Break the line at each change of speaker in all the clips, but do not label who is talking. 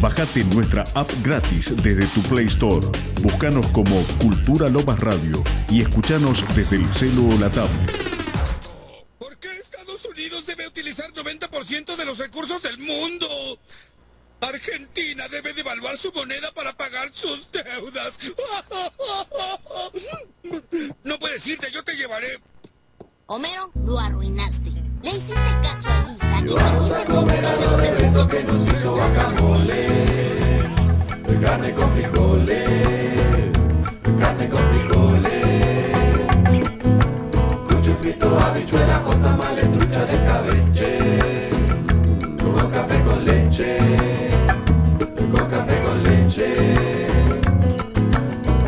Bájate nuestra app gratis desde tu Play Store. Búscanos como Cultura Lomas Radio y escuchanos desde el celo o la tablet.
¿Por qué Estados Unidos debe utilizar 90% de los recursos del mundo? Argentina debe devaluar su moneda para pagar sus deudas. No puedes irte, yo te llevaré.
Homero, lo arruinaste. Le hiciste caso a y
Vamos a comer
con
al reverendo que nos hizo guacamole. Carne con frijoles. Carne con frijoles. Cucho frito, habichuela, jota, trucha de cabeche. Con café con leche. Con café con leche.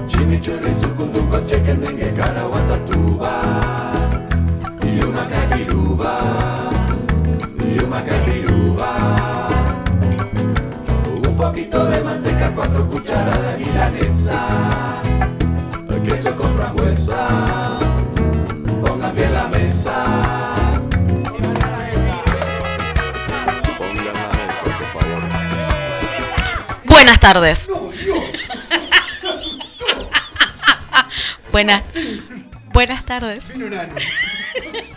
Chimichurri, sucunduco, chequen, dengue, caraguatatuba. Y una capiruba. Y una capiruba. Un poquito de manteca, cuatro cucharadas de milanesa. Queso con frambuesa. Pongan bien la mesa. Pongan la mesa, por favor.
Buenas tardes. Buenas. Buenas tardes.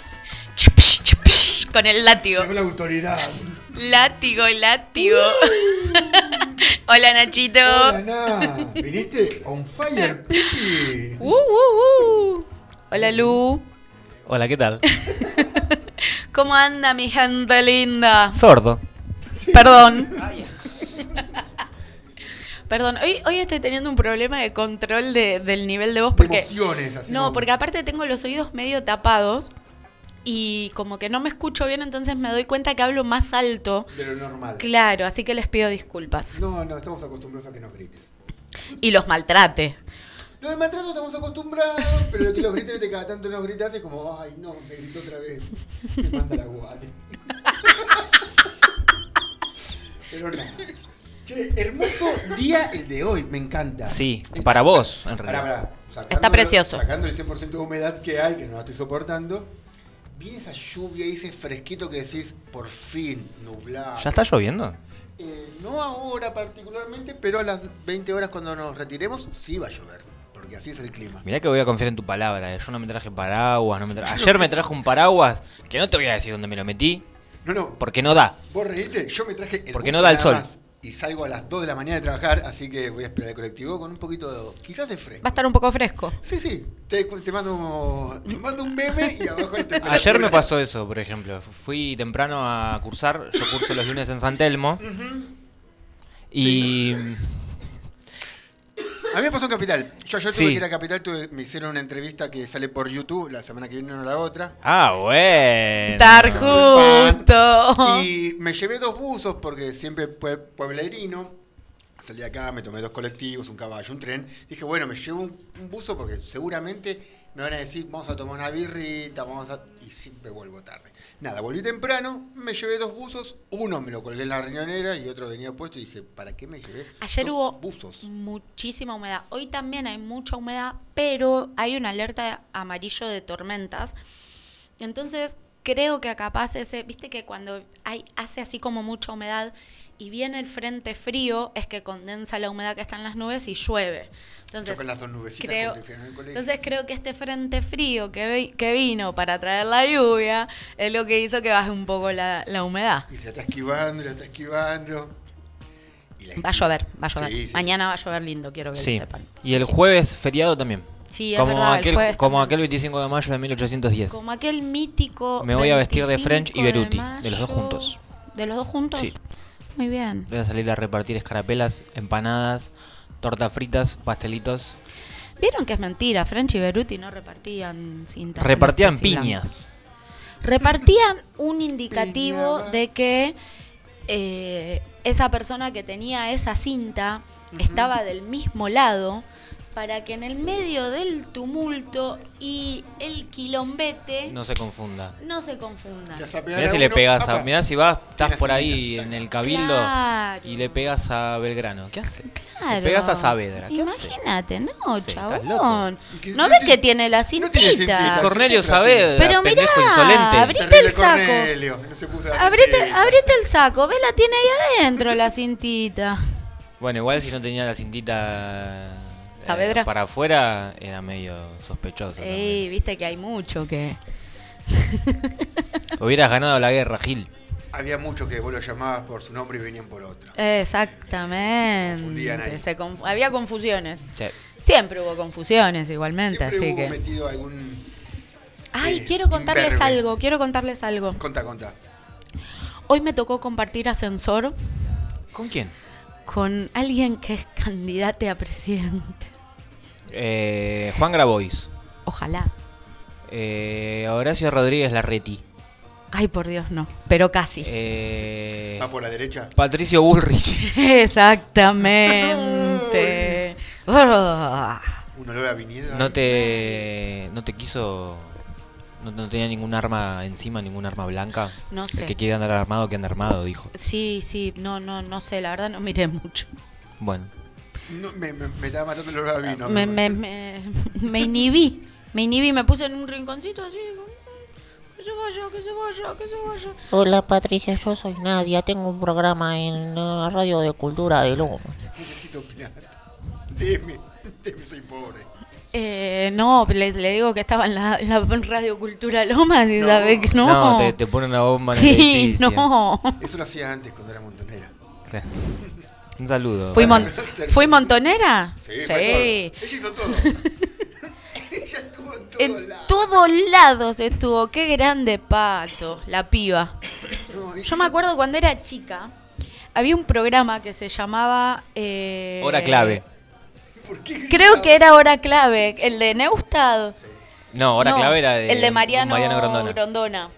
con el látigo.
Llegó la autoridad.
Látigo, látigo. Hola Nachito.
Hola, Ana. ¿Viniste? On fire, Pipi.
Uh, uh, uh. Hola Lu.
Hola, ¿qué tal?
¿Cómo anda mi gente linda?
Sordo.
Perdón. Perdón, hoy, hoy estoy teniendo un problema de control de- del nivel de voz
De
porque...
emociones, así
No,
como-
porque aparte tengo los oídos medio tapados y como que no me escucho bien, entonces me doy cuenta que hablo más alto.
De lo normal.
Claro, así que les pido disculpas.
No, no, estamos acostumbrados a que nos grites.
Y los maltrate.
No, el maltrato estamos acostumbrados, pero lo que los gritos de cada tanto nos gritas es como, ay, no, me gritó otra vez. Me manda la guardia. pero nada. Che, hermoso día el de hoy, me encanta.
Sí,
Esta-
para vos, en realidad.
pará. Sacando
Está precioso.
Sacando el 100% de humedad que hay, que no la estoy soportando, viene esa lluvia y ese fresquito que decís, por fin, nublado.
¿Ya está lloviendo?
Eh, no ahora particularmente, pero a las 20 horas cuando nos retiremos, sí va a llover. Porque así es el clima.
Mirá que voy a confiar en tu palabra. eh. Yo no me traje paraguas. No me tra- Ayer me traje un paraguas que no te voy a decir dónde me lo metí.
No, no.
Porque no da.
Vos reíste, yo me traje el
Porque no da el sol.
más Y salgo a las 2 de la mañana de trabajar, así que voy a esperar el colectivo con un poquito de, quizás de fresco.
Va a estar un poco fresco.
Sí, sí, te, te mando, te mando un meme y abajo la temperatura.
Ayer me pasó eso, por ejemplo. Fui temprano a cursar. Yo curso los lunes en San Telmo. Y.
A mí me pasó en Capital. Yo, yo tuve
Sí.
que ir a Capital, tuve- me hicieron una entrevista que sale por YouTube, la semana que viene o la otra.
Ah, bueno.
Estar justo.
Y me llevé dos buzos porque siempre fue pueblerino. Salí acá, me tomé dos colectivos, un caballo, un tren. Dije, bueno, me llevo un, un buzo porque seguramente me van a decir, vamos a tomar una birrita, vamos a... Y siempre vuelvo tarde. Nada, volví temprano, me llevé dos buzos. Uno me lo colgué en la riñonera y otro venía puesto y dije, ¿para qué me llevé
Ayer
dos
hubo
buzos?
muchísima humedad. Hoy también hay mucha humedad, pero hay una alerta amarillo de tormentas. Entonces, creo que capaz ese, viste que cuando hay hace así como mucha humedad y viene el frente frío, es que condensa la humedad que está en las nubes y llueve. Entonces,
Yo con las dos nubecitas
creo,
cuando fui en el colegio.
entonces creo que este frente frío que, vi- que vino para traer la lluvia es lo que hizo que baje un poco la, la humedad.
Y se la está esquivando, y la está esquivando.
Va a llover, va a llover.
Sí, sí, sí.
Mañana va a llover lindo, quiero que
Sí.
lo sepan.
Y el jueves feriado también.
Sí, es
como
verdad,
aquel,
jueves
como aquel 25 de mayo de 1810.
Como aquel mítico.
Me voy a vestir de
25
French y Beruti,
mayo.
de los dos juntos.
¿De los dos juntos?
Sí.
Muy bien.
Voy a salir a repartir escarapelas, empanadas, tortas fritas, pastelitos.
¿Vieron que es mentira? French y Beruti no repartían cintas.
Repartían piñas.
Repartían un indicativo
Piña.
de que eh, esa persona que tenía esa cinta estaba del mismo lado, para que en el medio del tumulto y el quilombete no,
No se confunda.
se confundan.
Ya sabe,
Mirá si le pegas a. Mirá si vas, estás por ahí en el cabildo
Claro.
y le pegas a Belgrano. ¿Qué hace?
Claro.
Le pegas a Saavedra. ¿Qué hace?
Imagínate, no,
Sí, estás
chabón.
loco.
Y que
¿No ves que tiene la
no tiene
cintita?
Cornelio
se así.
Saavedra,
Pero mirá,
pendejo insolente.
abrite el saco.
Cornelio, no se puso la
Abrite,
cintita.
abrite el saco, ¿ves? La tiene ahí adentro la cintita.
Bueno, igual si no tenía la cintita eh, para afuera, era medio sospechoso.
Ey, viste que hay mucho que...
Hubieras ganado la guerra, Gil.
Había muchos que vos lo llamabas por su nombre y venían por otro.
Exactamente.
Se confundían ahí.
Se conf- Había confusiones.
Sí.
Siempre hubo confusiones igualmente,
Siempre
así
hubo
que...
metido algún...
Ay,
eh,
quiero contarles
imberbe.
algo, quiero contarles algo.
Conta, conta.
Hoy me tocó compartir ascensor
¿Con quién?
con alguien que es candidato a presidente.
Eh, Juan Grabois.
Ojalá.
Eh, Horacio Rodríguez Larreti.
Ay, por Dios, no. Pero casi.
Eh,
Va por la derecha.
Patricio Bullrich.
Exactamente. Ah.
Un olor a viñedo.
No te, no te quiso. No, no tenía ningún arma encima, ningún arma blanca.
No
El
sé.
que quiere andar armado, que ande armado, dijo.
Sí, sí, no, no, no sé, la verdad no miré mucho.
Bueno,
No, me, me, me estaba matando el olor a vino.
Me, me, me, me inhibí. Me inhibí, me puse en un rinconcito así. como, Que se vaya, que se vaya, que se vaya.
Hola Patricia, yo soy Nadia, tengo un programa en la radio de cultura de Loma.
Necesito opinar. Deme, deme, soy pobre.
Eh, no, le, le digo que estaba en la, la Radio Cultura Lomas y
No.
sabe que no.
no, te, te pone una bomba en el
sí,
edificio.
no.
Eso lo hacía antes cuando era montonera.
Claro. Un saludo.
¿Fui,
Bueno,
mon- ¿Fui montonera?
Sí, fue todo. Ella hizo todo. Ella estuvo en todos
En
lados.
todos lados estuvo. Qué grande pato, la piba.
No,
Yo me acuerdo cuando era chica, había un programa que se llamaba... eh,
Hora clave.
¿Por qué
Creo que era Hora Clave, el de Neustad.
No, hora
No,
clave era de,
el de Mariano,
Grondona.
Grondona.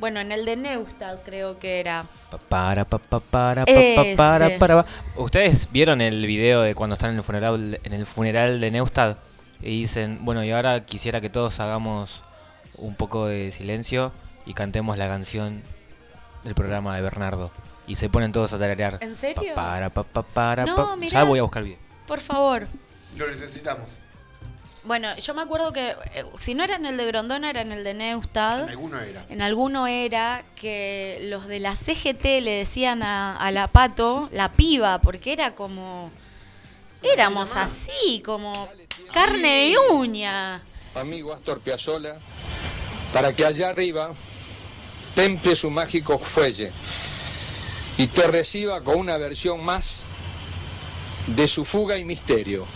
Bueno, en el de Neustad creo que era.
Pa- Para, pa, pa, para, pa, pa, para, para, pa. ¿Ustedes vieron el video de cuando están en el funeral, en el funeral de Neustad? Y dicen, bueno, y ahora quisiera que todos hagamos un poco de silencio y cantemos la canción del programa de Bernardo. Y se ponen todos a tararear.
¿En serio?
Pa, para, pa, pa, para,
No,
pa.
mirá.
Ya voy a buscar el video.
Por favor.
Lo necesitamos.
Bueno, yo me acuerdo que eh, si no era en el de Grondona, era en el de Neustad.
En alguno era.
En alguno era que los de la CGT le decían a, a la pato la piba, porque era como. Éramos así, como carne y uña.
amigo Astor Piazzolla, para que allá arriba temple su mágico fuelle y te reciba con una versión más de su fuga y misterio.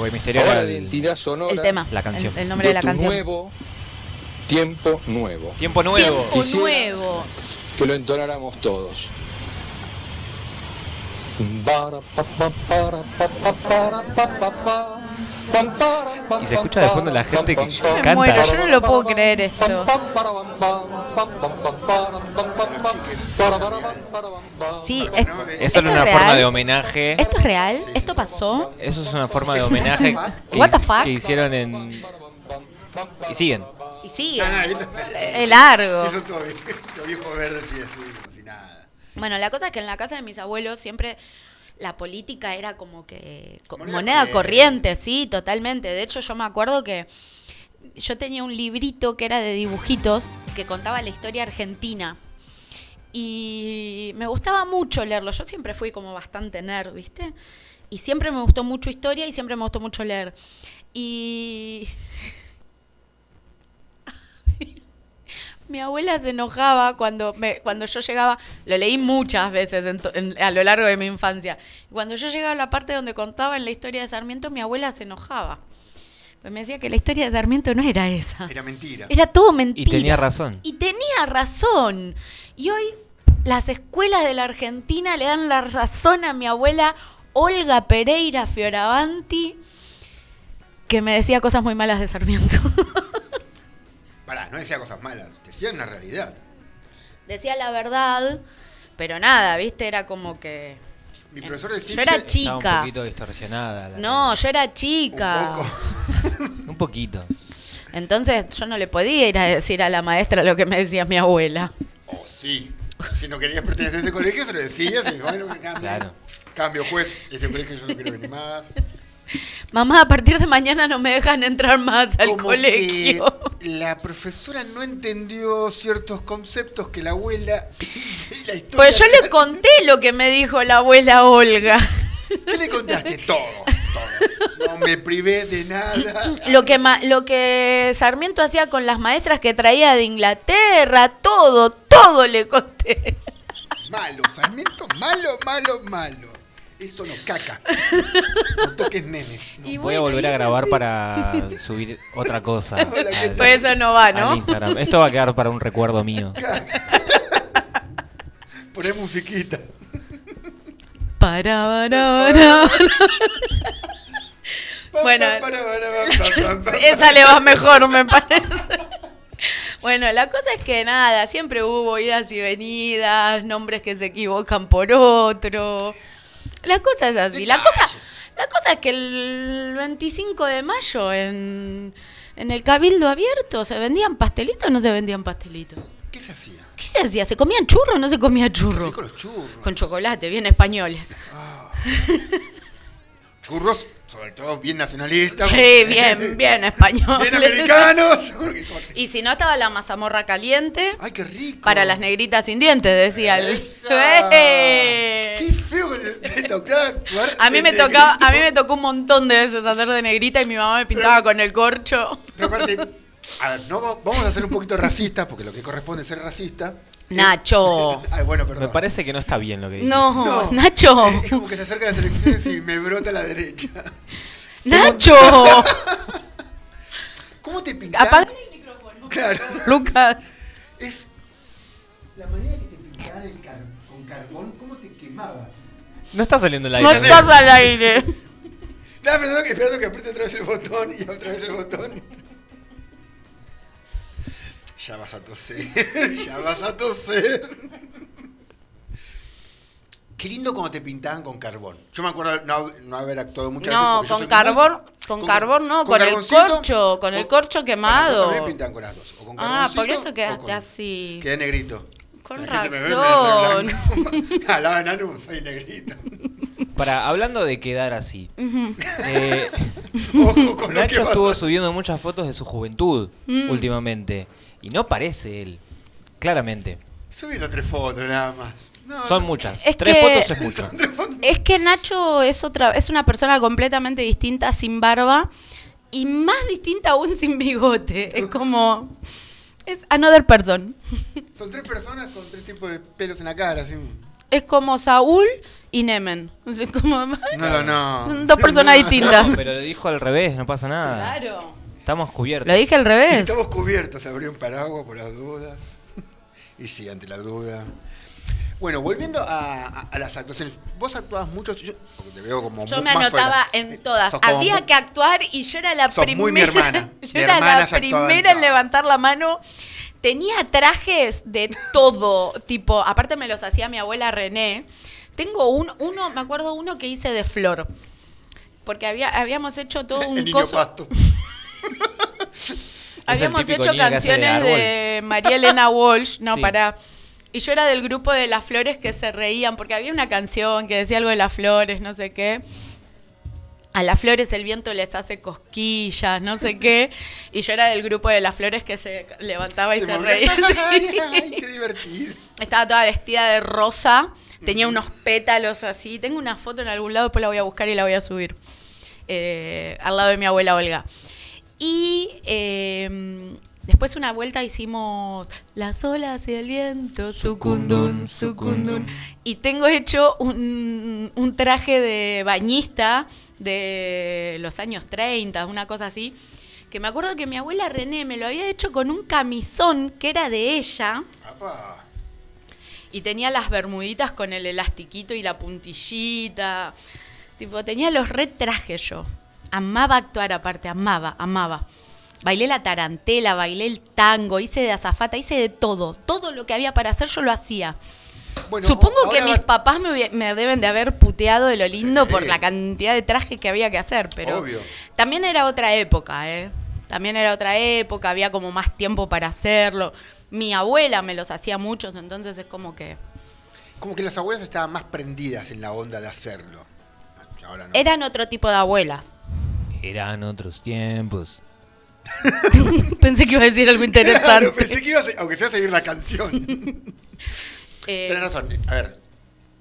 Fue misterio era
Ahora
el-
identidad sonora
El tema.
La canción.
El, el nombre de, la
tu
canción.
nuevo tiempo nuevo.
Tiempo nuevo.
Tiempo
Quisiera-
nuevo.
Que lo entonáramos todos. Para, pa, pa, para, pa,
Y se escucha de fondo la gente que
Me
canta.
muero, yo no lo puedo creer esto. Sí, es-
no,
Esto
¿Esto
era una
es
forma de homenaje.
¿Esto es real? ¿Esto pasó?
Eso es una forma de homenaje que,
What the
hic-
fuck?
que hicieron en... Y siguen.
Y sigue.
Ah,
Es largo.
Eso todo viejo, verde.
Bueno, la cosa es que en la casa de mis abuelos siempre la política era como que
Moneda
moneda,
corriente,
sí, totalmente. De hecho, yo me acuerdo que yo tenía un librito que era de dibujitos que contaba la historia argentina. Y me gustaba mucho leerlo. Yo siempre fui como bastante nerd, ¿viste? Y siempre me gustó mucho historia y siempre me gustó mucho leer. Y Mi abuela se enojaba cuando, me, cuando yo llegaba, lo leí muchas veces en to- en- a lo largo de mi infancia. Cuando yo llegaba a la parte donde contaba en la historia de Sarmiento, mi abuela se enojaba. Pues me decía que la historia de Sarmiento no era esa.
Era mentira.
Era todo mentira.
Y tenía razón.
Y tenía razón. Y hoy las escuelas de la Argentina le dan la razón a mi abuela Olga Pereira Fioravanti, que me decía cosas muy malas de Sarmiento.
Pará, no decía cosas malas, decía una realidad.
decía la verdad, pero nada, ¿viste? Era como que...
Mi profesor de
Yo era
ciencia-
Estaba un
chica.
poquito distorsionada. la-
No, yo era chica.
Un poco.
Un poquito.
Entonces yo no le podía ir a decir a la maestra lo que me decía mi abuela.
Oh, sí. Si no querías pertenecer a ese colegio, se lo decías y bueno, me cambio.
Claro.
Cambio, juez. Este colegio yo no quiero venir más.
Mamá, a partir de mañana no me dejan entrar más al
Como
colegio.
que la profesora no entendió ciertos conceptos que la abuela y la historia.
Pues yo le conté lo que me dijo la abuela Olga.
¿Qué le contaste? Todo, todo. No me privé de nada.
Lo que, lo que Sarmiento hacía con las maestras que traía de Inglaterra, todo, todo le conté.
Malo, Sarmiento, malo, malo, malo. Eso no, caca. No toques nenes. no.
Y
Voy a
bueno,
volver a
y-
grabar para subir otra cosa.
Hola, ¿qué
al-
Pues eso no va,
al
¿no?
Instagram. Esto va a quedar para un recuerdo mío.
Poné musiquita.
Para, para, para. Bueno,
Pa, pa, para, para, pa, pa, pa, pa.
esa le va mejor, me parece. Bueno, la cosa es que nada, siempre hubo idas y venidas, nombres que se equivocan por otro. La cosa es así. La cosa, la cosa es que el 25 de mayo en, en el Cabildo Abierto se vendían pastelitos o no se vendían pastelitos.
¿Qué se hacía?
¿Qué se hacía? ¿Se comían churros o no se comía churro?
Rico los churros.
Con chocolate, bien españoles.
Churros, sobre todo bien nacionalistas.
Sí, bien, bien españoles.
Bien americanos.
Y si no estaba la mazamorra caliente,
Ay, qué rico.
para las negritas sin dientes, decía el.
Te, tocaba.
A mí me tocaba, a mí me tocó un montón de veces hacer de negrita y mi mamá me pintaba con el corcho.
Pero aparte, a ver, no, va- vamos a ser un poquito racistas, porque lo que corresponde es ser racista.
Nacho.
Ay, bueno,
Me parece que no está bien lo que dice.
No,
No.
Nacho.
Es como que se acercan las elecciones y me brota la derecha.
Nacho.
¿Cómo te pintaban?
Apaga el micrófono.
Claro.
Lucas.
Es la manera que te pintaban car- con carbón, ¿cómo te quemaba?
No está saliendo el
No
aire.
estás al aire.
Estaba esperando que, esperando que apriete otra vez el botón y otra vez el botón. Ya vas a toser, ya vas a toser. Qué lindo cuando te pintaban con carbón. Yo me acuerdo no, no haber actuado muchas
No,
veces. yo
con carbón,
muy-
con carbón no,
con
con el corcho, con el corcho
Con las dos
quemado.
también pintaban con las dos. O con
Ah, por eso quedaste
con-
así.
Quedé negrito.
Con
La gente me ve, me ve
razón.
Nanu soy negrito.
Para, hablando de quedar así. Eh,
Ojo con lo que
Nacho estuvo subiendo muchas fotos de su juventud
Mm.
últimamente. Y no parece él. Claramente.
Subiendo tres fotos nada más. No,
Son muchas.
Es
Tres
que-
fotos es mucho.
Es que Nacho es otra, es una persona completamente distinta sin barba y más distinta aún sin bigote. Es como es another person.
Son tres personas con tres tipos de pelos en la cara. Así.
Es como Saúl y Nemen. O sea, como
No, no, no.
Son dos personas
No, no.
distintas.
No, pero lo dijo al revés, no pasa nada.
Claro.
Estamos cubiertos.
Lo dije al revés.
Estamos cubiertos, se abrió un paraguas por las dudas. Y sí, ante la duda. Bueno, volviendo a, a- a las actuaciones. Vos actuabas mucho, yo, porque te veo como
Yo me
más
anotaba en todas.
Sos
Había que actuar y yo era la
Sos
primera.
muy mi hermana.
Yo
Mi
era
hermana
la
en
primera en levantar la mano. Tenía trajes de todo, tipo, aparte me los hacía mi abuela René. Tengo un, uno, me acuerdo uno que hice de flor. Porque había, habíamos hecho todo un
El niño
coso.
pasto.
Habíamos hecho
hace de
canciones de, María Elena Walsh, no,
Sí.
para... Y yo era del grupo de las flores que se reían, porque había una canción que decía algo de las flores, no sé qué. A las flores el viento les hace cosquillas, no sé qué. Y yo era del grupo de las flores que se levantaba y se,
movía.
reía.
Ay,
sí.
ay, qué divertido.
Estaba toda vestida de rosa, tenía unos pétalos así. Tengo una foto en algún lado, después la voy a buscar y la voy a subir. Eh, al lado de mi abuela Olga. Y eh, después una vuelta hicimos las olas y el viento, sucundun, sucundun. Y tengo hecho un, un traje de bañista de los años 30, una cosa así. Que me acuerdo que mi abuela René me lo había hecho con un camisón que era de ella.
Apa.
Y tenía las bermuditas con el elastiquito y la puntillita. Tipo, tenía los red trajes yo. Amaba actuar aparte, amaba, amaba. Bailé la tarantela, bailé el tango, hice de azafata, hice de todo. Todo lo que había para hacer yo lo hacía.
Bueno,
Supongo
o-
que mis
va-
papás me, deben de haber puteado de lo lindo
Sí.
por la cantidad de trajes que había que hacer, pero
Obvio.
también era otra época, ¿eh? También era otra época, había como más tiempo para hacerlo. Mi abuela me los hacía muchos, entonces es como que...
Como que las abuelas estaban más prendidas en la onda de hacerlo. Ahora no.
Eran otro tipo de abuelas.
Eran otros tiempos.
Pensé que iba a decir algo interesante.
Claro, pensé que ibas a, aunque sea a seguir la canción.
Eh,
Tenés razón. A ver,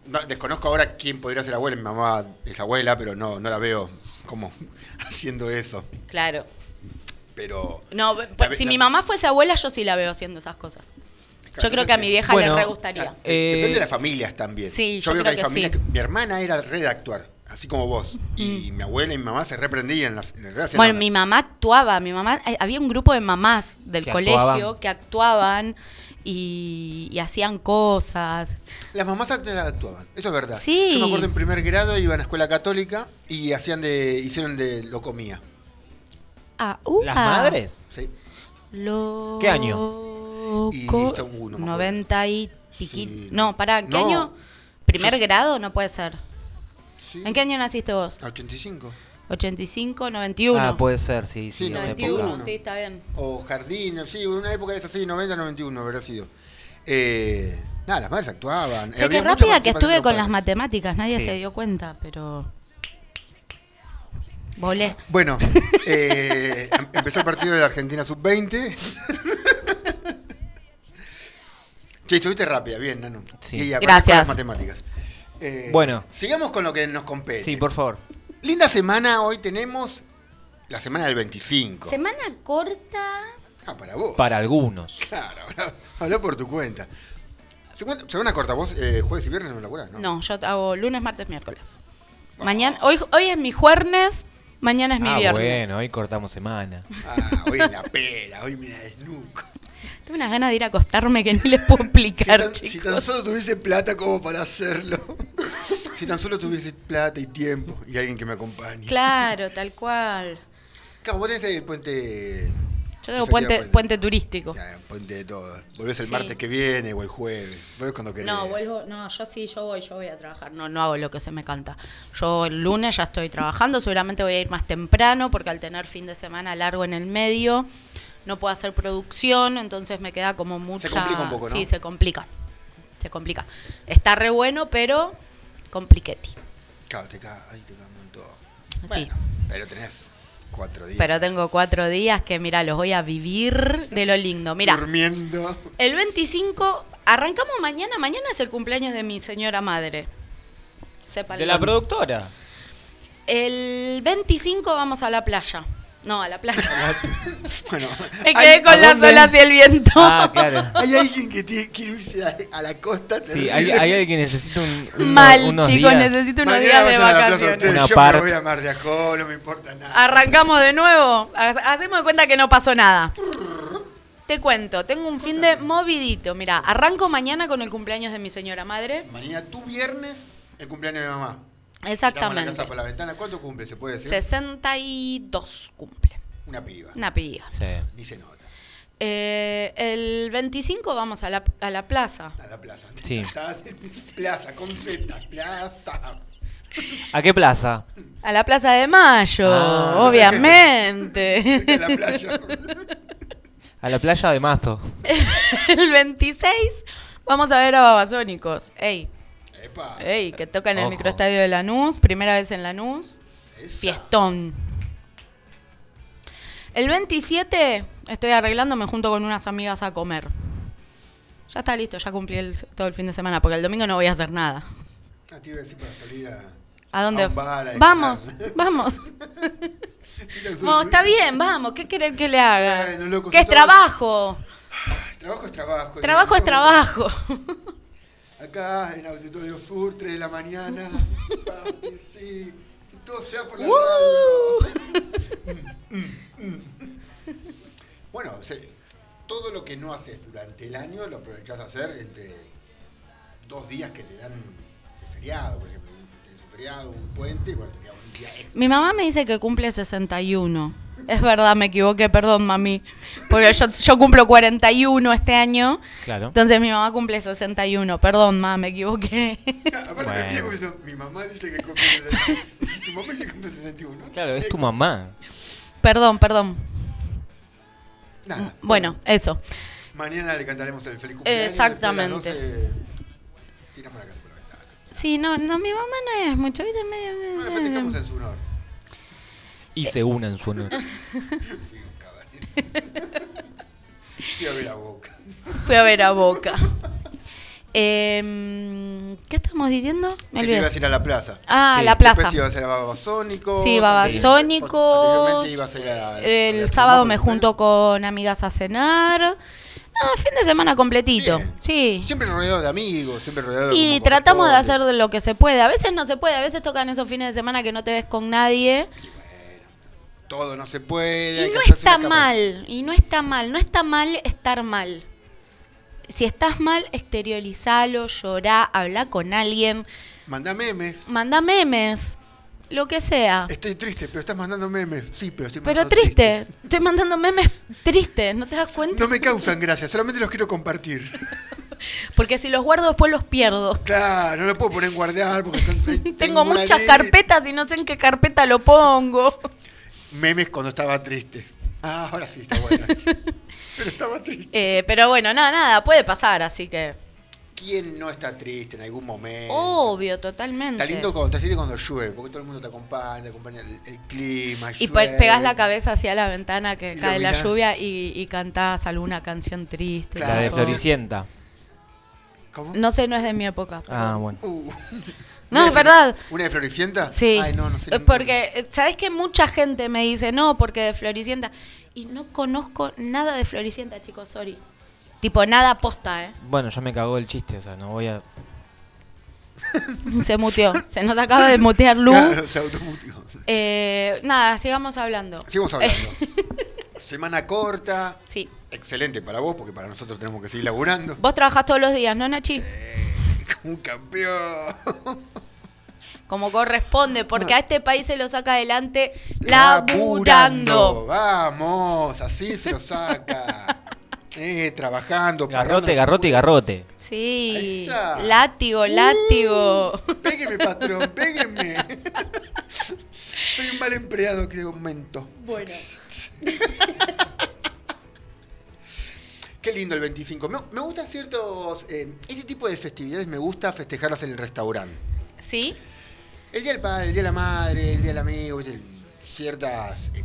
no- desconozco ahora quién podría ser abuela. Mi mamá es abuela, pero no, no la veo como haciendo eso.
Claro.
Pero.
No,
La
pues, si
la-
mi mamá fuese abuela, yo sí la veo haciendo esas cosas. Yo creo que a mi vieja
Bueno,
le re gustaría.
Eh, Depende de las familias también.
Sí,
yo
yo
veo que hay
que
familias
sí.
que. Mi hermana era re de actuar, así como vos. Y mi abuela y mi mamá se reprendían. Las, hacían
Bueno,
la-
mi mamá actuaba, mi mamá, eh, había un grupo de mamás del
Que
colegio
actuaban.
que actuaban y, y hacían cosas.
Las mamás act- actuaban, eso es verdad.
Sí.
Yo me acuerdo en primer grado iban a escuela católica y hacían de, hicieron de locomía.
Ah, uh,
¿Las madres?
¿sí?
Loco.
¿Qué año?
Y uno, me acuerdo.
90 y.
Sí.
No, pará, ¿qué
No.
año? ¿Primer
Yo-
grado? No puede ser.
Sí.
¿En qué año naciste vos?
85.
85, 91.
Ah, puede ser, sí, sí,
Sí,
esa
91,
época.
91.
sí, está bien.
O jardín, sí, una época de esas, sí, 90, 91 habrá sido. Eh, nada, las madres actuaban.
Che, qué rápida que estuve con las matemáticas, nadie
Sí.
se dio cuenta, pero... Volé.
Bueno, eh, em- empezó el partido de la Argentina Sub-20. Che, estuviste rápida, bien, Nano.
Sí.
Y
Gracias.
las matemáticas. Eh,
Bueno.
Sigamos con lo que nos compete.
Sí, por favor.
Linda semana, hoy tenemos la semana del 25.
Semana corta.
Ah, para vos.
Para algunos.
Claro, habla, habla por tu cuenta. Segunda- Semana corta, vos eh, jueves y viernes no laburás, ¿no?
No, yo hago lunes, martes, miércoles. Mañana, hoy, hoy es mi jueves, mañana es mi
ah,
viernes.
bueno, hoy cortamos semana.
Ah, hoy la pera, hoy me la desnuco.
Tengo unas ganas de ir a acostarme que ni les puedo
Si
explicar,
tan, si tan solo tuviese plata como para hacerlo. si tan solo tuviese plata y tiempo y alguien que me acompañe.
Claro, tal cual.
Claro, vos tenés ahí el puente.
Yo tengo puente, puente turístico.
Ya, puente de todo. Volvés el
Sí.
martes que viene o el jueves. Volvés cuando querés.
No, vuelvo, no, yo sí, yo voy, yo voy a trabajar, no, no hago lo que se me canta. Yo el lunes ya estoy trabajando, seguramente voy a ir más temprano porque al tener fin de semana largo en el medio, no puedo hacer producción, entonces me queda como mucha...
complica un poco, ¿no?
Sí, se complica, se complica. Está re bueno, pero compliquetti.
Claro, te caga, ahí te caga un montón.
Sí.
Bueno, pero tenés cuatro días.
Pero tengo cuatro días que, mira, los voy a vivir de lo lindo. Mira,
Durmiendo.
el 25, arrancamos mañana, mañana es el cumpleaños de mi señora madre. Sepa
De la productora.
El 25 vamos a la playa. No, a la playa.
Bueno,
Me
hay-
quedé con
¿a
las olas y el viento.
Ah, claro.
Hay alguien que tiene que irse a, a la costa.
Sí, hay, hay alguien que necesita un,
Mal,
unos
chicos,
días.
necesito unos
Mañana
días de
plaza
vacaciones.
Una
yo
part.
me voy a Mar de Ajó, no me importa nada.
Arrancamos de nuevo. Ha- Hacemos de cuenta que no pasó nada. Te cuento, tengo un fin de movidito. Mira, arranco mañana con el cumpleaños de mi señora madre.
Mañana tu viernes, el cumpleaños de mamá. La
Exactamente.
casa por la ventana. ¿Cuánto cumple? ¿Se puede decir?
62 cumple.
Una piba.
Una piba.
Sí.
Ni se nota.
Eh, el 25 vamos a la, a la plaza.
A la plaza.
Sí.
Plaza, con Z, plaza.
¿A qué plaza?
A la Plaza de Mayo,
Ah.
obviamente.
De la playa.
A la playa de Mazo.
el 26 vamos a ver a Babasónicos. Ey,
Epa.
ey, que toca en el
Ojo.
microestadio de Lanús, primera vez en Lanús.
Esa.
Fiestón. El 27 estoy arreglándome junto con unas amigas a comer. Ya está listo, ya cumplí el- todo el fin de semana, porque el domingo no voy a hacer nada.
Ah, te iba a decir para salir a...
¿A dónde?
A un bar, a
vamos, vamos. No, está bien, vamos. ¿Qué querés que le haga?
Bueno, loco, si
es
todo-
trabajo.
Trabajo es trabajo.
Trabajo es trabajo.
Acá en Auditorio Sur, 3 de la mañana. papi, sí. Y todo sea por la
¡Uh!
radio. Mm, mm, mm. Bueno, o sea, todo lo que no haces durante el año lo aprovechás a hacer entre dos días que te dan de feriado, por ejemplo. un- Tenés un feriado, un puente, y bueno, te queda un día extra.
Mi mamá me dice que cumple 61. Es verdad, me equivoqué, perdón, mami. Porque yo, yo cumplo 41 este año.
Claro.
Entonces mi mamá cumple 61. Perdón, ma, me equivoqué.
Aparte me estoy diciendo, mi mamá dice que cumple 61. Si tu mamá dice que cumple 61.
Claro, es tu mamá.
perdón, perdón.
Nada.
Bueno, eso.
Mañana le cantaremos el feliz cumpleaños.
Exactamente.
después de las 12, tiramos la casa por la ventana.
Sí, no, no, mi mamá no es mucho, ¿viste? Medio,
Bueno, festejamos en su honor.
Y se una en su honor.
Fui un caballero. Fui a ver a Boca.
Fui a ver a Boca. Em, ¿Qué estamos diciendo? Me
Que te ibas a ir a la plaza.
Ah,
Sí.
la plaza.
Después ibas a ir a Babasónicos.
Sí, Babasónicos.
Anteriormente ibas a ir a- a
El sábado me junto con amigas a cenar. No, fin de semana completito.
Bien.
Sí.
Siempre rodeado de amigos, siempre rodeado de
Y tratamos de hacer lo que se puede. A veces no se puede, a veces tocan esos fines de semana que no te ves con nadie.
Todo no se puede.
Y no está mal, y no está mal, no está mal estar mal. Si estás mal, exteriorizalo, llorá, habla con alguien,
Manda memes.
manda memes, lo que sea.
Estoy triste, pero estás mandando memes. Sí, pero estoy
Pero triste, estoy mandando memes tristes, ¿no te das cuenta?
No me causan gracia, solamente los quiero compartir.
Porque si los guardo después los pierdo.
Claro, no lo puedo poner en guardar porque tengo,
Tengo
una
muchas carpetas y no sé en qué carpeta lo pongo.
Memes cuando estaba triste. Ah, ahora sí está bueno. pero estaba triste.
Eh, pero bueno, nada, nada, puede pasar, así que...
¿Quién no está triste en algún momento?
Obvio, totalmente.
Está lindo cuando, está lindo cuando llueve, porque todo el mundo te acompaña, te acompaña el, el clima.
Y
llueve.
pegás la cabeza hacia la ventana que
Y
cae la lluvia y, y cantás alguna canción triste.
La de Floricienta.
¿Cómo?
No sé, no es de mi época. pero-
Ah, bueno.
Uh.
No,
¿Una
es verdad.
¿Una de Floricienta?
Sí.
Ay, no, no sé.
Porque, eh, ¿sabes que Mucha gente me dice, no, porque de Floricienta. Y no conozco nada de Floricienta, chicos, sorry. Tipo, nada posta, ¿eh?
Bueno, ya me cagó el chiste, o sea, no voy a...
Se muteó. Se nos acaba de mutear Lu.
Claro, se automutió.
Eh, nada, sigamos hablando.
Sigamos hablando. Semana corta.
Sí.
Excelente para vos, porque para nosotros tenemos que seguir laburando.
Vos trabajás todos los días, ¿no, Nachi?
Un campeón.
Como corresponde, porque a este país se lo saca adelante laburando.
Vamos, así se lo saca. Eh, trabajando.
Garrote, garrote y
un-
garrote.
Sí.
Esa.
Látigo, látigo.
Pégueme, patrón, pégueme. Soy un mal empleado que aumento.
Bueno.
Qué lindo el 25. Me, me gustan ciertos. eh, ese tipo de festividades me gusta festejarlas en el restaurante.
¿Sí?
El día del padre, el día de la madre, el día del amigo, ciertas. eh,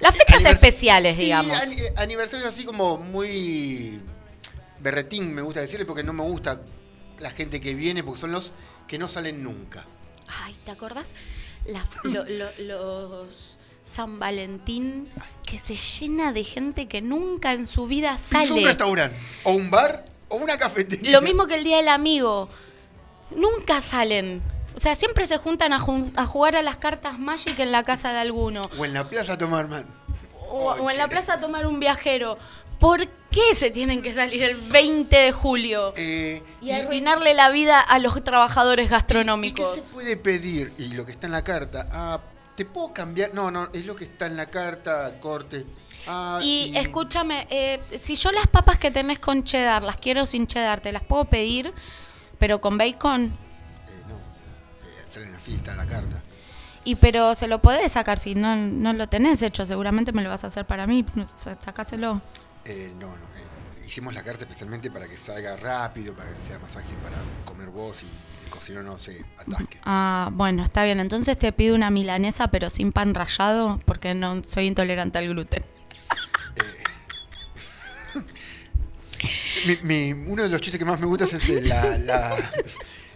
Las fechas
anivers-
especiales,
Sí,
digamos.
eh, aniversarios así como muy. Berretín, me gusta decirle, porque no me gusta la gente que viene, porque son los que no salen nunca.
Ay, ¿te acordás? La- lo- lo- los San Valentín que se llena de gente que nunca en su vida
Es un
sale.
restaurante, o un bar, o una cafetería.
Lo mismo que el Día del Amigo. Nunca salen. O sea, siempre se juntan a, jugar a las cartas Magic en la casa de alguno.
O en la plaza a tomar man.
O, en la plaza a tomar un viajero. ¿Por qué se tienen que salir el 20 de julio?
Eh,
Y arruinarle la vida a los trabajadores
¿Y qué
gastronómicos.
se puede pedir? Y lo que está en la carta. Ah, ¿te puedo cambiar? No, no, es lo que está en la carta, corte. Ah,
Y escúchame, eh, si yo las papas que tenés con cheddar las quiero sin cheddar, ¿te las puedo pedir? Pero con bacon.
eh, no, eh, traen así, está en la carta.
Y pero se lo podés sacar si no, no lo tenés hecho, seguramente me lo vas a hacer para mí, sa- sacáselo.
Eh, no, no. eh, hicimos la carta especialmente para que salga rápido, para que sea más ágil para comer vos y el cocinero no se atasque.
Ah, bueno, está bien, entonces te pido una milanesa pero sin pan rallado porque no soy intolerante al gluten.
Mi- mi- uno de los chistes que más me gusta es el la, la-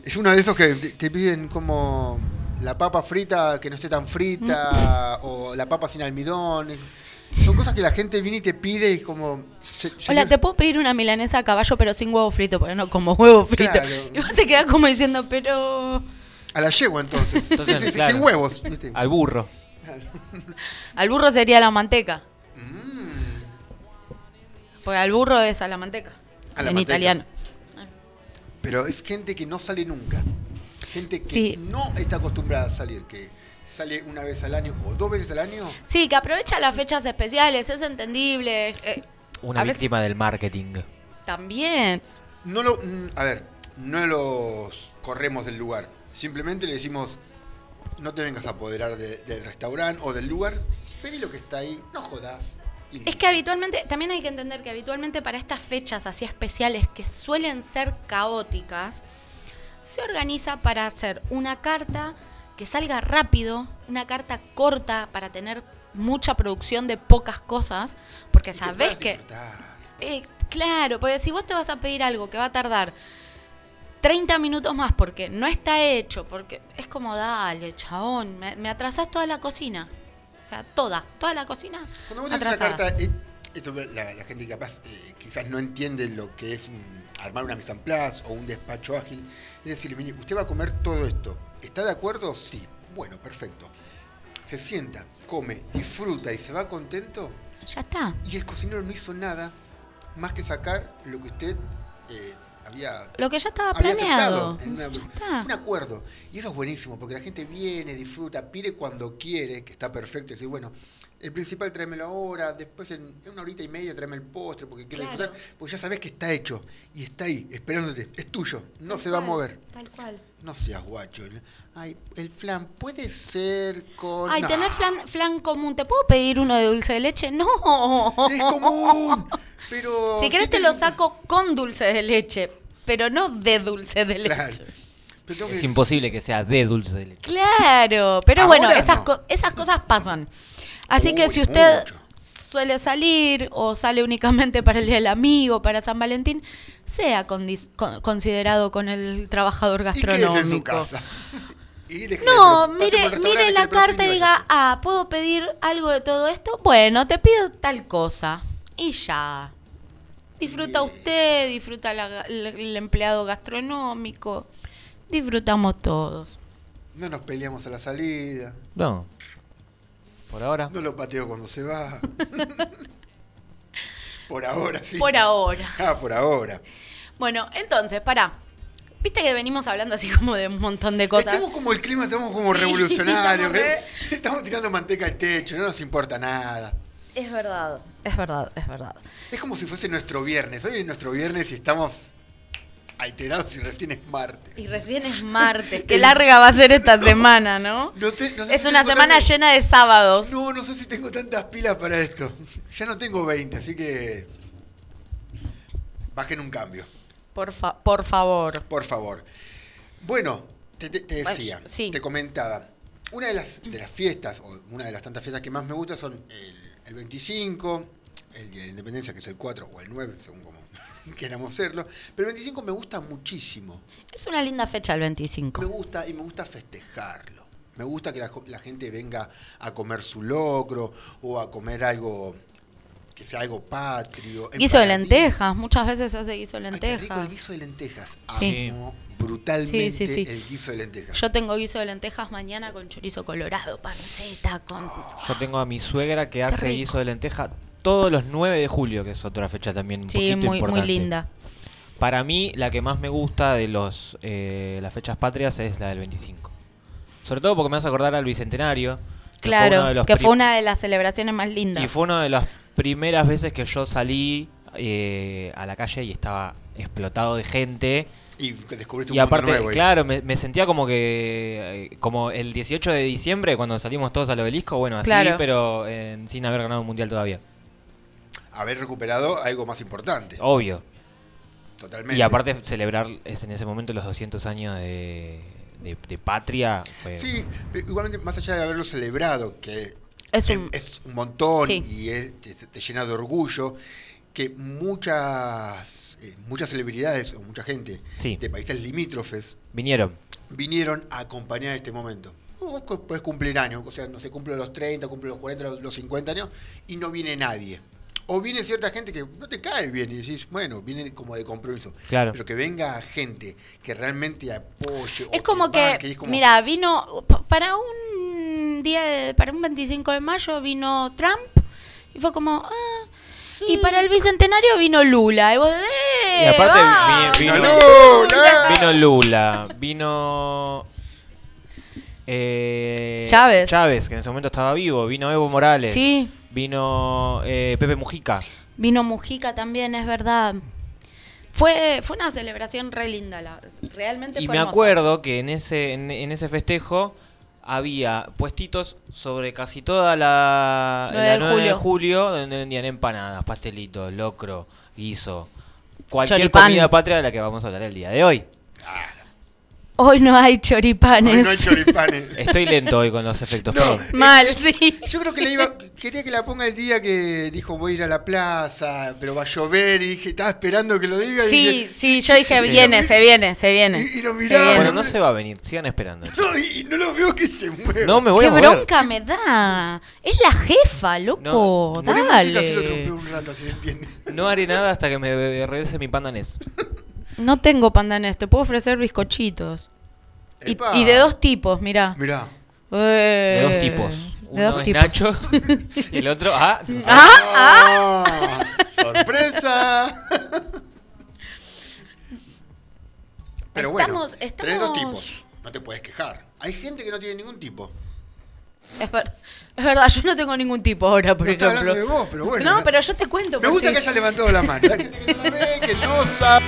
es uno de esos que te piden como la papa frita que no esté tan frita o la papa sin almidón. Son cosas que la gente viene y te pide y como... se-
Hola, te puedo pedir una milanesa a caballo pero sin huevo frito, porque no como huevo frito.
Claro.
Y vos te quedás como diciendo, pero
A la yegua entonces.
Entonces,
Sí, sí, sí,
claro.
Sin huevos. ¿viste?
Al burro.
al burro sería la manteca.
Mm.
Porque al burro es a la manteca.
A la
en
manteca.
italiano.
Pero es gente que no sale nunca. Gente que
Sí.
no está acostumbrada a salir, que sale una vez al año o dos veces al año,
Sí, que aprovecha las fechas especiales, es entendible. eh,
Una
a veces-
víctima del marketing.
También.
no lo. A ver, no los corremos del lugar. Simplemente le decimos. No te vengas a apoderar de- del restaurante o del lugar. Pedí lo que está ahí, no jodas.
Es que habitualmente, también hay que entender que habitualmente para estas fechas así especiales que suelen ser caóticas, se organiza para hacer una carta que salga rápido, una carta corta para tener mucha producción de pocas cosas, porque
y que.
Eh, claro, porque si vos te vas a pedir algo que va a tardar 30 minutos más porque no está hecho, porque es como, dale, chabón, me, me atrasás toda la cocina. O sea, toda, toda la cocina.
Cuando vos una carta, eh, esto la, la gente capaz eh, quizás no entiende lo que es un- armar una mise en place o un despacho ágil. Es decir, mire, usted va a comer todo esto. ¿Está de acuerdo? Sí. Bueno, perfecto. Se sienta, come, disfruta y se va contento.
Ya está.
Y el cocinero no hizo nada más que sacar lo que usted eh, había
Lo que ya estaba planeado.
aceptado en una-
Ya está.
fue un acuerdo. Y eso es buenísimo, porque la gente viene, disfruta, pide cuando quiere, que está perfecto. Decir, bueno, el principal tráemelo ahora, después en, en una horita y media tráeme el postre, porque quiero
Claro.
disfrutar. Porque ya sabes que está hecho y está ahí, esperándote. Es tuyo, no
Tal
se va a mover.
Tal cual.
No seas guacho. Ay, el flan puede ser con.
Ay,
No,
tenés flan, flan común. ¿Te puedo pedir uno de dulce de leche? No.
Es común. Pero.
Si querés te lo saco con dulce de leche, pero no de dulce de leche.
Claro. Que
Es imposible que sea de dulce de leche.
Claro, pero
Ahora
bueno, esas,
no.
co- esas cosas pasan. Así que si usted
mucho.
suele salir o sale únicamente para el Día del Amigo, para San Valentín, sea con- considerado con el trabajador
Y
gastronómico.
en su casa. Y
No, mire, mire la carta y diga, ah, ¿puedo pedir algo de todo esto? Bueno, te pido tal cosa. Y ya. Disfruta
Yes.
usted, disfruta la- el empleado gastronómico. Disfrutamos todos.
No nos peleamos a la salida.
No. Por ahora.
No lo pateo cuando se va. por ahora, sí.
Por ahora.
Ah, por ahora.
Bueno, entonces, pará. Viste que venimos hablando así como de un montón de cosas.
Estamos como el clima, estamos como
Sí,
revolucionarios.
estamos re-
¿eh? Estamos tirando manteca al techo, no nos importa nada.
Es verdad, es verdad, es verdad.
Es como si fuese nuestro viernes. Hoy es nuestro viernes y estamos alterados y recién es martes.
Y recién es martes. Qué larga va a ser esta semana, ¿no?
No te- no sé
Es
si
una semana llena de sábados.
No, no sé si tengo tantas pilas para esto. Ya no tengo 20, así que. Bajen un cambio,
Por, fa- por favor.
por favor. Bueno, te, te- te decía,
Bueno, sí.
te comentaba. Una de las, de las fiestas, o una de las tantas fiestas que más me gusta son el, el 25, el Día de la Independencia, que es el 4 o el 9, según queramos hacerlo. Pero el 25 me gusta muchísimo.
Es una linda fecha el
Me
25.
gusta y me gusta festejarlo. Me gusta que la, gente venga a comer su locro o a comer algo que sea algo patrio.
Guiso de lentejas. Muchas veces se hace guiso de
Ay, qué rico el
lentejas.
guiso de lentejas.
Sí.
Amo brutalmente
Sí, sí, sí.
el guiso de lentejas.
Yo tengo guiso de lentejas mañana con chorizo colorado, panceta, con...
Yo tengo a mi suegra que hace
rico.
guiso de lenteja todos los 9 de julio, que es otra fecha también un
Sí,
poquito
muy, muy
importante.
linda.
Para mí, la que más me gusta de los eh, las fechas patrias es la del 25. Sobre todo porque me hace acordar al Bicentenario. que fue uno
Claro,
de los
que fue una de las celebraciones más lindas.
Y fue una de las primeras veces que yo salí eh, a la calle y estaba explotado de gente.
Y que descubriste un
Y
mundo
aparte,
nuevo ahí.
claro, me, me sentía como que eh, como el 18 de diciembre cuando salimos todos al obelisco, bueno, así,
Claro.
pero eh, sin haber ganado un mundial todavía.
Haber recuperado algo más importante.
Obvio.
Totalmente.
Y aparte celebrar es en ese momento los 200 años de, de- de patria fue
Sí, pero igualmente, más allá de haberlo celebrado, que
Es un-
es un montón
Sí.
y es- te, te llena de orgullo, que muchas, eh, muchas celebridades o mucha gente
Sí.
de países limítrofes
vinieron.
vinieron a acompañar este momento. Vos puedes cumplir años, o sea, no se cumple los 30, cumple los 40, los, los 50 años, y no viene nadie. O viene cierta gente que no te cae bien y decís, bueno, viene como de compromiso.
Claro.
Pero que venga gente que realmente apoye. o
Es como
te
que,
banque, es como-
mira, vino pa- para un día, de- para un 25 de mayo vino Trump y fue como, ah, y para el bicentenario vino Lula. Y vos, ¡eh!
Y aparte vino,
¡Lula!
vino Lula, vino eh,
Chávez.
Chávez, que en ese momento estaba vivo. Vino Evo Morales.
Sí.
Vino eh, Pepe Mujica.
Vino Mujica también, es verdad. Fue, fue una celebración re linda, la- realmente
Y
fue
me
hermosa.
acuerdo que en ese, en, en ese festejo había puestitos sobre casi toda la,
9
la
de
9 de
julio.
julio donde vendían empanadas, pastelitos, locro, guiso. Cualquier
Choripán.
comida patria de la que vamos a hablar el día de hoy.
Hoy no hay choripanes.
Hoy no hay choripanes.
Estoy lento hoy con los efectos,
No.
perdón.
Mal, sí.
Yo creo que le iba, quería que la ponga el día que dijo voy a ir a la plaza, pero va a llover y dije, estaba esperando que lo diga. y
Sí,
dije,
sí, yo dije,
Sí.
viene, se viene, se viene.
Y- y lo miraba.
Bueno, no se va a venir, sigan esperando.
no, y no lo veo que se mueva.
No me voy
Qué
a mover.
bronca me da. Es la jefa, loco.
No,
Dale.
se lo un rato, así entiende.
No haré nada hasta que me regrese mi panda NES.
No tengo pandanés, te puedo ofrecer bizcochitos. Y, de dos tipos, mirá.
Mirá.
De
Eh,
dos tipos.
De dos
es
tipos.
Nacho y el otro, ah, no.
Ah,
Ah, ¡Sorpresa! Pero bueno,
Estamos-
tenés dos tipos. No te puedes quejar. Hay gente que no tiene ningún tipo.
Es, ver- es verdad, yo no tengo ningún tipo ahora, por
No
ejemplo.
hablando de vos, pero bueno.
No, pero yo te cuento.
Me gusta que haya levantado la mano. Hay gente que no la ve, que no sabe.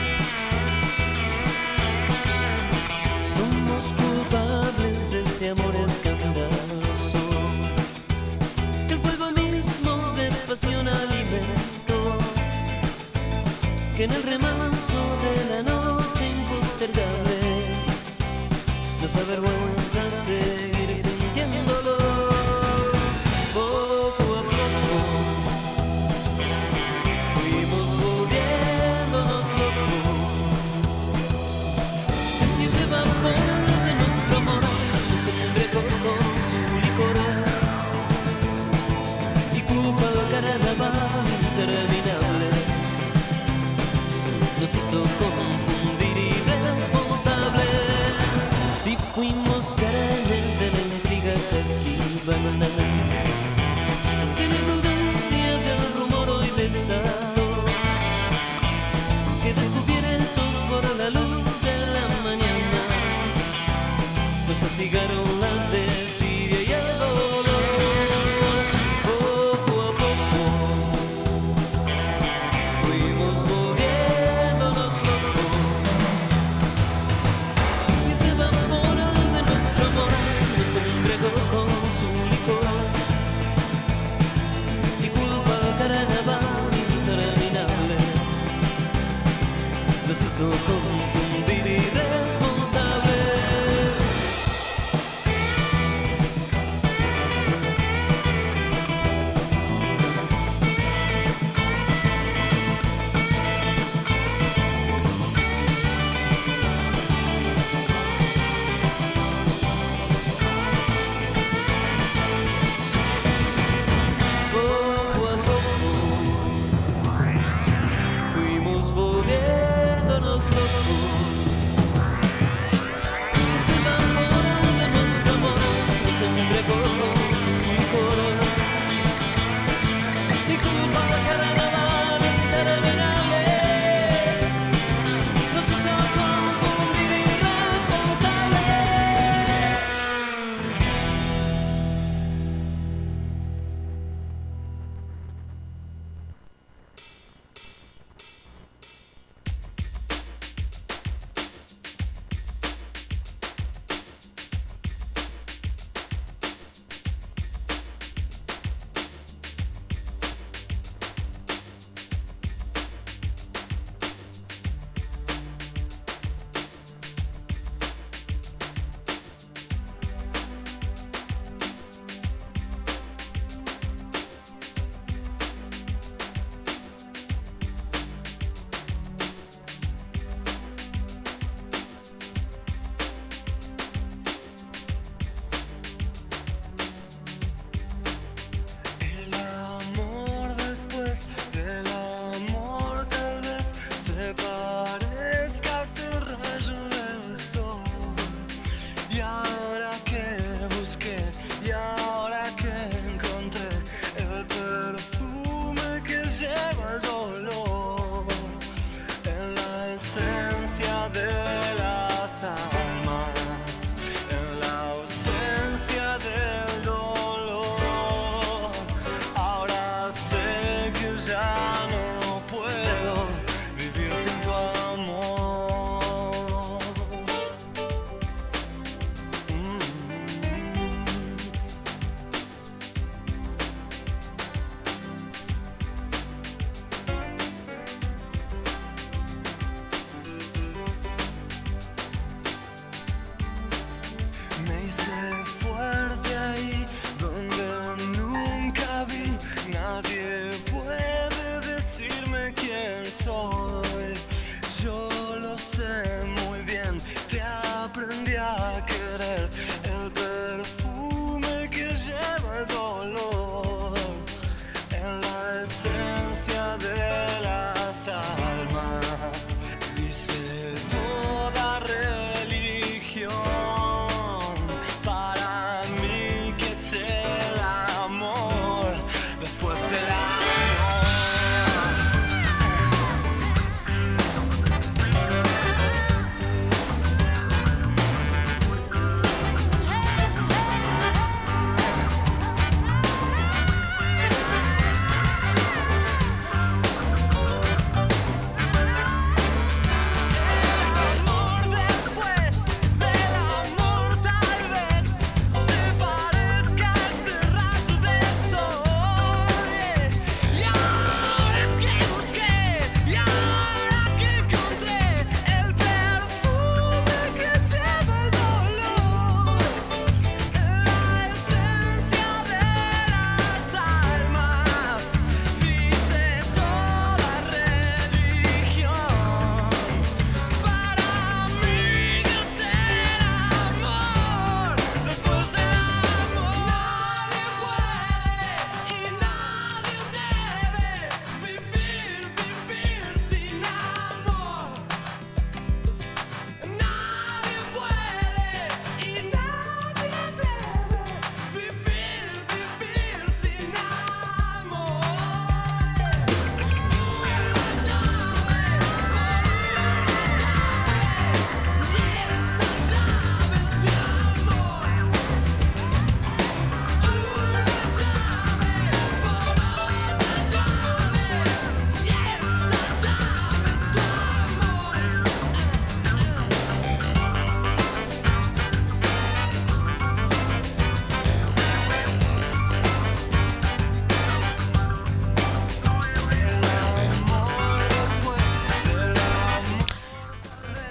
En el remanso de la noche impostergable nos avergüenza seguir confundir irresponsables si fuimos carnes de la intriga que esquivan que la imprudencia del rumor hoy desató que descubiertos por la luz de la mañana nos castigaron took a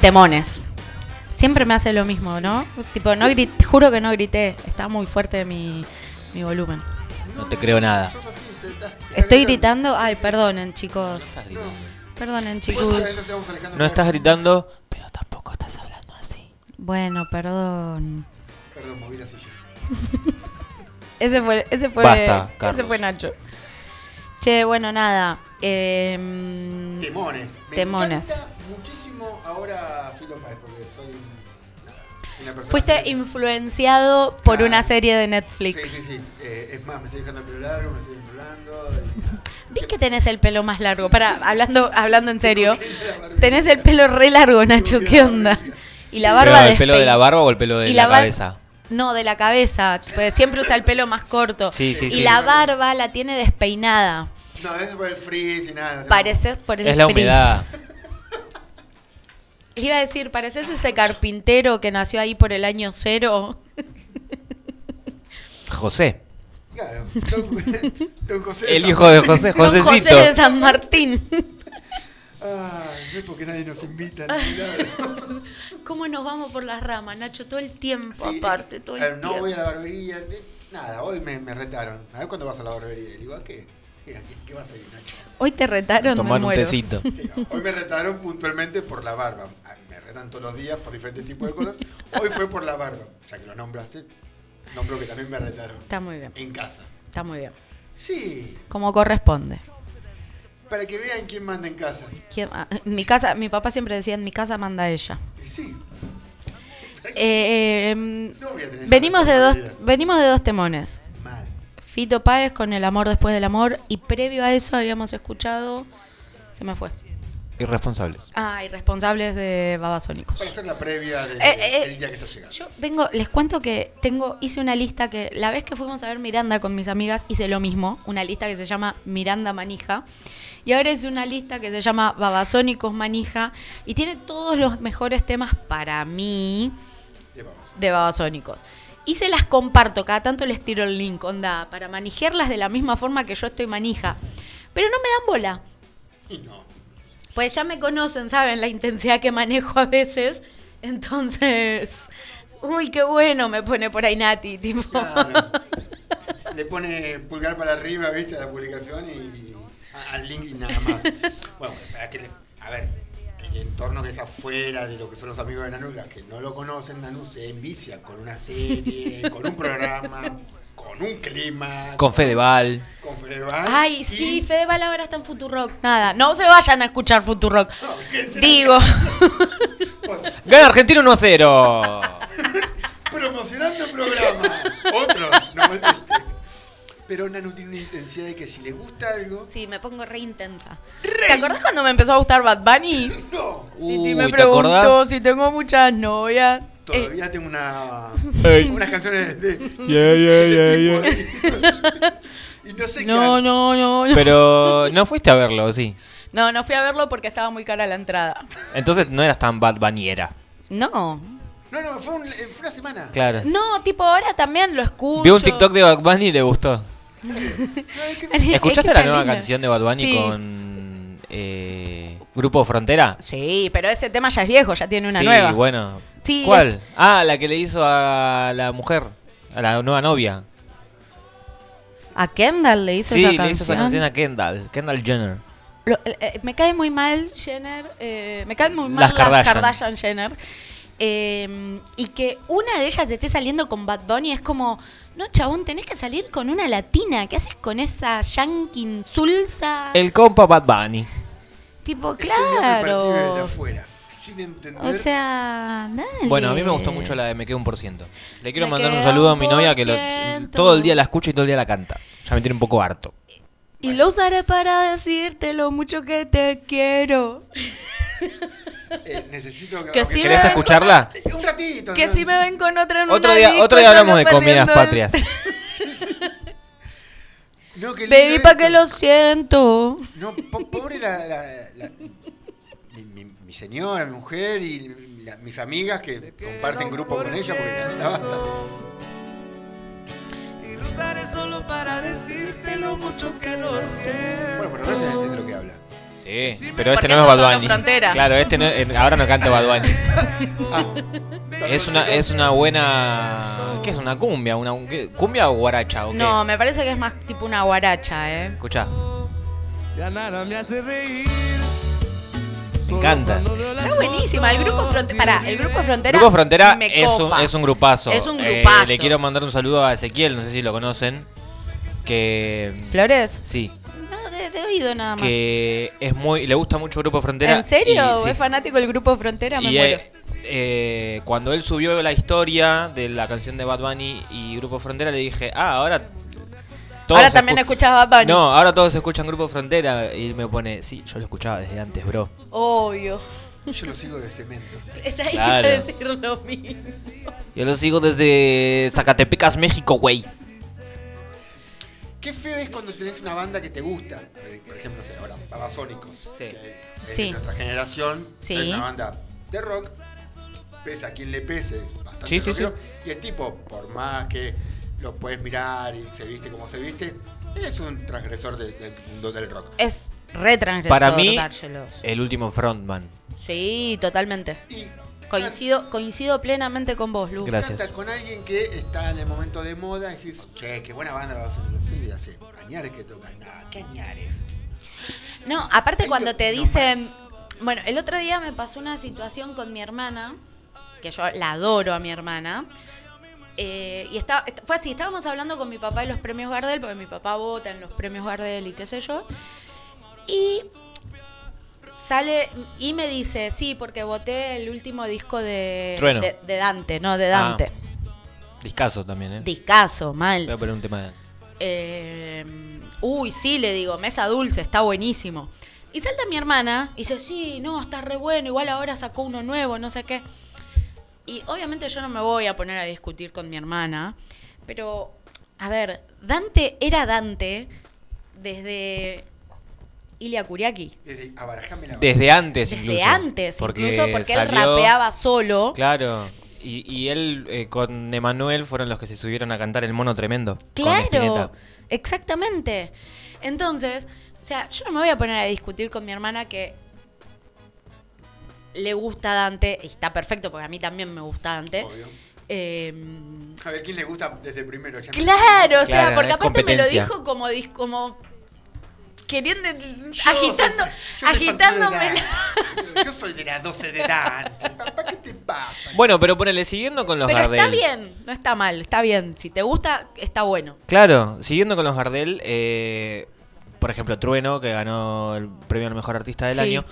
Temones. Siempre me hace lo mismo, ¿no? Tipo, no grit- te juro que no grité. Está muy fuerte mi, mi volumen.
No te creo nada.
Estoy gritando. Ay, perdonen, chicos. Perdonen, chicos.
No estás gritando.
Bueno, perdón.
Perdón, moví la silla.
Ese fue, ese fue,
Basta,
ese fue Nacho. Che, bueno, nada. em,
Temones. Me
Temones. Fuiste influenciado por
Claro.
una serie de
Sí,
Netflix.
sí, sí. Eh, es más, me estoy dejando el pelo largo, me estoy enrolando.
Vi que tenés el pelo más largo. Para, hablando, hablando en serio. Tenés el pelo re largo, Nacho. ¿Qué onda? Y la barba
¿Pero ¿El pelo de la barba o el pelo de
y
la, cabeza?
No, de la cabeza. Pues siempre usa el pelo más corto.
Sí, sí,
y
sí.
la barba la tiene despeinada.
No, eso es por el freeze y nada. no
Pareces por el
Es la
frizz.
humedad.
Le Iba a decir, pareces ese carpintero que nació ahí por el año cero.
José.
Claro. Don, don José de
El
San
hijo de
Martín.
José,
Don
Josecito.
José de San Martín.
Ay, no es porque nadie nos invita ni.
¿Cómo nos vamos por las ramas, Nacho? Todo el tiempo,
Sí,
aparte, todo el
no
tiempo.
voy a la barbería. nada, hoy me, me retaron. A ver cuándo vas a la barbería. Le digo, ¿a qué? ¿Qué, vas a ir, Nacho?
Hoy te retaron, me
Tomar un
muero.
tecito.
Hoy me retaron puntualmente por la barba. Me retan todos los días por diferentes tipos de cosas. Hoy fue por la barba. Ya que lo nombraste, nombro que también me retaron.
Está muy bien,
En casa.
está muy bien.
Sí,
Como corresponde.
para que vean quién manda en casa.
¿Quién- ah, en mi casa, mi papá siempre decía, en mi casa manda ella.
Sí,
Eh, em,
no tener esa
venimos de dos, venimos de dos temones. Fito Páez con El amor después del amor y previo a eso habíamos escuchado, se me fue.
Irresponsables.
Ah, irresponsables de Babasónicos.
Para hacer la previa del
Eh, eh,
día que está llegando.
Yo vengo, les cuento que tengo, hice una lista que la vez que fuimos a ver Miranda con mis amigas hice lo mismo, una lista que se llama Miranda Manija. Y ahora es una lista que se llama Babasónicos Manija y tiene todos los mejores temas para mí
Ya vamos.
de Babasónicos. Y se las comparto, cada tanto les tiro el link, onda, para manejarlas de la misma forma que yo estoy manija. Pero no me dan bola.
Y no.
Pues ya me conocen, saben la intensidad que manejo a veces. Entonces, uy, qué bueno me pone por ahí Nati, tipo.
Claro. Le pone pulgar para arriba, viste, a la publicación y al link y nada más. Bueno, para que le- a ver, el entorno que es afuera de lo que son los amigos de Nanu, las que no lo conocen, Nanu se envicia con una serie, con un programa, con un clima,
Con Fedeval.
con Fedeval.
Ay,
y-
sí, Fedeval ahora está en Futurock. Nada, no se vayan a escuchar Futurock. Digo,
Gana Argentina 1 a 0.
promocionando programa. Otros, no. Pero Nanu tiene una intensidad de que si le gusta algo,
sí, me pongo re intensa. ¿Te acordás cuando me empezó a gustar Bad Bunny?
no.
Titi me
Uy, ¿te
preguntó
acordás?
si tengo muchas novias. Eh,
Todavía tengo una,
Ey.
unas canciones de,
Yeah, yeah,
este
yeah,
tipo. Y no sé
no,
qué.
no, no, no.
Pero no fuiste a verlo, sí.
No, no fui a verlo porque estaba muy cara la entrada.
Entonces no eras tan bad baniera.
No.
No, no, fue, un- eh, fue una semana.
Claro.
No, tipo, ahora también lo escucho.
Vi un TikTok de Bad Bunny y le gustó.
Es que
¿Escuchaste la nueva
lindo.
canción de Bad Bunny
Sí.
con eh, Grupo Frontera?
Sí, pero ese tema ya es viejo, ya tiene una
sí,
nueva.
bueno.
Sí,
¿Cuál? Ah, la que le hizo a la mujer, a la nueva novia.
A Kendall le hizo
sí,
esa
le
canción.
hizo esa canción a Kendall, Kendall Jenner.
Lo- eh, eh, me cae muy mal Jenner, eh, me caen muy mal
Las
las
Kardashian.
Kardashian, Jenner. eh, y que una de ellas esté saliendo con Bad Bunny es como, no chabón, tenés que salir con una latina. ¿Qué haces con esa yankee insulsa?
El compa Bad Bunny.
tipo,
loco el partido desde
claro.
afuera, sin entender.
O sea, dale.
Bueno, a mí me gustó mucho la de Me quedo un por ciento. Le quiero
Me
mandar un
queda
saludo a
un
mi novia que lo-
por ciento.
todo el día la escucha y todo el día la canta. Ya me tiene un poco harto.
Y lo usaré para decirte lo mucho que te quiero.
Eh, necesito
Que sí
sea-
¿Querés escucharla?
Un ratito.
Que
¿no?
si me ven con otra en
Otro
una
día,
disco,
otro día hablamos de comidas
el-
patrias.
No, qué lindo
Baby, pa' que lo siento.
No, po- pobre la, la- la- mi, mi- mi señora, mi mujer y la- mis amigas que comparten grupo con ella porque la basta.
Y lo usaré solo para decirte lo mucho que lo sé.
Bueno, pero no se entiende lo que
Sí, pero este no es Bad Bunny. Claro, este no, eh, ahora no canta Bad Bunny. es una es una buena ¿Qué es una cumbia? Una qué? cumbia o guaracha o qué?
No, me parece que es más tipo una guaracha, ¿eh?
Escucha,
Ya nada me hace reír.
me encanta.
Está buenísima. El grupo Frontera. Pará, el grupo Frontera.
Grupo Frontera
me
es un, es un grupazo.
Es un
Eh,
grupazo.
le quiero mandar un saludo a Ezequiel, no sé si lo conocen. Que
¿Flores?
sí,
de, oído nada más.
que es muy le gusta mucho Grupo Frontera.
¿En serio?
y- sí.
¿Es fanático del grupo Frontera? Me
Y,
muero.
eh, eh, cuando él subió la historia de la canción de Bad Bunny y Grupo Frontera, le dije, ah, ahora.
Ahora también
escu-
escuchas Bad Bunny.
No, ahora todos escuchan Grupo Frontera. Y él me pone, sí, yo lo escuchaba desde antes, bro.
Obvio.
Yo lo sigo de cemento.
Es ahí
Claro.
decir lo mismo.
Yo lo sigo desde Zacatepecas, México, güey.
Qué feo es cuando tenés una banda que te gusta. Eh, Por ejemplo, ahora, Babasónicos.
Sí.
que es
Sí.
de nuestra generación.
Sí.
Es una banda de rock. Pese a quien le pese, es bastante
Sí, sí,
rockero. Y el tipo, por más que lo puedes mirar y se viste como se viste, es un transgresor de- del mundo del rock.
Es re transgresor
Para mí,
dárselos.
el último frontman.
Sí, totalmente.
Y
Coincido, coincido plenamente con vos, Lu.
Gracias.
canta con alguien que está en el momento de moda y decís, che, qué buena banda Babasónicos. Sí, hace añares que tocan. No, ¿qué añares?
No, aparte
Ahí
cuando te dicen... Bueno, el otro día me pasó una situación con mi hermana, que yo la adoro a mi hermana. eh, y estaba, est- fue así, estábamos hablando con mi papá de los premios Gardel, porque mi papá vota en los premios Gardel y qué sé yo. Y sale y me dice, sí, porque voté el último disco de,
Trueno.
de, de Dante, no, de
Ah.
Dante.
Discaso también, ¿eh?
Discaso,
Voy
mal.
a poner un tema de...
Eh, uy, sí, le digo, mesa dulce, está buenísimo. Y salta mi hermana y dice, sí, no, está re bueno, igual ahora sacó uno nuevo, no sé qué. Y obviamente yo no me voy a poner a discutir con mi hermana, pero, a ver, Dante era Dante desde Ilia Kuriaki.
Desde la
Desde antes,
Desde
incluso.
antes, incluso porque él rapeaba solo.
Claro. Y, y él eh, con Emanuel fueron los que se subieron a cantar El Mono Tremendo.
Claro, exactamente. Entonces, o sea, yo no me voy a poner a discutir con mi hermana que le gusta Dante, y está perfecto porque a mí también me gusta Dante.
Obvio.
Eh,
A ver, ¿quién le gusta desde primero? Ya me-
claro, o sea,
Claro,
porque aparte me lo dijo como, como queriendo,
Yo
agitando,
soy- yo soy
agitándome la-.
Yo soy de las 12 de Dante. Papá, ¿qué te pasa?
Bueno, pero ponele, siguiendo con los
Pero
Gardel.
está bien, no está mal, está bien. Si te gusta, está bueno.
Claro, siguiendo con los Gardel, eh, por ejemplo, Trueno, que ganó el premio al mejor artista del
Sí.
año.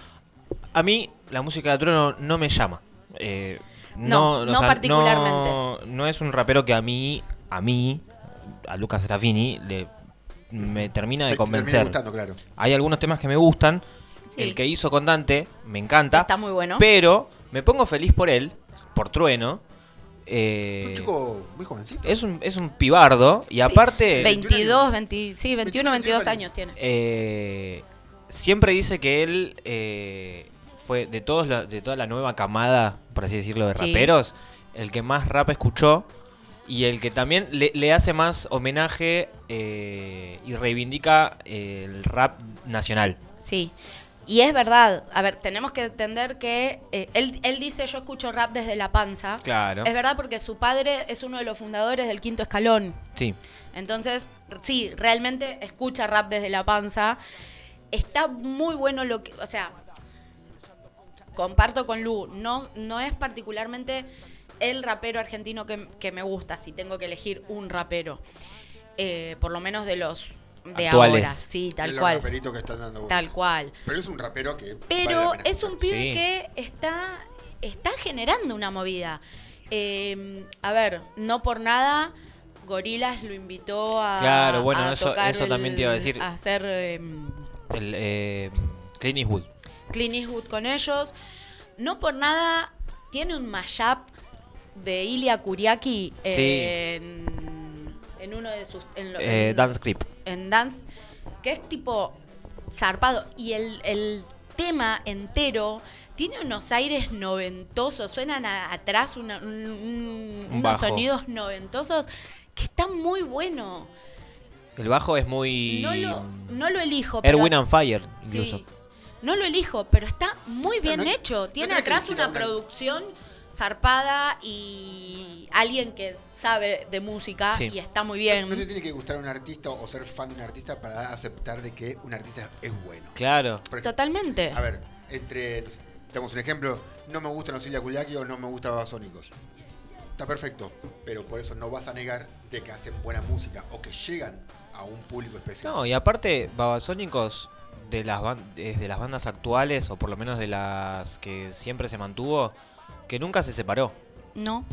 A mí, la música de Trueno no me llama. Eh,
No, no particularmente.
No, no es un rapero que a mí, a mí, a Lucas Serafini, le, me termina de
te termina
convencer.
gustando, claro.
Hay algunos temas que me gustan.
Sí.
El que hizo con Dante me encanta.
Está muy bueno.
Pero me pongo feliz por él, por Trueno. eh,
Un chico muy jovencito.
es un, es un pibardo y
Sí,
aparte
22, 20, sí, 21, 22
22
años tiene.
eh, siempre dice que él eh, fue de todos la- de toda la nueva camada, por así decirlo, de
Sí.
raperos, el que más rap escuchó y el que también le, le hace más homenaje eh, y reivindica eh, el rap nacional.
Sí. Y es verdad, a ver, tenemos que entender que eh, él, él dice yo escucho rap desde la panza.
Claro.
Es verdad porque su padre es uno de los fundadores del quinto escalón.
Sí.
Entonces, sí, realmente escucha rap desde la panza. Está muy bueno lo que, o sea, comparto con Lu, no, no es particularmente el rapero argentino que, que me gusta, si tengo que elegir un rapero. Eh, por lo menos de los de
Actuales.
ahora, sí,
De
tal
los
cual.
raperitos que están dando
Tal cual.
Pero es un rapero que.
Pero es un pibe
Sí.
que está, está generando una movida. Eh, a ver, no por nada, Gorilas lo invitó a.
Claro, bueno,
a
eso-
tocar
eso también te iba a decir.
A hacer eh,
El eh, Clint Eastwood.
Clint Eastwood con ellos. No por nada, tiene un mashup de Ilia Kuriaki en, en uno de sus. En, lo-
Eh,
en-
Dance Creep.
en Dance, que es tipo zarpado. Y el, el tema entero tiene unos aires noventosos, suenan a- atrás una- un- un-
Un
unos sonidos noventosos que están muy bueno.
El bajo es muy.
No lo, no lo elijo. pero-
Erwin and Fire, incluso.
Sí. no lo elijo, pero está muy bien
no-
hecho. Tiene atrás una- producción zarpada y alguien que sabe de música
Sí.
y está muy bien.
No te tiene que gustar un artista o ser fan de un artista para aceptar de que un artista es bueno.
Claro.
Ejemplo,
Totalmente.
A ver, entre, no sé, damos un ejemplo, no me gusta Nocilia Kuliaki o no me gusta Babasónicos. Está perfecto, pero por eso no vas a negar de que hacen buena música o que llegan a un público especial.
No, y aparte, Babasónicos, de las, ban- de las bandas actuales, o por lo menos de las que siempre se mantuvo, que nunca se separó.
No.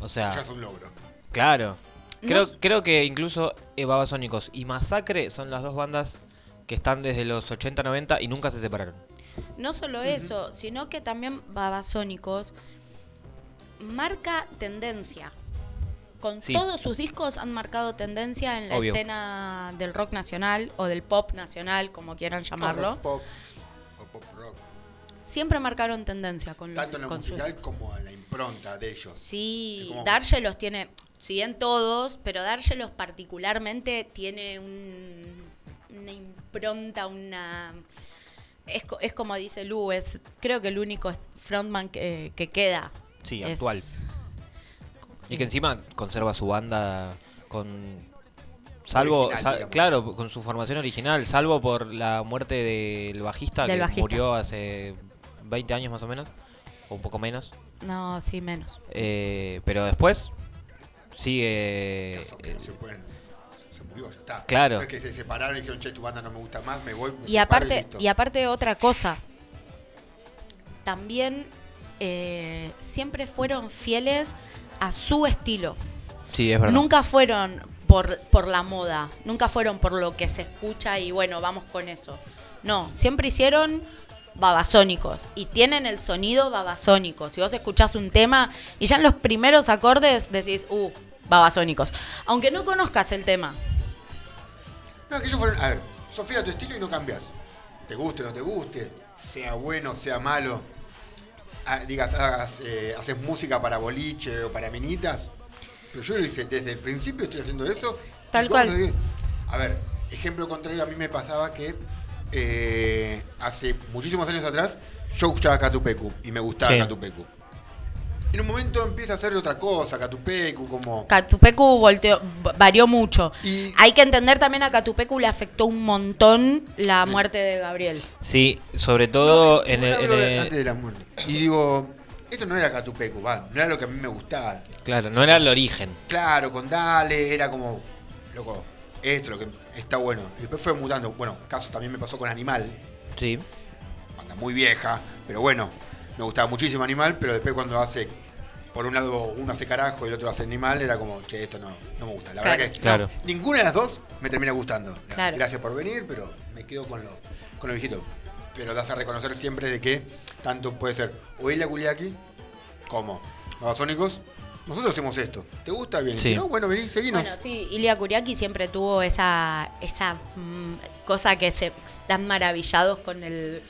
O sea,
ya es un logro.
claro. Creo, creo que incluso Babasónicos y Masacre son las dos bandas que están desde los 80-90 y nunca se separaron.
No solo eso, sino que también Babasónicos marca tendencia. Con
Sí.
todos sus discos han marcado tendencia en la
Obvio.
escena del rock nacional o del pop nacional, como quieran llamarlo.
Rock pop, o pop rock.
Siempre marcaron tendencia con los
Tanto en lo
con
musical como en la impronta de ellos.
Sí,
como-
Dárselos tiene, si bien todos, pero Dárselos particularmente tiene un- una impronta, una... Es, co- es como dice Lu, es creo que el único frontman que, que queda.
Sí,
Es-
actual. Y que encima conserva su banda con... Salvo,
Original,
sa-
digamos.
claro, con su formación original, salvo por la muerte del bajista
Del
que
bajista.
murió hace 20 años más o menos, o un poco menos.
No, sí, menos.
Eh, pero después sigue...
Caso que no se pueden. Se murió, ya está.
Claro.
No es que se separaron y dijeron, che, tu banda no me gusta más, me voy. me
Y aparte,
listo".
y aparte otra cosa, también eh, siempre fueron fieles a su estilo.
Sí, es verdad.
Nunca fueron por, por la moda, nunca fueron por lo que se escucha y bueno, vamos con eso. No, siempre hicieron babasónicos y tienen el sonido babasónico. Si vos escuchás un tema y ya en los primeros acordes decís, uh, babasónicos. Aunque no conozcas el tema.
No, es que ellos fueron. A ver, sos fiel a tu estilo y no cambias. Te guste o no te guste, sea bueno, sea malo. Ah, digas, hagas, eh, haces música para boliche o para minitas. Pero yo lo hice desde el principio, estoy haciendo eso.
Tal cual.
A ver, ejemplo contrario, a mí me pasaba que eh, hace muchísimos años atrás yo escuchaba Catupecu y me gustaba
Sí.
Catupecu. En un momento empieza a hacer otra cosa, Catupecu, como.
Catupecu volteó, varió mucho. Hay que entender también a Catupecu le afectó un montón la muerte de Gabriel.
Sí, sobre todo en el... en el-
antes de la muerte. Y digo, esto no era Catupecu, va, no era lo que a mí me gustaba.
Claro, no era el origen.
Claro, con Dale, era como, loco, esto es lo que está bueno. Y después fue mutando. Bueno, caso también me pasó con Animal,
Sí.
banda muy vieja, pero bueno, me gustaba muchísimo Animal, pero después cuando hace, por un lado uno hace carajo y el otro hace Animal, era como, che, esto no, no me gusta. La
Claro.
verdad que
Claro.
ninguna de las dos me termina gustando.
Claro.
Gracias por venir, pero me quedo con lo, con lo viejito. Pero das a reconocer siempre de que tanto puede ser o Ilya Kuliaki como Babasónicos. Nosotros hacemos esto. ¿Te gusta? Bien.
Sí.
Si no, bueno, vení, seguinos.
Bueno, sí, Ilia Kuriaki siempre tuvo esa, esa mm, cosa que se están maravillados con el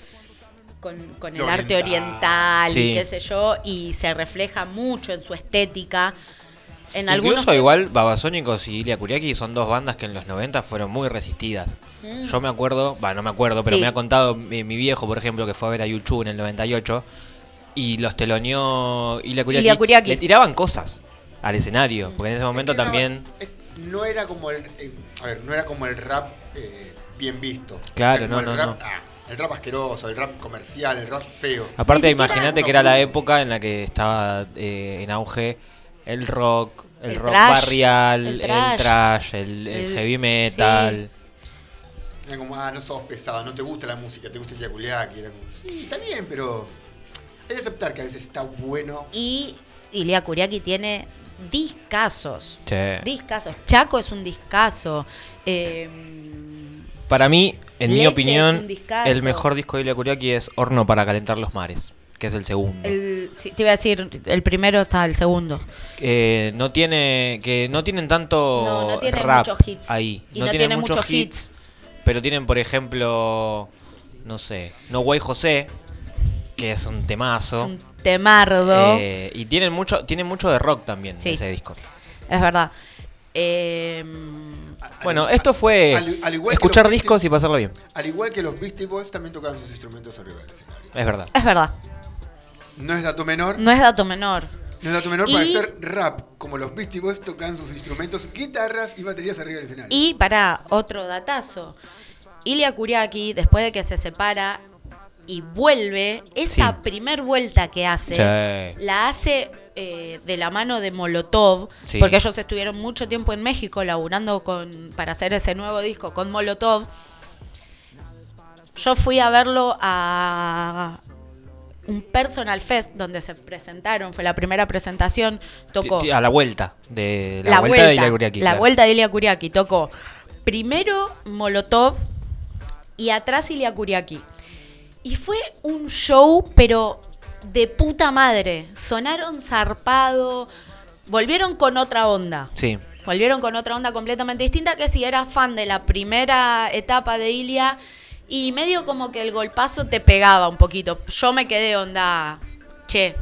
con, con el arte
oriental.
Sí.
y qué sé yo, y se refleja mucho en su estética. En algunos
Incluso igual Babasónicos y Ilia Kuriaki son dos bandas que en los 90 fueron muy resistidas.
Mm.
Yo me acuerdo, va, no me acuerdo, pero
Sí.
me ha contado mi, mi viejo, por ejemplo, que fue a ver a Yuchu en el 98 y los teloneó Ilia Kuriaki.
Ilia Kuriaki.
Le tiraban cosas al escenario, porque en ese momento
Es que no-
también...
No, era como el. eh, a ver, no era como el rap eh, bien visto.
Claro, no,
el
no,
rap,
no.
ah, el rap asqueroso, el rap comercial, el rap feo.
Aparte, imagínate que era la época en la que estaba eh, en auge el rock, el,
El
rock
trash,
barrial,
el
el
trash,
el, el
el-
heavy metal.
Era como, ah, no sos pesado, no te gusta la música, te gusta el Yakuliaki. Era como, sí, está bien, pero. Hay que aceptar que a veces está bueno.
y Ilia Kuriaki tiene discazos.
Che.
Discazos. Chaco es un discazo. Eh,
Para mí, en mi
Leche es
opinión, el mejor disco de Ilia Kuriaki es Horno para calentar los mares, que es el segundo.
el, sí, te iba a decir, el primero está el segundo.
Eh, no tiene que no tienen tanto
No, no tiene
rap
muchos hits.
ahí.
Y no tiene muchos hits.
Pero tienen, por ejemplo, no sé, No Way José, que es un temazo.
Es un temardo.
Eh, y tienen mucho, tienen mucho de rock también
Sí.
ese disco.
Es verdad. Eh,
Bueno, esto fue
al- al igual que
escuchar
los
discos y pasarlo bien.
Al igual que los Beastie Boys también tocaban sus instrumentos arriba del escenario.
Es verdad.
es verdad,
No es dato menor.
no es dato menor.
No es dato menor para hacer rap. Como los Beastie Boys tocan sus instrumentos, guitarras y baterías arriba del escenario.
Y para otro datazo, Ilya Kuriaki, después de que se separa y vuelve, esa
Sí.
primer vuelta que hace,
Sí.
la hace eh, de la mano de Molotov,
Sí.
porque ellos estuvieron mucho tiempo en México laburando con, para hacer ese nuevo disco con Molotov. Yo fui a verlo a un Personal Fest donde se presentaron, fue la primera presentación, tocó
A la vuelta de la, vuelta, de Ilya Kuriaki,
la
claro.
vuelta de Ilya Kuriaki tocó primero Molotov y atrás Ilya Kuriaki. Y fue un show, pero de puta madre. Sonaron zarpado, volvieron con otra onda.
Sí.
Volvieron con otra onda completamente distinta que si eras fan de la primera etapa de Ilia y medio como que el golpazo te pegaba un poquito. Yo me quedé onda, che,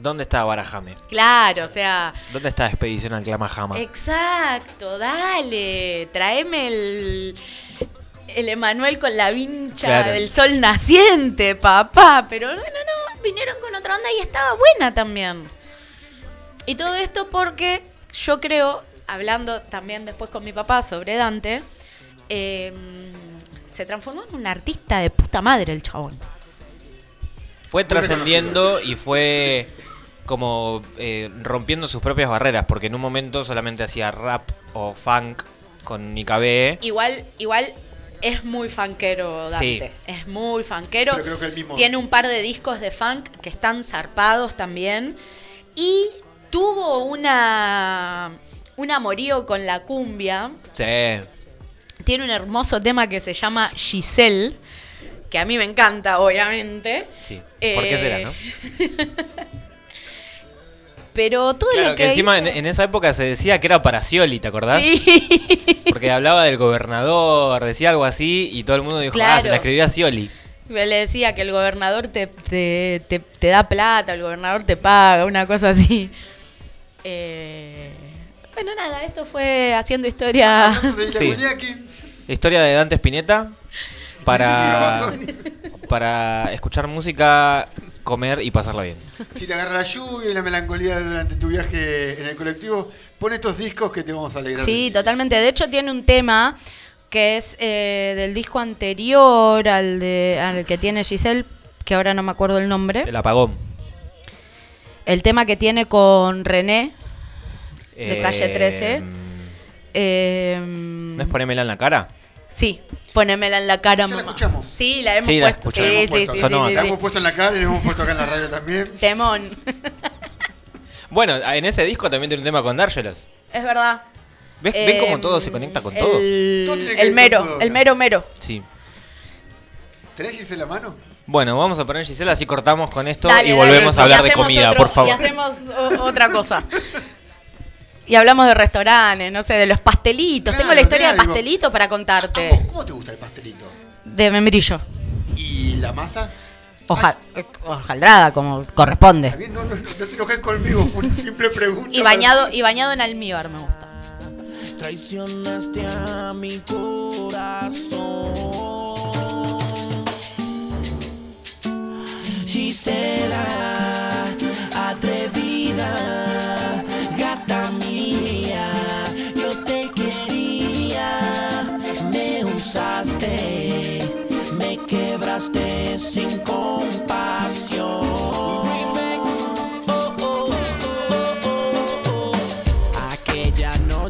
¿Dónde está Barajame?
claro, o sea,
¿Dónde está Expedición al Clamajama?
exacto, dale, tráeme el el Emanuel con la vincha
Claro.
del sol naciente, papá, pero no, no, no, vinieron con otra onda y estaba buena también. Y todo esto porque yo creo, hablando también después con mi papá sobre Dante, eh, se transformó en un artista de puta madre el chabón.
Fue trascendiendo y fue como eh, rompiendo sus propias barreras, porque en un momento solamente hacía rap o funk con Nicabe.
Igual, igual es muy funkero Dante.
Sí.
Es muy.
Pero creo que el mismo-
Tiene un par de discos de funk que están zarpados también. Y tuvo una un amorío con la cumbia.
Sí.
Tiene un hermoso tema que se llama Giselle, que a mí me encanta, obviamente.
Sí. ¿Por qué
Eh,
será, no?
Pero todo
Claro,
lo
que,
que,
encima en,
hizo-
en esa época se decía que era para Scioli, ¿te acordás?
Sí.
Porque hablaba del gobernador, decía algo así, y todo el mundo dijo, ah,
Claro.
se la escribió a Scioli.
Le decía que el gobernador te, te, te- te da plata, el gobernador te paga, una cosa así. Eh, bueno, nada, esto fue haciendo historia.
Sí. Historia de Dante Spinetta para, para escuchar música, comer y pasarla bien.
Si te agarra la lluvia y la melancolía durante tu viaje en el colectivo, pon estos discos que te vamos a alegrar.
Sí, totalmente. De hecho, tiene un tema que es eh, del disco anterior al, de, al que tiene Giselle, que ahora no me acuerdo el nombre.
El apagón.
El tema que tiene con René, de
Eh,
calle 13. Eh,
¿No es ponémela en la cara?
Sí, ponémela en la cara,
Ya la
mamá.
escuchamos.
Sí, la hemos
Sí, la
puesto. Sí,
escuchamos.
sí,
Puesto,
sí,
sonó
sí,
La
sí,
hemos
sí.
puesto en la cara y la hemos puesto acá en la radio también.
Temón.
Bueno, en ese disco también tiene un tema con Dargelos.
es verdad.
¿Ves, ¿Ven cómo
Em,
todo se conecta con todo?
El,
Todo tiene que
el
ver con
mero,
todo,
el
claro.
mero mero.
Sí.
¿Tenés Gisela la mano?
Bueno, vamos a poner Gisela, así cortamos con esto
Dale,
y
dale,
volvemos a hablar de
hacemos
comida,
otro-
por favor.
Y hacemos o- otra cosa. Y hablamos de restaurantes, no sé, de los pastelitos.
Claro,
Tengo la historia
de
del
algo.
pastelito para
¿A
contarte.
vos cómo te gusta el pastelito?
De membrillo.
¿Y la masa?
Oja- hojaldrada, como corresponde.
Bien, no, no, no, no te enojes conmigo, fue una simple pregunta.
Y bañado, y bañado en almíbar me gusta.
Traicionaste a mi corazón. Gisela,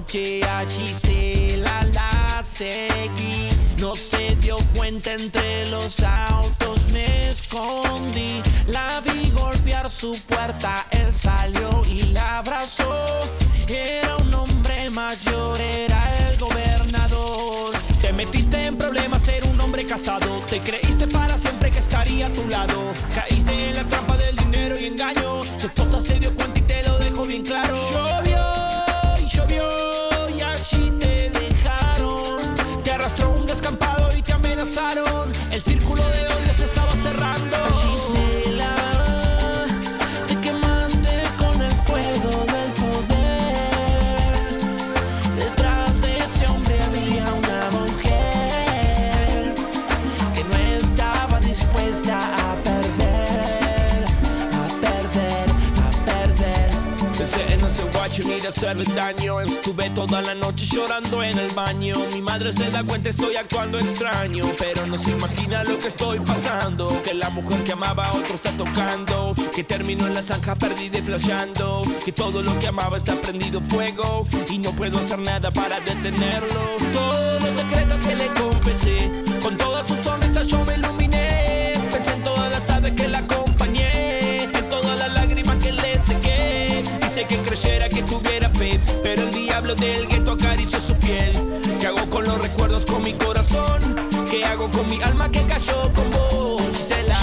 noche a Gisela la seguí. No se dio cuenta entre los autos, me escondí. La vi golpear su puerta, él salió y la abrazó. Era un hombre mayor, era el gobernador. Te metiste en problemas, ser un hombre casado. Te creíste para siempre que estaría a tu lado. Caíste en la trampa del dinero y engaño. Tu esposa se dio cuenta y te lo dejó bien claro. Y hacerle daño. Estuve toda la noche llorando en el baño. Mi madre se da cuenta, estoy actuando extraño. Pero no se imagina lo que estoy pasando. Que la mujer que amaba a otro está tocando. Que terminó en la zanja perdida y flasheando. Que todo lo que amaba está prendido fuego. Y no puedo hacer nada para detenerlo. Todos los secretos que le confesé. Con todas sus que creyera que tuviera fe. Pero el diablo del gueto acarició su piel. ¿Qué hago con los recuerdos, con mi corazón? ¿Qué hago con mi alma que cayó con vos? Gisela.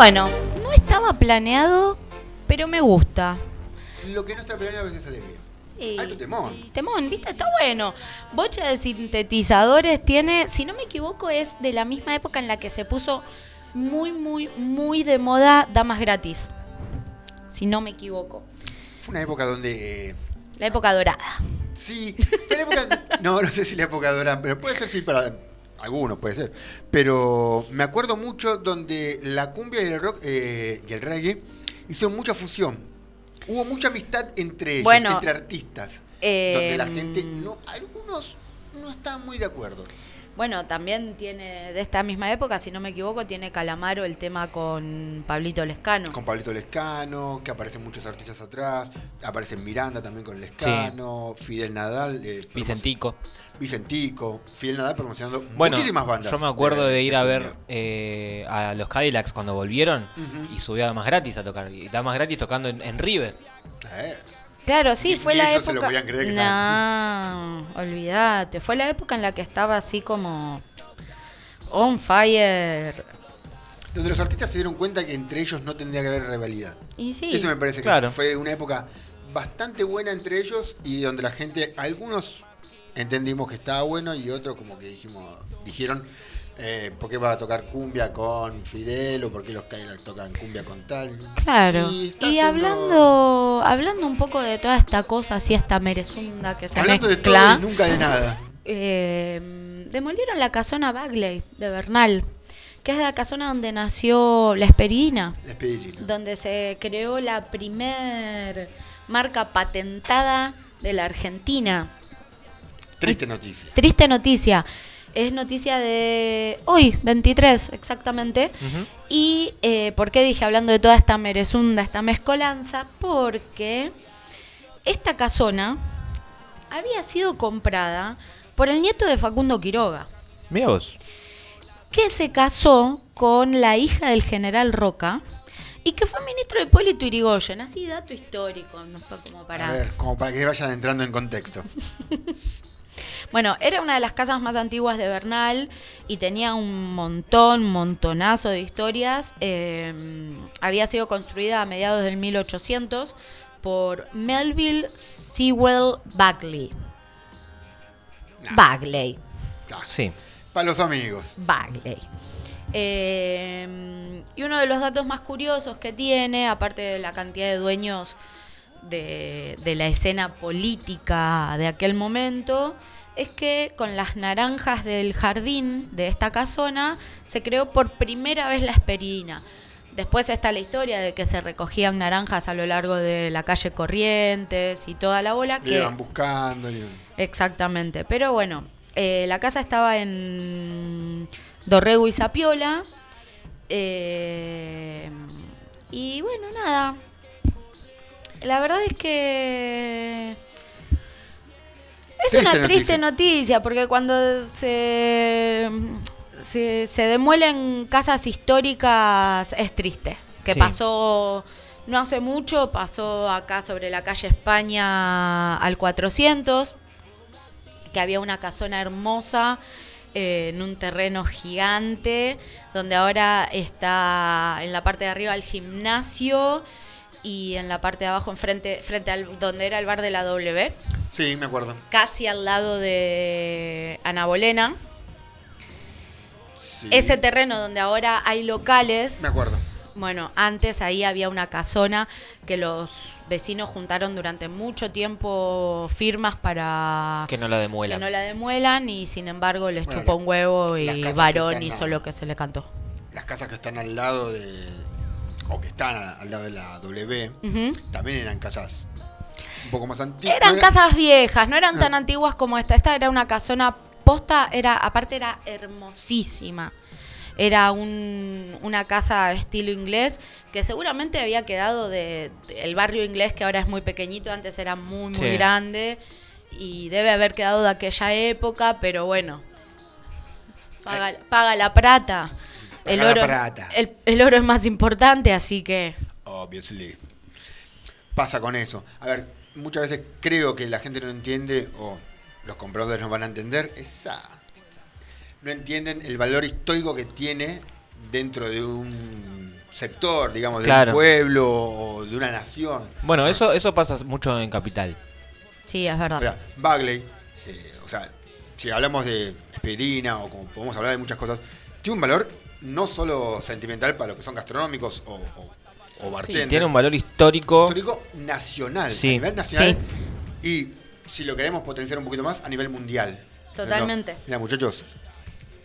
Bueno, no estaba planeado, pero me gusta.
Lo que no está planeado a veces sale bien.
Sí.
Alto temón.
Temón, ¿viste? Está bueno. Bocha de sintetizadores tiene, si no me equivoco, es de la misma época en la que se puso muy, muy, muy de moda Damas Gratis. Si no me equivoco.
Fue una época donde. eh,
La época dorada.
sí, fue la época. no, no sé si la época dorada, pero puede ser sí para. Algunos puede ser. Pero me acuerdo mucho donde la cumbia y el rock eh, y el reggae hicieron mucha fusión. Hubo mucha amistad entre ellos,
Bueno,
entre artistas.
eh,
donde la gente. no Algunos no estaban muy de acuerdo.
Bueno, también tiene, de esta misma época, si no me equivoco, tiene Calamaro el tema con Pablito Lescano.
Con Pablito Lescano, que aparecen muchos artistas atrás. Aparece Miranda también con Lescano, Fidel Nadal. eh,
Vicentico.
Vicentico, Fidel Nadal promocionando
Bueno,
muchísimas bandas.
yo me acuerdo de, ir a ver eh, a los Cadillacs cuando volvieron y subía Damas Gratis a tocar. Y Damas Gratis tocando en, en River.
Eh,
Claro, sí,
Ni-
fue
ni
la
ellos se lo
época.
podían creer que
no, olvídate. Fue la época en la que estaba así como on fire.
donde los artistas se dieron cuenta que entre ellos no tendría que haber rivalidad.
Y sí.
Eso me parece
Claro.
que fue una época bastante buena entre ellos y donde la gente, algunos entendimos que estaba bueno y otros como que dijimos, dijeron, eh, ¿por qué va a tocar cumbia con Fidel o por qué los Cadillacs tocan cumbia con tal?
Claro.
Y
hablando, hablando un poco de toda esta cosa, así esta merezunda que se
Hablando de todo
mezcla.
y nunca de nada.
eh, demolieron la casona Bagley de Bernal, que es la casona donde nació la Esperina,
Espirina.
donde se creó la primer marca patentada de la Argentina.
Triste noticia.
Triste noticia. Es noticia de hoy, 23 exactamente. Y eh, ¿por qué dije hablando de toda esta merezunda, esta mezcolanza? Porque esta casona había sido comprada por el nieto de Facundo Quiroga,
Mira vos.
que se casó con la hija del general Roca y que fue ministro de Hipólito Yrigoyen. Así, dato histórico, no como para...
A ver, como para que vayan entrando en contexto.
Bueno, era una de las casas más antiguas de Bernal y tenía un montón, montonazo de historias. Eh, había sido construida a mediados del 1800 por Melville Sewell Bagley. Bagley.
Sí.
Para los amigos.
Bagley. Eh, y uno de los datos más curiosos que tiene, aparte de la cantidad de dueños de, de la escena política de aquel momento, es que con las naranjas del jardín de esta casona se creó por primera vez la esperidina. Después está la historia de que se recogían naranjas a lo largo de la calle Corrientes y toda la bola que
iban buscando. y-
Exactamente. Pero bueno, eh, la casa estaba en Dorrego y Zapiola Eh, y bueno, nada. La verdad es que es
Triste
una triste noticia. porque cuando se, se, se demuelen casas históricas es triste. Que
Sí.
pasó no hace mucho, pasó acá sobre la calle España al 400, que había una casona hermosa eh, en un terreno gigante, donde ahora está en la parte de arriba el gimnasio y en la parte de abajo, enfrente, frente al donde era el bar de la W,
Sí, me acuerdo.
casi al lado de Ana Bolena.
Sí,
Ese terreno donde ahora hay locales,
Me acuerdo.
bueno, antes ahí había una casona que los vecinos juntaron durante mucho tiempo firmas para
Que no la
que
demuelan.
no la demuelan y sin embargo les
Bueno,
chupó un huevo y
que
varón hizo
a-
lo que se le cantó.
Las casas que están al lado de. O que están al lado de la W, también eran casas un poco más antiguas.
Eran
No era-
casas viejas, no eran tan antiguas como esta. Esta era una casona posta, era, aparte era hermosísima. Era un- una casa estilo inglés que seguramente había quedado de, de- el barrio inglés que ahora es muy pequeñito, antes era muy muy
Sí.
grande y debe haber quedado de aquella época, pero bueno. Paga, paga la plata. El oro,
plata.
El, el oro es más importante, así que
Obviously. Pasa con eso. A ver, muchas veces creo que la gente no entiende, o los compradores no van a entender, esa. No entienden el valor histórico que tiene dentro de un sector, digamos, de
Claro.
un pueblo o de una nación.
Bueno, eso, eso pasa mucho en Capital.
sí, es
O
verdad.
sea, Bagley, eh, o sea, si hablamos de Esperina o como podemos hablar de muchas cosas, tiene un valor no solo sentimental para lo que son gastronómicos o, o, o
Sí,
bartender,
tiene un valor histórico.
histórico nacional,
Sí.
a nivel nacional y si lo queremos potenciar un poquito más a nivel mundial.
Totalmente.
Mira, muchachos,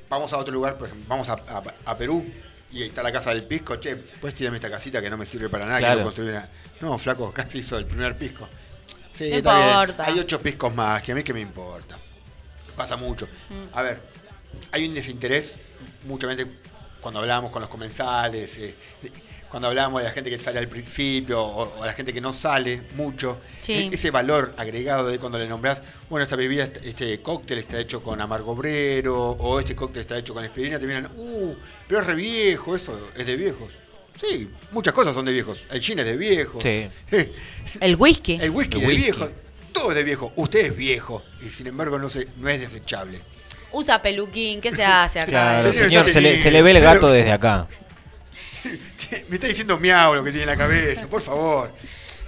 vamos a otro lugar, por ejemplo, vamos a, a- a Perú y ahí está la casa del pisco. Che, puedes tirarme esta casita que no me sirve para nada,
Claro.
quiero construir una. No, flaco, casi hizo el primer pisco. Sí,
No
está bien.
importa.
Hay ocho piscos más, que a mí que me importa. Pasa mucho.
Mm.
A ver, hay un desinterés, muchas veces cuando hablábamos con los comensales, eh, cuando hablábamos de la gente que sale al principio o, o la gente que no sale mucho,
Sí.
e- ese valor agregado de cuando le nombrás, bueno, esta bebida, est- este cóctel está hecho con amargo obrero o este cóctel está hecho con espirina, te miran, uh, pero es re viejo, eso es de viejos. Sí, muchas cosas son de viejos. El gin es de viejos.
Sí.
El whisky.
El whisky
El
de
whisky.
viejo. Todo es de viejo. Usted es viejo y sin embargo no, se, no es desechable.
Usa peluquín, ¿qué se hace acá?
Claro,
Señor,
se le,
teniendo,
se le ve el gato desde acá.
Me está diciendo miau lo que tiene en la cabeza, por favor.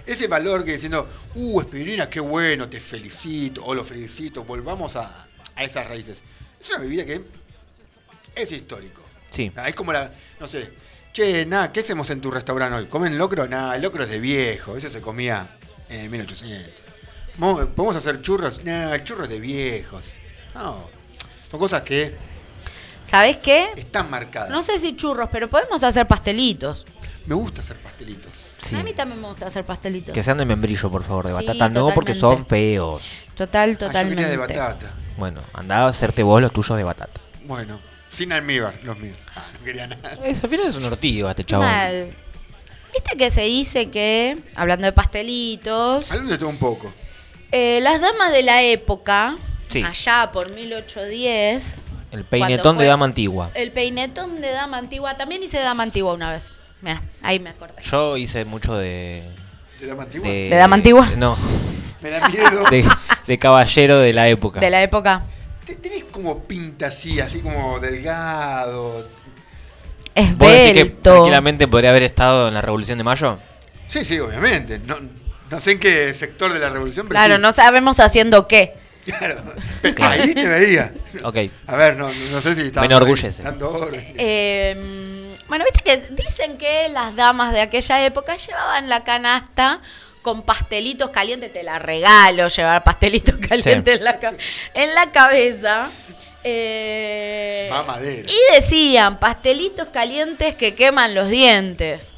Ese valor que diciendo, uh, espirina, qué bueno, te felicito, o lo felicito, volvamos a, a esas raíces. Es una bebida que es histórico.
Sí.
Ah, Es como la, no sé, che, nada, ¿qué hacemos en tu restaurante hoy? ¿Comen locro? Nada, el locro es de viejo, eso se comía en 1800. Vamos- ¿Podemos hacer churros? Nada, el churro es de viejos. No, son cosas que
¿Sabés qué?
están marcadas.
No sé si churros, pero podemos hacer pastelitos.
Me gusta hacer pastelitos.
Sí.
A mí también me gusta hacer pastelitos.
Que sean de membrillo, por favor, de
Sí,
batata. No, porque son feos.
Total,
Ah, yo
totalmente.
quería de batata.
Bueno, andá a hacerte vos los tuyos de batata.
Bueno, sin almíbar, los míos. Ah, no quería nada.
Es, al final es un ortigo este chabón.
Mal. Viste que se dice que, hablando de pastelitos,
Hablando de todo un poco.
eh, las damas de la época,
Sí.
allá por 1810,
El peinetón de dama antigua.
el peinetón de dama antigua, también hice dama antigua una vez. Mira, ahí me acordé.
Yo hice mucho de.
¿De dama antigua?
¿De,
¿De dama antigua?
No,
Me da miedo.
de, de caballero de la época.
De la época.
Te- Tenés como pinta así, así como delgado.
¿Vos decís que tranquilamente podría haber estado en la Revolución de Mayo?
Sí, sí, obviamente. No, no sé en qué sector de la revolución, pero
Claro,
sí.
no sabemos haciendo qué.
Claro. Pero
Claro.
Ahí te veía.
Ok.
A ver, no, no sé si estaba
Me enorgullece.
Eh, bueno, viste que dicen que las damas de aquella época llevaban la canasta con pastelitos calientes. Te la regalo llevar pastelitos calientes en, la, en la cabeza. Eh,
Mamadera.
y decían pastelitos calientes que queman los dientes.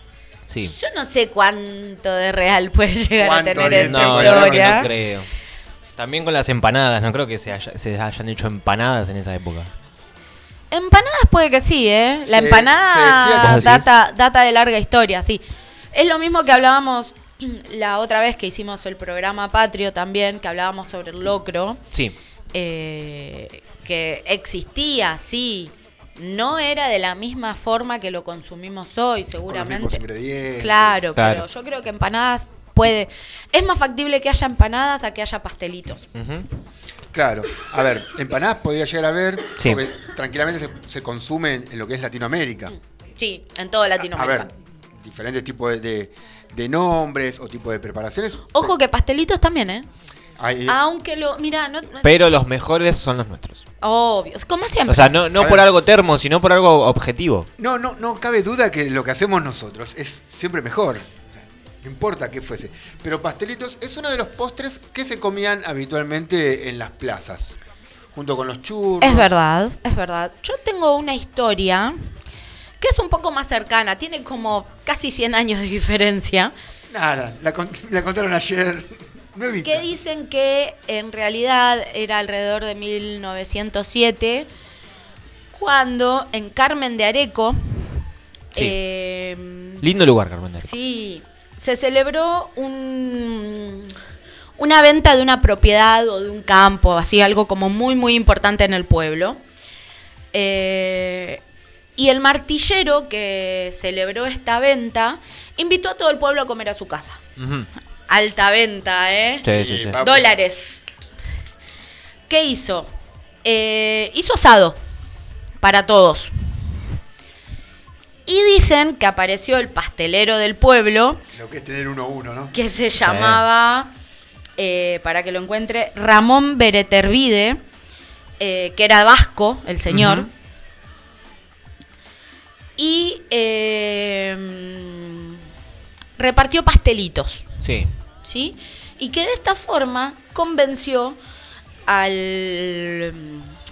Sí.
Yo no sé cuánto de real puede llegar a
¿Cuánto
tener esta
No,
historia.
no creo. También con las empanadas, no creo que se, haya- se hayan hecho empanadas en esa época.
Empanadas puede que sí, ¿eh? La
Se- se
empanada data, data de larga historia, sí. Es lo mismo que hablábamos la otra vez que hicimos el programa Patrio también, que hablábamos sobre el locro,
Sí.
eh, que existía, sí. No era de la misma forma que lo consumimos hoy,
Con los
seguramente.
ingredientes.
Claro,
Claro.
pero yo creo que empanadas puede. Es más factible que haya empanadas a que haya pastelitos.
Claro. A ver, empanadas podría llegar a ver,
Sí.
porque tranquilamente se, se consume en, en lo que es Latinoamérica.
Sí, en toda
A
Latinoamérica.
ver, diferentes tipos de, de- de nombres o tipos de preparaciones.
Ojo que pastelitos también, ¿eh?
Hay,
Aunque lo. Mira, no. no-
Pero los mejores son los nuestros.
Obvio. Como siempre.
O sea, no, no
A
por
ver.
algo termo, sino por algo objetivo.
No, no, no cabe duda que lo que hacemos nosotros es siempre mejor. No importa qué fuese. Pero pastelitos es uno de los postres que se comían habitualmente en las plazas. Junto con los churros.
Es verdad, es verdad. Yo tengo una historia que es un poco más cercana. Tiene como casi 100 años de diferencia.
Nada, la, con- la contaron ayer. Nuevita.
Que dicen que en realidad era alrededor de 1907, cuando en Carmen de Areco,
Sí.
eh,
Lindo lugar, Carmen. de Areco.
sí, se celebró un, una venta de una propiedad o de un campo, así algo como muy, muy importante en el pueblo. Eh, y el martillero que celebró esta venta invitó a todo el pueblo a comer a su casa. Alta venta, ¿eh?
Sí, sí, sí.
Dólares. ¿Qué hizo? Eh, hizo asado para todos. Y dicen que apareció el pastelero del pueblo,
Lo que es tener uno a uno, ¿no?
que se llamaba, eh, para que lo encuentre, Ramón Beretervide, eh, que era vasco, el señor. Y eh, repartió pastelitos.
Sí.
¿sí? Y que de esta forma convenció al,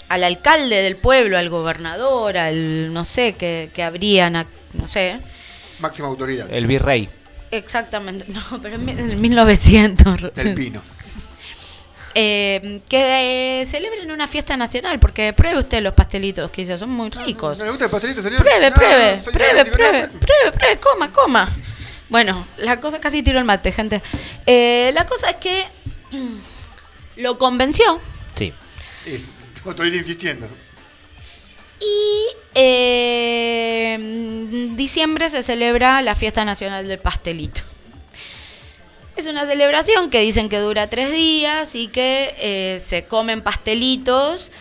al alcalde del pueblo, al gobernador, al no sé, que, que habrían, no sé,
Máxima autoridad.
El virrey.
exactamente, no, pero en, mi- en 1900.
Del vino.
Eh, que eh, celebren una fiesta nacional, porque pruebe usted los pastelitos que hice, son muy ricos.
¿No le gusta el pastelito, señor?
Pruebe,
No,
pruebe, pruebe, pruebe,
no.
pruebe, pruebe, coma, coma. Bueno, la cosa casi tiró el mate, gente. Eh, la cosa es que lo convenció
Sí.
Eh, día insistiendo.
y eh, en diciembre se celebra la fiesta nacional del pastelito. Es una celebración que dicen que dura tres días y que eh, se comen pastelitos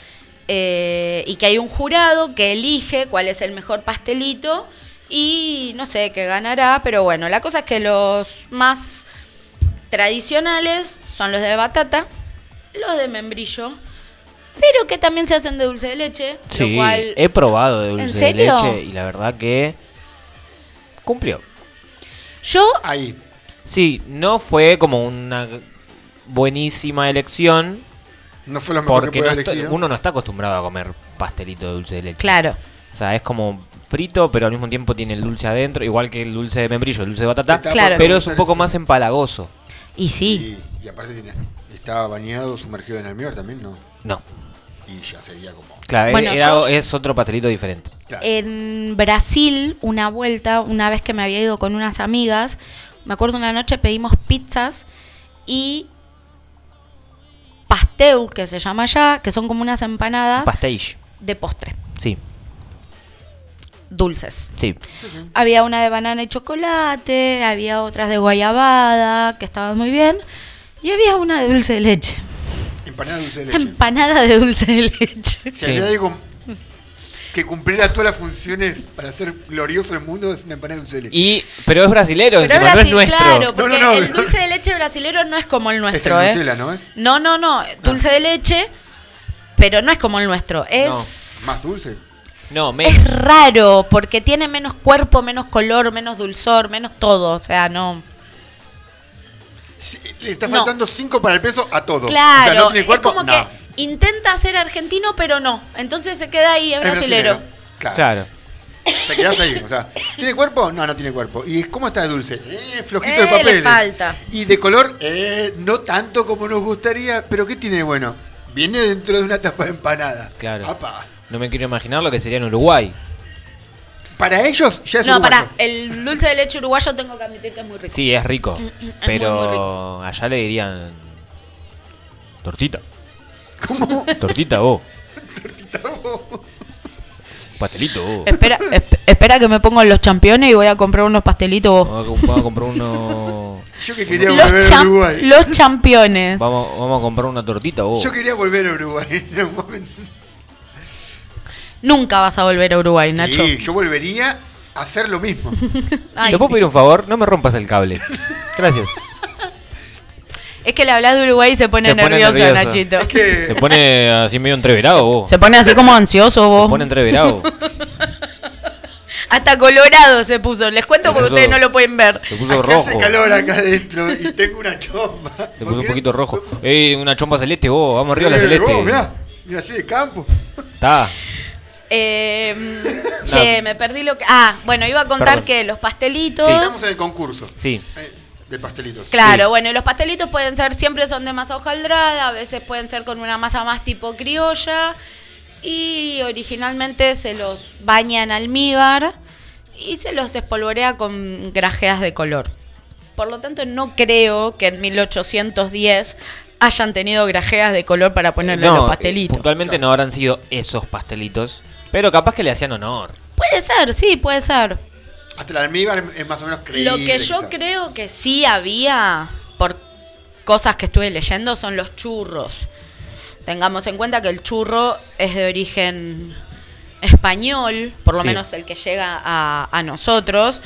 eh, y que hay un jurado que elige cuál es el mejor pastelito y no sé qué ganará, pero bueno, la cosa es que los más tradicionales son los de batata, los de membrillo, pero que también se hacen de dulce de leche,
Sí.
lo cual
He probado de dulce de
serio?
leche y la verdad que cumplió.
yo
Ahí.
Sí, no fue como una buenísima elección
No fue lo mejor
porque
que
no está- uno no está acostumbrado a comer pastelito de dulce de leche.
claro,
O sea, es como frito, pero al mismo tiempo tiene el dulce adentro, igual que el dulce de membrillo, el dulce de batata,
Claro.
pero es un poco más empalagoso.
y sí.
Y, y aparte tiene, estaba bañado, sumergido en almíbar también, ¿no?
No.
Y ya sería como.
Claro,
Bueno,
era-
yo-
es otro pastelito diferente.
Claro.
En Brasil, una vuelta, una vez que me había ido con unas amigas, me acuerdo una noche pedimos pizzas y pastel, que se llama allá, que son como unas empanadas
Pastéis.
de postre,
Sí,
dulces.
sí.
Había una de banana y chocolate, había otras de guayabada, que estaban muy bien, y había una de dulce de leche.
Empanada de dulce de leche.
Empanada de dulce de leche.
Si había algo que cumpliera todas las funciones para ser glorioso en el mundo, es una empanada de dulce de leche.
Y, pero es brasilero,
Pero
encima, no es
Brasil,
nuestro.
claro, porque
No, no, no.
el dulce de leche brasilero no es como el
es
nuestro,
el
¿eh?
Nutella, ¿no es?
No, no, no, dulce de leche, pero no es como el nuestro. Es,
Más dulce.
No, menos.
es raro porque tiene menos cuerpo, menos color, menos dulzor, menos todo. O sea, no.
Le está
No.
faltando 5 para el peso a todo.
Claro,
O sea, no tiene cuerpo,
es como
no.
que intenta ser argentino, pero no. Entonces se queda ahí, es
Es
brasilero.
Claro.
Claro.
Te quedas ahí. O sea, ¿tiene cuerpo? No, no tiene cuerpo. ¿Y cómo está de dulce? Eh, flojito
Eh,
de
le
papel.
falta.
Y de color, eh, no tanto como nos gustaría. Pero ¿qué tiene de bueno? Viene dentro de una tapa de empanada.
Claro.
Apa.
No me quiero imaginar lo que sería en Uruguay.
Para ellos ya es
No,
uruguayo.
pará, el dulce de leche uruguayo tengo que admitir que es muy rico.
Sí, es rico.
muy, muy
pero
rico.
allá le dirían. Tortita. ¿Cómo? Tortita vos. Pastelito vos.
Espera, esp- espera que me pongo los championes y voy a comprar unos pastelitos vos.
Vamos a, comprar uno.
Yo que quería volver a Uruguay.
los championes.
Vamos, vamos a comprar una tortita vos.
Yo quería volver a Uruguay en un momento.
Nunca vas a volver a Uruguay, Nacho.
Sí, yo volvería a hacer lo mismo.
Ay,
¿Te puedo pedir un favor? No me rompas el cable. Gracias.
es que le hablas de Uruguay y se pone,
Se pone
nervioso,
nervioso.
Nachito.
Es que
Se pone así medio entreverado vos.
Se pone así como ansioso vos.
Se pone entreverado.
Hasta colorado se puso. Les cuento
Se
porque
puso-
ustedes no lo pueden ver.
Se puso
acá hace
rojo.
calor acá adentro y tengo una chomba.
Se puso un poquito rojo. Ey, una chompa celeste vos. Vamos arriba la
Eh,
celeste.
vos, mirá, mirá así de campo.
Está.
Eh, che, me perdí lo que. Ah, bueno, iba a contar
Perdón.
que los pastelitos.
Sí, estamos en el concurso
Sí.
eh, de pastelitos.
Claro,
Sí.
bueno, y los pastelitos pueden ser, siempre son de masa hojaldrada, a veces pueden ser con una masa más tipo criolla. Y originalmente se los baña en almíbar y se los espolvorea con grajeas de color. Por lo tanto, no creo que en 1810 hayan tenido grajeas de color para ponerle a los
No, eh,
pastelitos.
puntualmente no habrán sido esos pastelitos. Pero capaz que le hacían honor.
Puede ser, sí, puede ser.
Hasta el almíbar es más o menos creíble.
Lo que yo
quizás.
creo que sí había, por cosas que estuve leyendo, son los churros. Tengamos en cuenta que el churro es de origen español, por lo
Sí.
menos el que llega a, a nosotros,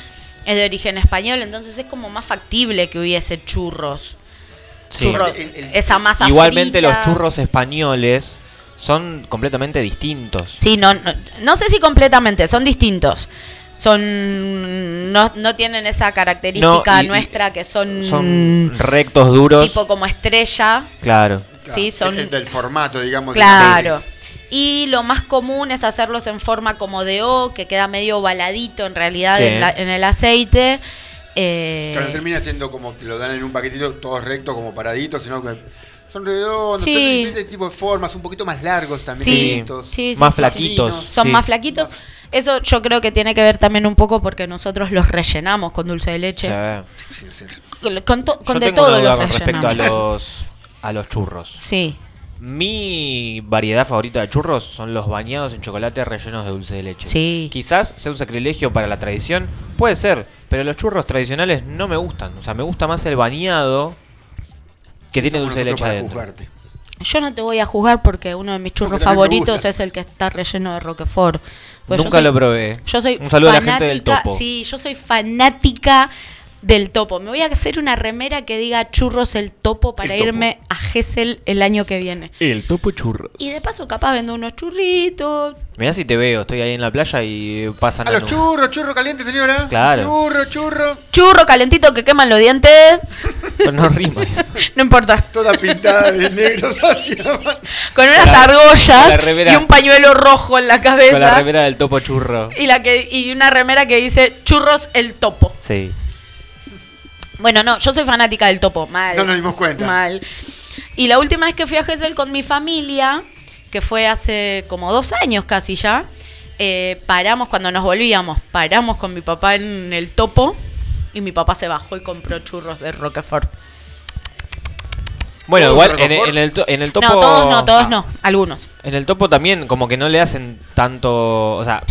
es de origen español, entonces es como más factible que hubiese churros.
Sí.
Churro,
El- el-
esa masa
Igualmente
frita.
los churros españoles son completamente distintos.
Sí, no, no, no sé si completamente, son distintos. Son no, no tienen esa característica
No, y- y-
nuestra que son,
Son rectos, duros.
tipo como estrella.
Claro.
Sí, son
el del formato, digamos. de-
Claro. Y lo más común es hacerlos en forma como de O, que queda medio ovaladito en realidad
Sí.
en, la- en el aceite. Eh,
Claro, termina siendo como que lo dan en un paquetito todo recto, como paradito, sino que son redondos,
Sí.
tienen diferentes tipos de formas, un poquito más largos también.
Sí, sí, sí,
Más
sí, sí.
flaquitos.
Son
sí.
más flaquitos. Eso yo creo que tiene que ver también un poco porque nosotros los rellenamos con dulce de leche.
Sí.
Sí, sí.
Con, to- con
Yo
de
tengo
todo
una duda
los
con respecto a los, a los churros.
Sí.
Mi variedad favorita de churros son los bañados en chocolate rellenos de dulce de leche.
Sí.
Quizás sea un sacrilegio para la tradición, puede ser, pero los churros tradicionales no me gustan. O sea, me gusta más el bañado que tiene dulce de leche
para
adentro.
juzgarte.
Yo no te voy a juzgar porque uno de mis churros favoritos es el que está relleno de Roquefort. Pues
Nunca
soy-
lo probé.
Yo soy
Un saludo a la gente del
fanática-
topo.
Sí, yo soy fanática del topo. Me voy a hacer una remera que diga churros el topo para
El topo.
irme a Gessel el año que viene.
El topo churros.
Y de paso capaz vendo unos churritos.
Mirá si te veo, estoy ahí en la playa y pasan
A los churros, churro caliente, señora.
Claro.
Churro, churro.
Churro calentito que queman los dientes.
Pero no rima eso.
No importa.
Toda pintada de negro hacia abajo.
Con unas
la- con la
argollas y un pañuelo rojo en la
Con la
cabeza.
remera del topo churro.
Y, la que, y una remera que dice churros el topo.
Sí.
Bueno, no, yo soy fanática del topo, mal.
No nos dimos cuenta.
Mal. Y la última vez que fui a Gesell con mi familia, que fue hace como dos años casi ya, eh, paramos cuando nos volvíamos, paramos con mi papá en el topo y mi papá se bajó y compró churros de Roquefort.
Bueno,
¿Todos
igual en, el, en el topo.
No, todos no, todos
Ah.
no, algunos.
En el topo también, como que no le hacen tanto. O sea,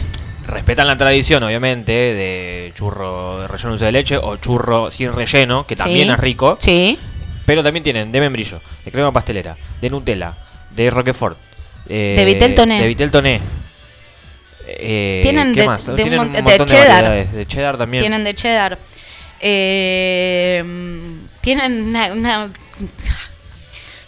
respetan la tradición, obviamente, de churro de relleno de dulce de leche o churro sin relleno, que también
Sí.
es rico.
Sí.
Pero también tienen de membrillo, de crema pastelera, de Nutella, de Roquefort. eh,
De Vitel Toné.
De Vitel Toné. Eh,
Tienen
¿qué
de-
más?
de
Tienen un
de cheddar.
De cheddar también.
Tienen de cheddar. Eh, tienen una, una,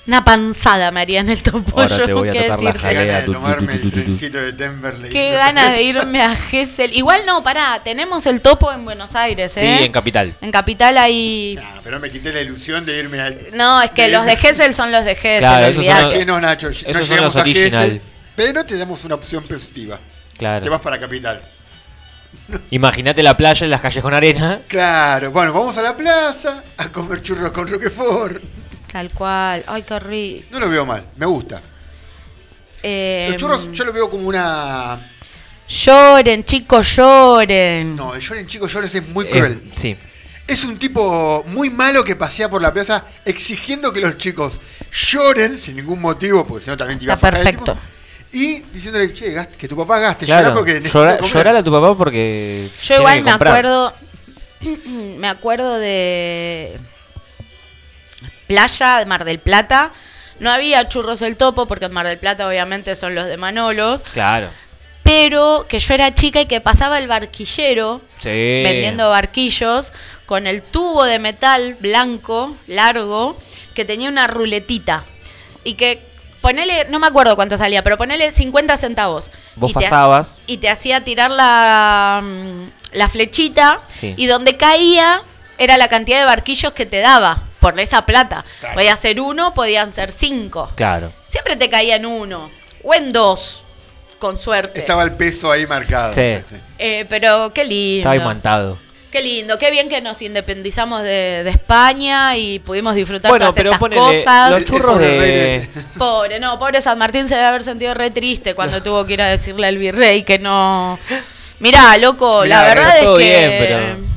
una panzada, María, en el topo.
Ahora
yo
te voy a
qué
tocar la
decirte.
Qué
Jalea,
ganas de tomarme el trencito de Temberley.
Qué ganas de irme a Gessel. Igual no, pará, tenemos el topo en Buenos Aires,
Sí,
¿eh?
en Capital.
En Capital hay...
Nah, pero me quité la ilusión de irme al.
No, es que los de Gessel son los de Gessel,
Claro, esos son
olvidate.
los-
Que no, Nacho, no llegamos
los
a
original.
pero te damos una opción positiva.
Claro.
Te vas para Capital.
Imagínate la playa en las calles con arena.
Claro, bueno, vamos a la plaza a comer churros con Roquefort.
Tal cual. Ay, qué rico.
No lo veo mal, me gusta.
Eh,
Los churros yo lo veo como una...
Lloren, chicos, lloren.
No, el lloren chicos llores es muy
Eh,
cruel.
sí.
Es un tipo muy malo que pasea por la plaza exigiendo que los chicos lloren sin ningún motivo, porque si no también te iba
Está
a fajar el
perfecto.
Y diciéndole, che, gaste- que tu papá gaste,
Claro,
llora porque
llora- llorale a tu papá porque.
Yo igual me
comprar.
acuerdo. me acuerdo de. Playa de Mar del Plata. No había churros el topo, porque en Mar del Plata obviamente son los de Manolos.
Claro.
Pero que yo era chica y que pasaba el barquillero
Sí.
vendiendo barquillos con el tubo de metal blanco, largo, que tenía una ruletita. Y que ponele, no me acuerdo cuánto salía, pero ponele 50 centavos.
Vos
y te-
pasabas.
y te hacía tirar la, mm, la flechita
Sí.
y donde caía era la cantidad de barquillos que te daba por esa plata.
Claro.
Podía ser uno, podían ser cinco.
Claro.
Siempre te caía en uno o en dos, con suerte.
Estaba el peso ahí marcado.
Sí.
Eh, pero qué lindo.
Estaba imantado.
Qué lindo, qué bien que nos independizamos de, de España y pudimos disfrutar
Bueno,
todas
pero
estas
ponele,
cosas.
los churros de.
Pobre, no, pobre San Martín se debe haber sentido re triste cuando tuvo que ir a decirle al virrey que no. Mirá, loco,
Mirá,
la verdad es que.
bien, pero-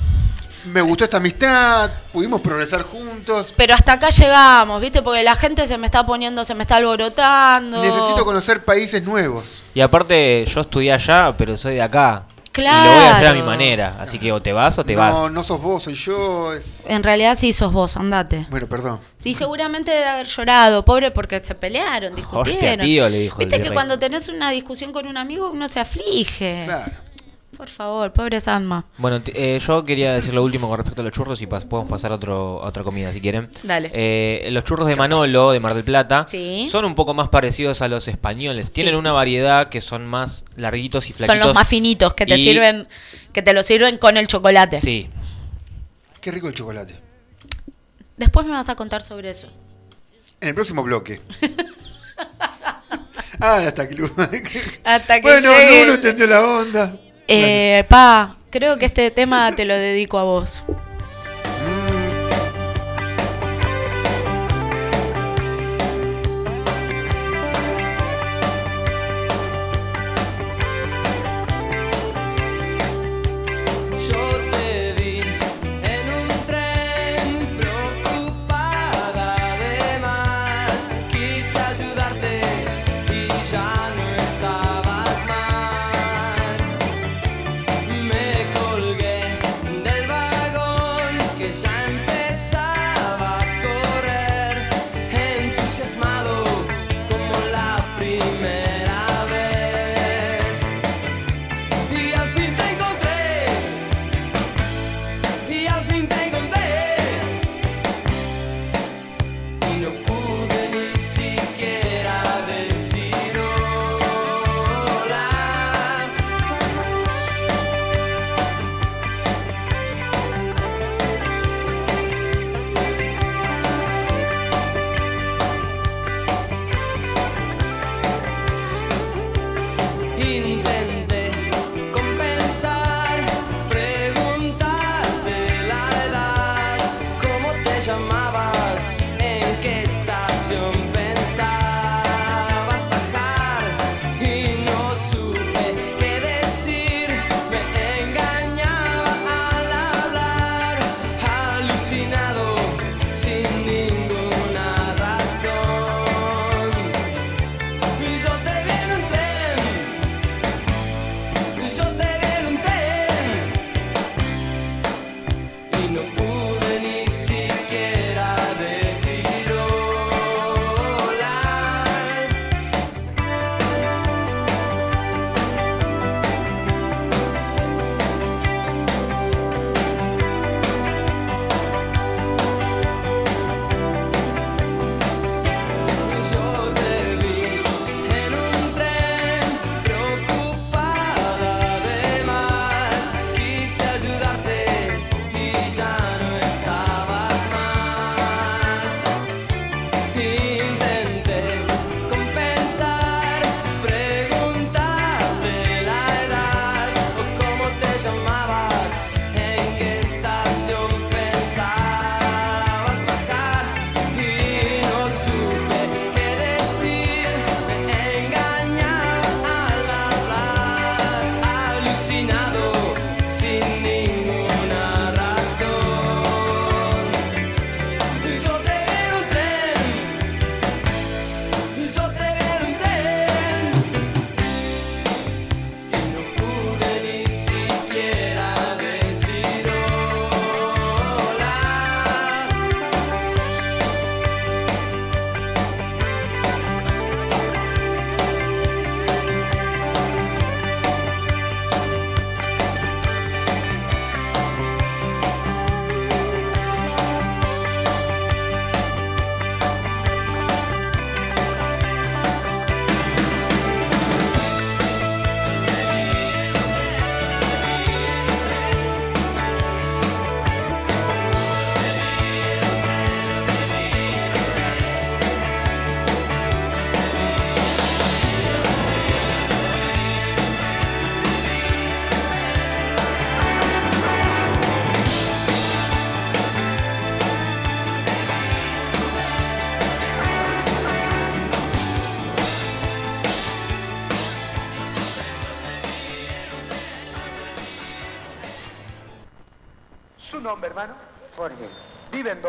Me gustó esta amistad, pudimos progresar juntos.
Pero hasta acá llegamos, ¿viste? Porque la gente se me está poniendo, se me está alborotando.
Necesito conocer países nuevos.
Y aparte, yo estudié allá, pero soy de acá. Y lo voy a hacer a mi
Claro.
manera. Así que o te vas o te
no,
vas.
no sos vos, soy yo. es-
En realidad sí sos vos, andate.
Bueno, perdón.
Sí, seguramente debe haber llorado, pobre, porque se pelearon, discutieron.
Hostia, tío, le dijo
Viste que cuando tenés una discusión con un amigo uno se aflige.
Claro.
Por favor, pobre Salma.
Bueno, eh, yo quería decir lo último con respecto a los churros y pas- podemos pasar a, otro, a otra comida si quieren.
Dale.
Eh, los churros de Manolo, de Mar del Plata,
Sí.
son un poco más parecidos a los españoles. Tienen
Sí.
una variedad que son más larguitos y flaquitos.
Son los más finitos que te
y-
sirven, que te lo sirven con el chocolate.
Sí.
Qué rico el chocolate.
Después me vas a contar sobre eso.
En el próximo bloque. ah, hasta que...
Hasta que
bueno,
llegue.
no, no entendió la onda.
Eh, pa, creo que este tema te lo dedico a vos.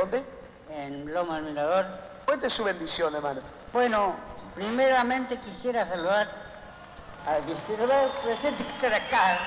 Dónde?
en Loma del Mirador.
Cuente su bendición, hermano.
Bueno, primeramente quisiera saludar al vicepresidente presente que está acá.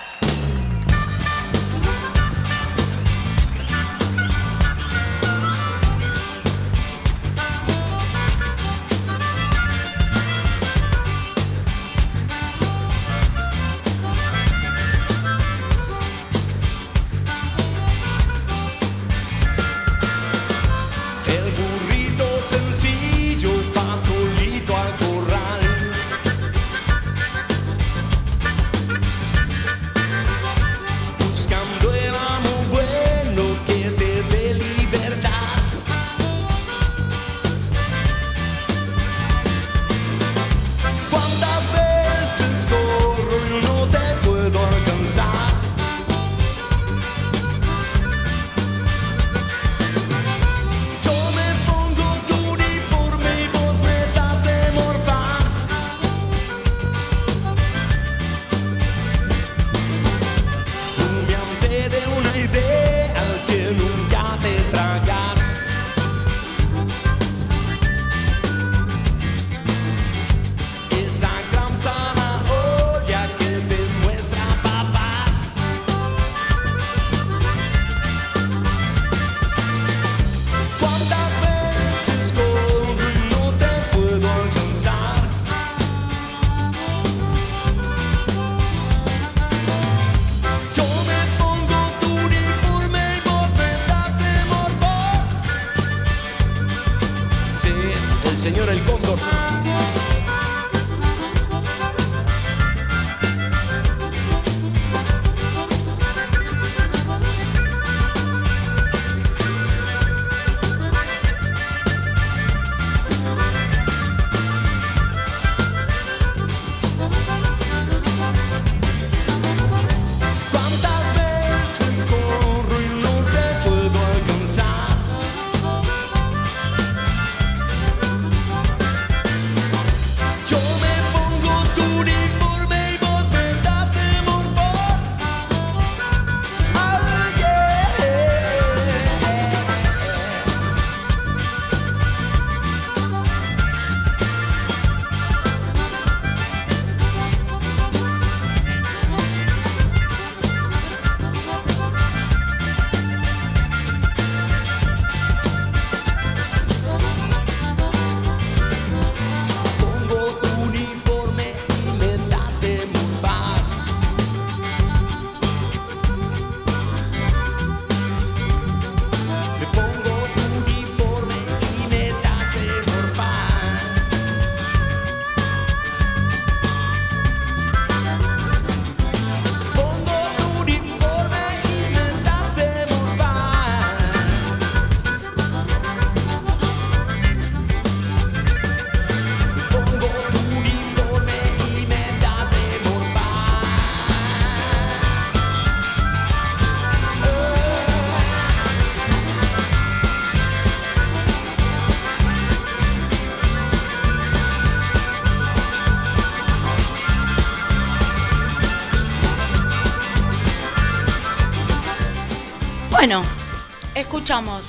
Escuchamos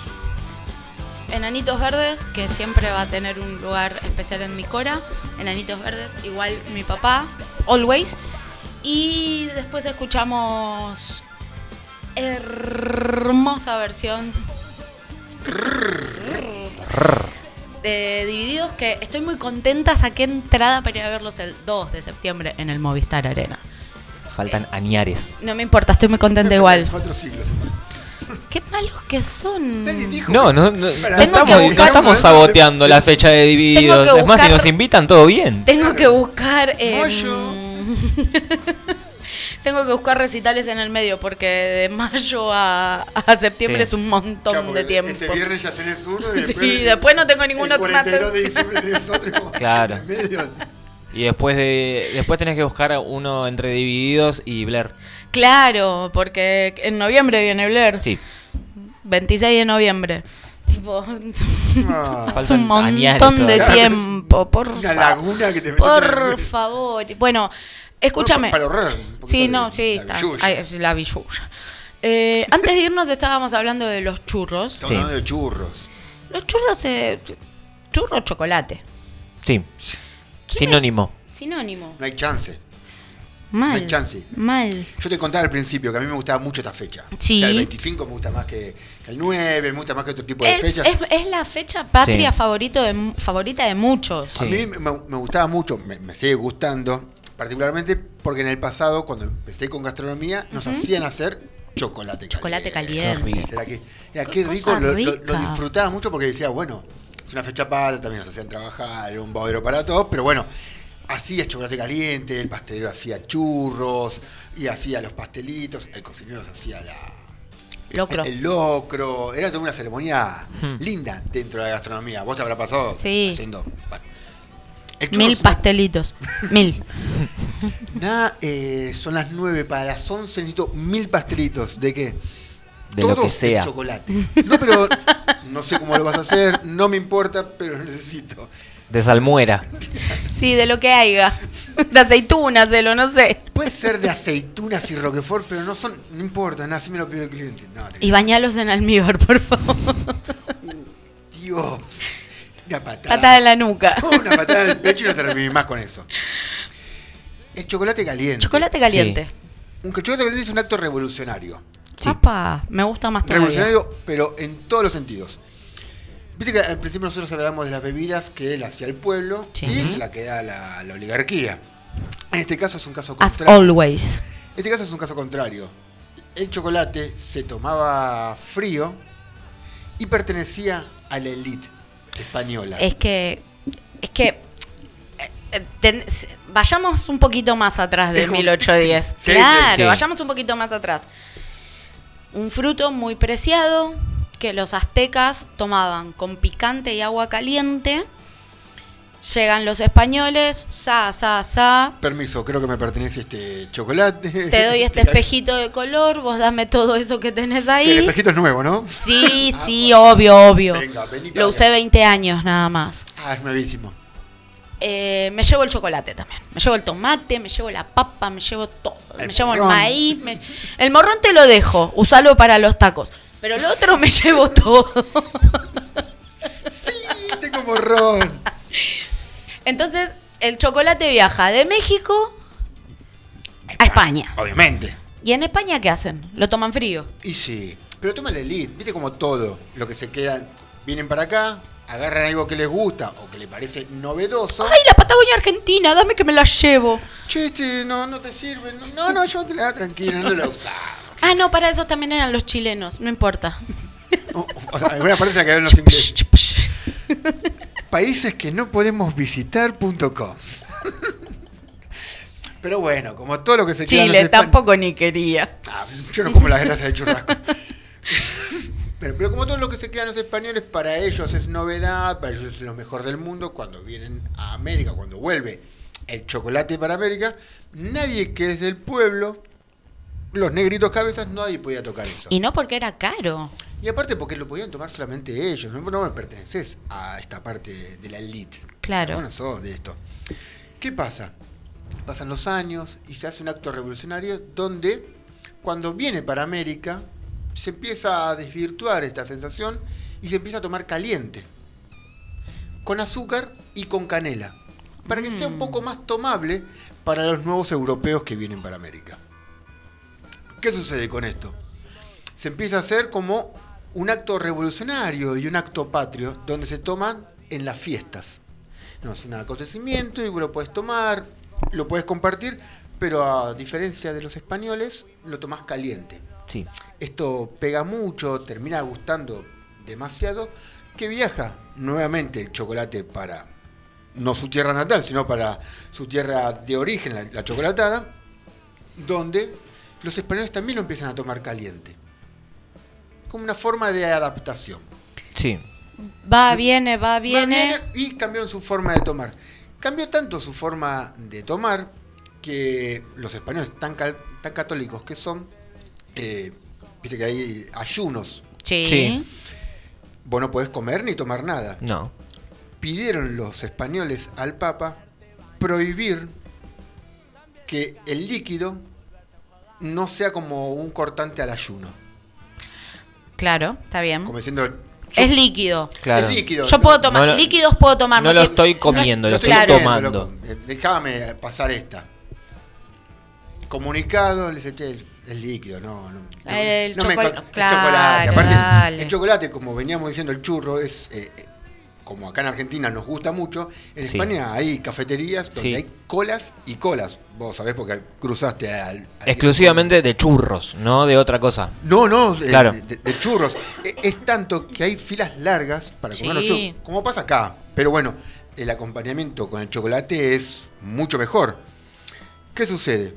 Enanitos Verdes, que siempre va a tener un lugar especial en mi cora. Enanitos Verdes, igual mi papá, always. Y después escuchamos hermosa versión de Divididos, que estoy muy contenta. Saqué entrada para ir a verlos el 2 de septiembre en el Movistar Arena.
Faltan añares.
No me importa, estoy muy contenta igual.
Cuatro siglos.
Que son.
No, no, no, estamos,
buscar-
saboteando la fecha de divididos.
Tengo que
Es más, si
buscar-
nos invitan, todo bien.
Tengo que buscar. em, Tengo que buscar recitales en el medio porque de mayo a, a septiembre
Sí.
es un montón
Claro,
de tiempo.
Este viernes ya tenés uno y
Sí,
después,
después no tengo ningún
el
otro
42 de
antes.
diciembre tenés otro. y
Claro.
en medio.
Y después de después tenés que buscar uno entre divididos y Blair.
Claro, porque en noviembre viene Blair.
Sí.
26 de noviembre. Tipo,
Ah.
Faltan
un montón de tiempo, por
Una laguna que te
Por favor. Bueno, escúchame.
Bueno, para poquito
Sí,
de-
no, sí,
la
está. ay, la billulla. Eh, antes de irnos estábamos hablando de los churros.
Estamos hablando de churros.
Los churros, eh, churro chocolate.
Sí. Sinónimo.
Sinónimo.
No hay chance.
Mal.
No hay chance.
Mal.
Yo te contaba al principio que a mí me gustaba mucho esta fecha.
Sí.
O sea, el 25 me gusta más que, que el 9, me gusta más que otro tipo de
Es,
fechas.
es- es la fecha patria
Sí.
favorito de, favorita de muchos.
A mí me, me gustaba mucho, me, me sigue gustando, particularmente porque en el pasado, cuando empecé con gastronomía, nos hacían hacer chocolate
Chocolate
caliente. Era que, era
Qué
rico, lo, lo- lo disfrutaba mucho porque decía, bueno, es una fecha patria, también nos hacían trabajar, era un bodero para todos, pero bueno, hacía chocolate caliente, el pastelero hacía churros y hacía los pastelitos, el cocinero hacía la,
Locro.
el locro, era toda una ceremonia
Hmm.
linda dentro de la gastronomía. ¿Vos te habrá pasado
Sí.
haciendo? bueno.
Mil pastelitos. Mil.
Nada, eh, son las 9, para las 11 necesito mil pastelitos. ¿De qué?
De lo que
de
sea.
chocolate. No, pero no sé cómo lo vas a hacer, no me importa, pero lo necesito.
De salmuera.
Sí, de lo que haya. De aceitunas, de lo no sé.
Puede ser de aceitunas y roquefort, pero no son, no importa, nada, así me lo pide el cliente. No,
Y bañalos en almíbar, por favor.
Dios. Una patada.
Patada en la nuca.
Una patada en el pecho y no te reprimís más con eso. El chocolate caliente.
Chocolate caliente.
Un chocolate caliente es un acto revolucionario.
Papá, me gusta más todavía.
Revolucionario, pero en todos los sentidos. Viste que al principio nosotros hablamos de las bebidas que él hacía el pueblo
Sí.
y se la queda la, la oligarquía. En este caso es un caso
As
contrario.
always.
En este caso es un caso contrario. El chocolate se tomaba frío y pertenecía a la élite española.
Es que. Es que. eh, eh, ten- vayamos un poquito más atrás de
Es como-
1810.
Sí, sí,
claro,
sí.
vayamos un poquito más atrás. Un fruto muy preciado que los aztecas tomaban con picante y agua caliente. Llegan los españoles, sa, sa, sa.
Permiso, creo que me pertenece este chocolate.
Te doy este espejito de color, vos dame todo eso que tenés
El
ahí.
espejito es nuevo, ¿no?
Sí, sí, obvio, obvio.
Venga, vení
Lo usé 20 años nada más.
Ah, es nuevísimo.
Eh, me llevo el chocolate también. Me llevo el tomate, me llevo la papa, me llevo todo.
El
me llevo el maíz. me- El morrón te lo dejo, usalo para los tacos. Pero el otro me llevo todo.
Sí, tengo morrón.
Entonces, el chocolate viaja de México a España.
Obviamente.
¿Y en España qué hacen? Lo toman frío.
Y sí. Pero toma la elite, viste como todo lo que se quedan, vienen para acá, agarran algo que les gusta o que les parece novedoso.
¡Ay, la Patagonia Argentina! Dame que me la llevo.
Che, este no, no te sirve. No, no, no llévatela tranquila, no la usás.
Ah, no, para eso también eran los chilenos. No importa.
O sea, alguna parece que los ingleses. Países que no podemos visitar.com. Pero bueno, como todo lo que se queda en los
Chile tampoco ni quería.
Ah, yo no como las grasas de churrasco. Pero, pero como todo lo que se queda en los españoles, para ellos es novedad, para ellos es lo mejor del mundo. Cuando vienen a América, cuando vuelve el chocolate para América, nadie que es del pueblo, los negritos cabezas, nadie podía tocar eso.
Y no porque era caro.
Y aparte porque lo podían tomar solamente ellos, no, no perteneces a esta parte de la elite.
Claro.
O sea, vos no sos de esto. ¿Qué pasa? Pasan los años y se hace un acto revolucionario donde cuando viene para América se empieza a desvirtuar esta sensación y se empieza a tomar caliente. Con azúcar y con canela. Para que sea un poco más tomable para los nuevos europeos que vienen para América. ¿Qué sucede con esto? se empieza a hacer como un acto revolucionario y un acto patrio donde se toman en las fiestas. No, es un acontecimiento y vos lo puedes tomar, lo puedes compartir, pero a diferencia de los españoles, lo tomás caliente.
Sí.
Esto pega mucho, termina gustando demasiado, que viaja nuevamente el chocolate para no su tierra natal, sino para su tierra de origen, la, la chocolatada, donde los españoles también lo empiezan a tomar caliente. Como una forma de adaptación.
Sí.
Va, viene, va, viene.
Va, viene y cambiaron su forma de tomar. Cambió tanto su forma de tomar que los españoles tan, cal- tan católicos que son, eh, viste que hay ayunos.
Sí.
Sí.
Vos no podés comer ni tomar nada.
No.
Pidieron los españoles al Papa prohibir que el líquido no sea como un cortante al ayuno.
Claro, está bien.
Como diciendo,
Es líquido.
Claro.
es líquido.
Yo puedo tomar,
No lo-
líquidos puedo tomar.
no lo estoy comiendo, lo estoy
Claro.
tomando.
Eh, Déjame pasar esta. Comunicado, le dice, che, es líquido, no, no. no,
El
no me chocolate. Aparte,
dale.
el chocolate, como veníamos diciendo, el churro es, eh, eh, como acá en Argentina nos gusta mucho, en
Sí.
España hay cafeterías donde
Sí.
hay colas y colas. Vos sabés porque cruzaste al... al-
Exclusivamente de churros, no de otra cosa.
No, no, de,
Claro.
de- de churros. E- Es tanto que hay filas largas para comer los churros, como pasa acá. Pero bueno, el acompañamiento con el chocolate es mucho mejor. ¿Qué sucede?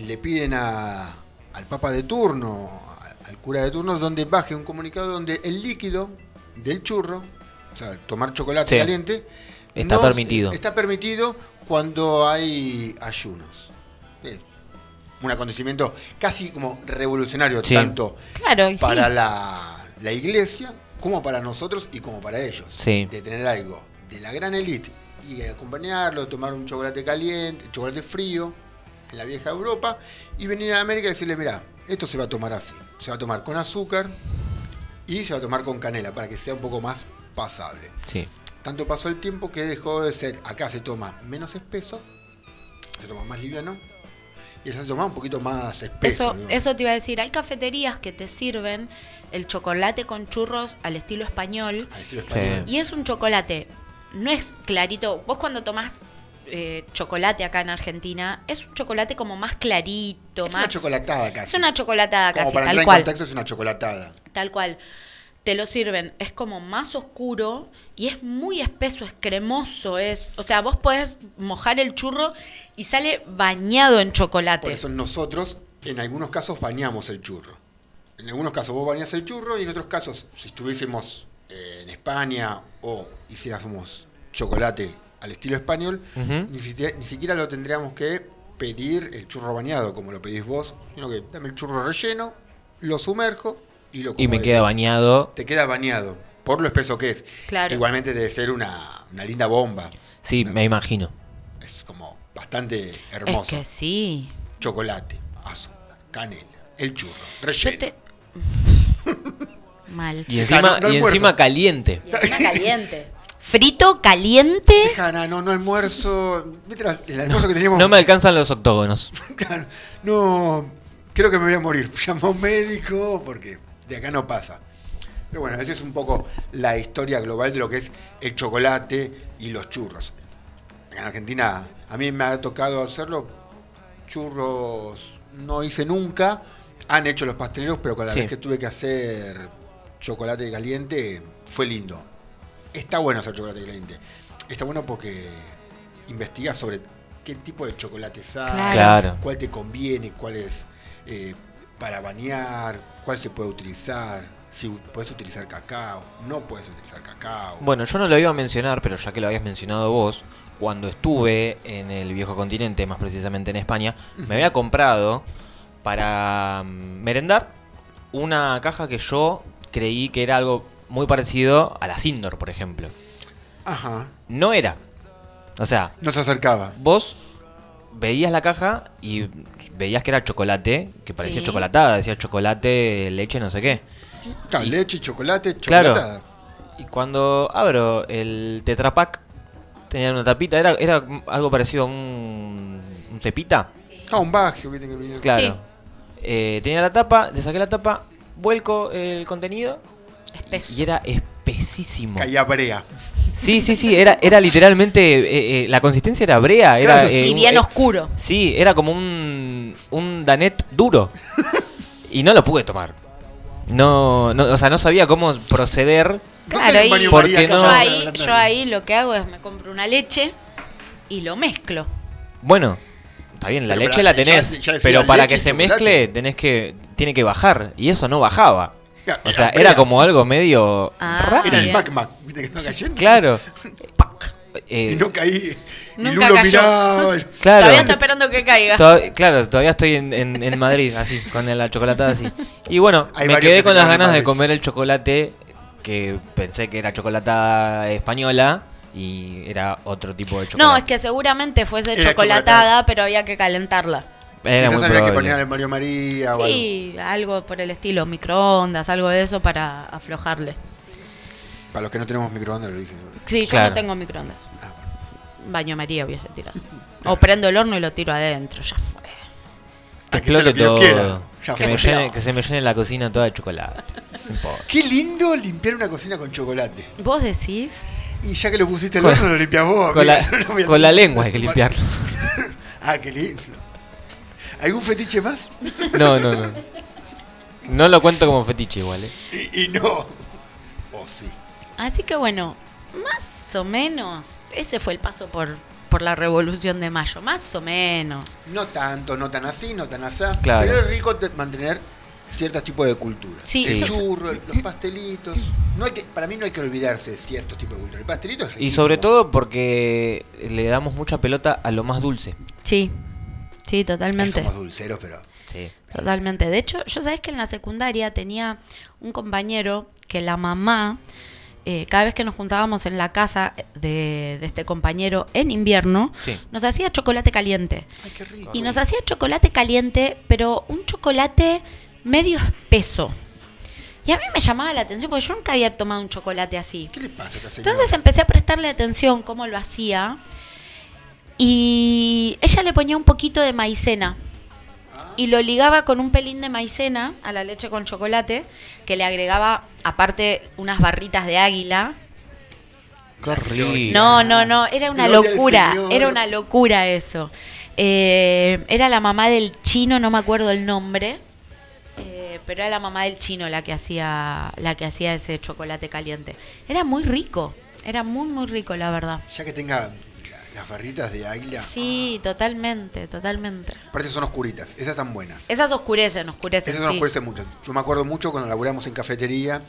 Le piden a- al papa de turno, al cura de turno, donde baje un comunicado donde el líquido del churro, sea, tomar chocolate
Sí.
caliente,
Está
no-
permitido.
Está permitido cuando hay ayunos. Un acontecimiento casi como revolucionario,
Sí.
tanto
Claro, y sí.
para la, la iglesia como para nosotros y como para ellos.
Sí.
De tener algo de la gran élite y acompañarlo, tomar un chocolate caliente, chocolate frío en la vieja Europa y venir a América y decirle, mira, esto se va a tomar así. Se va a tomar con azúcar y se va a tomar con canela para que sea un poco más pasable.
Sí.
Tanto pasó el tiempo que dejó de ser, acá se toma menos espeso, se toma más liviano y se toma un poquito más espeso.
Eso,
digamos.
eso te iba a decir, hay cafeterías que te sirven el chocolate con churros al estilo español.
Al estilo
Sí.
español.
Y es un chocolate, no es clarito. Vos cuando tomás eh, chocolate acá en Argentina, es un chocolate como más clarito,
Es
más...
una chocolatada casi.
Es una chocolatada
Como
casi,
para
tal
entrar en
cual.
contexto es una chocolatada.
Tal cual. Te lo sirven, es como más oscuro y es muy espeso, es cremoso, es, o sea, vos podés mojar el churro y sale bañado en chocolate.
Por eso nosotros en algunos casos bañamos el churro. En algunos casos vos bañás el churro y en otros casos, si estuviésemos eh, en España o hiciéramos chocolate al estilo español, ni, siquiera, ni siquiera lo tendríamos que pedir el churro bañado como lo pedís vos, sino que dame el churro relleno, lo sumerjo y lo
Y me queda bañado.
Te queda bañado, por lo espeso que es.
Claro.
Igualmente debe ser una, una linda bomba.
Sí, me imagino.
Es como bastante
es
hermoso.
que sí.
Chocolate, azúcar, canela, el churro, relleno.
te... Mal.
Y encima,
no- no
y encima caliente.
Y encima caliente. Frito, caliente.
Deja, no, no almuerzo. ¿Viste las- el almuerzo que teníamos?
No me alcanzan los octógonos.
Claro, no, creo que me voy a morir. Llamo a un médico porque de acá no pasa. Pero bueno, esa es un poco la historia global de lo que es el chocolate y los churros. En Argentina, a mí me ha tocado hacerlo. Churros no hice nunca. Han hecho los pasteleros, pero con la
Sí.
vez que tuve que hacer chocolate caliente, fue lindo. Está bueno hacer chocolate caliente. Está bueno porque investigas sobre qué tipo de chocolates hay.
Claro.
cuál te conviene, cuál es eh, para bañar, cuál se puede utilizar, si puedes utilizar cacao, no puedes utilizar cacao.
Bueno, yo no lo iba a mencionar, pero ya que lo habías mencionado vos, cuando estuve en el viejo continente, más precisamente en España, me había comprado para mm, merendar una caja que yo creí que era algo muy parecido a la Sindor, por ejemplo.
Ajá,
No era. O sea,
no se acercaba.
vos veías la caja y veías que era chocolate, que parecía
Sí.
chocolatada, decía chocolate, leche, no sé qué.
Claro,
Y-
leche, chocolate,
Claro.
chocolatada.
Y cuando abro el Tetra Pak, tenía una tapita, era, era algo parecido a un, un cepita.
Ah, un bagio, viste que venía.
Claro. Eh, tenía la tapa, le saqué la tapa, vuelco el contenido
Espeso.
y era espesísimo.
Caía brea.
Sí, sí, sí, era, era literalmente, eh, eh, la consistencia era brea. Era,
Claro.
eh,
y
un-
bien
eh,
oscuro.
Sí, era como un, un danet duro. y no lo pude tomar. No, no, o sea, no sabía cómo proceder.
Claro,
baño
Porque no-
yo ahí, yo ahí lo que hago es me compro una leche y lo mezclo.
Bueno, está bien, la
Pero
leche
para-
la tenés,
ya- ya decía
pero para que se
chocolate.
mezcle tenés que tiene que bajar y eso no bajaba.
Claro,
O sea, era como algo medio
Ah,
raro.
Era el magma, viste que no cayendo.
Claro. Eh,
Y no caí. Y
Nunca
Lulo
cayó.
miraba.
claro.
Todavía está esperando que caiga.
Claro, todavía estoy en, en- en Madrid, así, con la chocolatada así. Y bueno,
Hay
me quedé
que
con las ganas de comer el chocolate que pensé que era chocolatada española y era otro tipo de chocolate.
No, es que seguramente fuese
Era
chocolatada, pero había que calentarla.
Era
Quizás
muy
había que
probable.
poner al Mario María o.
Sí, algo por el estilo, microondas, algo de eso para aflojarle.
Para los que no tenemos microondas, lo dije.
Sí, yo no tengo microondas. Baño María hubiese tirado. O prendo el horno y lo tiro adentro, ya fue.
Que
Ah, que que yo
todo.
quiera. Ya
Que, me
fue.
llene- que se me llene la cocina toda de chocolate.
Qué lindo limpiar una cocina con chocolate.
¿Vos decís?
Y ya que lo pusiste al horno, lo limpias vos.
La,
No
con la lengua hay que limpiarlo.
Ah, qué lindo. ¿Algún fetiche más?
No, no, no. No lo cuento como fetiche igual, ¿eh?
Y, y no. O sí.
Así que bueno, más o menos, ese fue el paso por, por la Revolución de Mayo, más o menos.
No tanto, no tan así, no tan así.
Claro.
Pero es rico te- mantener ciertos tipos de cultura.
Sí,
el churro, los pastelitos. No hay que, para mí no hay que olvidarse de ciertos tipos de cultura. El pastelito es
Y sobre
riquísimo.
todo porque le damos mucha pelota a lo más dulce.
Sí, sí,
Ahí
totalmente.
Somos dulceros, pero.
Sí.
Totalmente. De hecho, yo sabes que en la secundaria tenía un compañero que la mamá, eh, cada vez que nos juntábamos en la casa de, de este compañero en invierno,
Sí.
nos hacía chocolate caliente.
Ay, qué rico.
Y nos hacía chocolate caliente, pero un chocolate medio espeso. Y a mí me llamaba la atención porque yo nunca había tomado un chocolate así.
¿Qué le pasa a esta señora?
Entonces empecé a prestarle atención cómo lo hacía. Y ella le ponía un poquito de maicena. Y lo ligaba con un pelín de maicena a la leche con chocolate, que le agregaba aparte unas barritas de águila.
Qué rico.
No, no, no, era una
Gloria
locura, era una locura eso. Eh, era la mamá del chino, no me acuerdo el nombre, eh, pero era la mamá del chino la que hacía, la que hacía ese chocolate caliente. Era muy rico, era muy muy rico la verdad.
Ya que tenga las barritas de águila.
Sí, totalmente, totalmente.
Aparte son oscuritas. Esas están buenas.
Esas oscurecen, oscurecen.
Esas
sí.
oscurecen mucho. Yo me acuerdo mucho cuando laburamos en cafetería,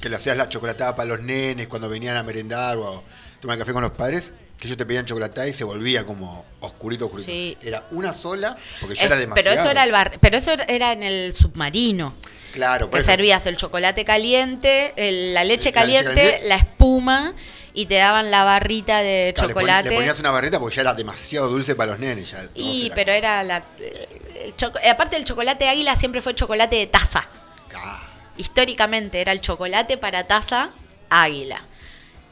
que le hacías la chocolatada para los nenes cuando venían a merendar o a tomar café con los padres, que ellos te pedían chocolatada y se volvía como oscurito, oscurito.
Sí.
Era una sola, porque ya
Eh,
era demasiado.
pero eso era el bar, pero eso era en el submarino.
Claro, eso.
servías el chocolate caliente, el- la leche
La leche
caliente, la espuma y te daban la barrita de
Claro,
chocolate.
Le ponías una barrita porque ya era demasiado dulce para los nenes. Ya,
y pero era la el choco- eh, aparte el chocolate águila siempre fue chocolate de taza.
Ah,
Históricamente era el chocolate para taza águila.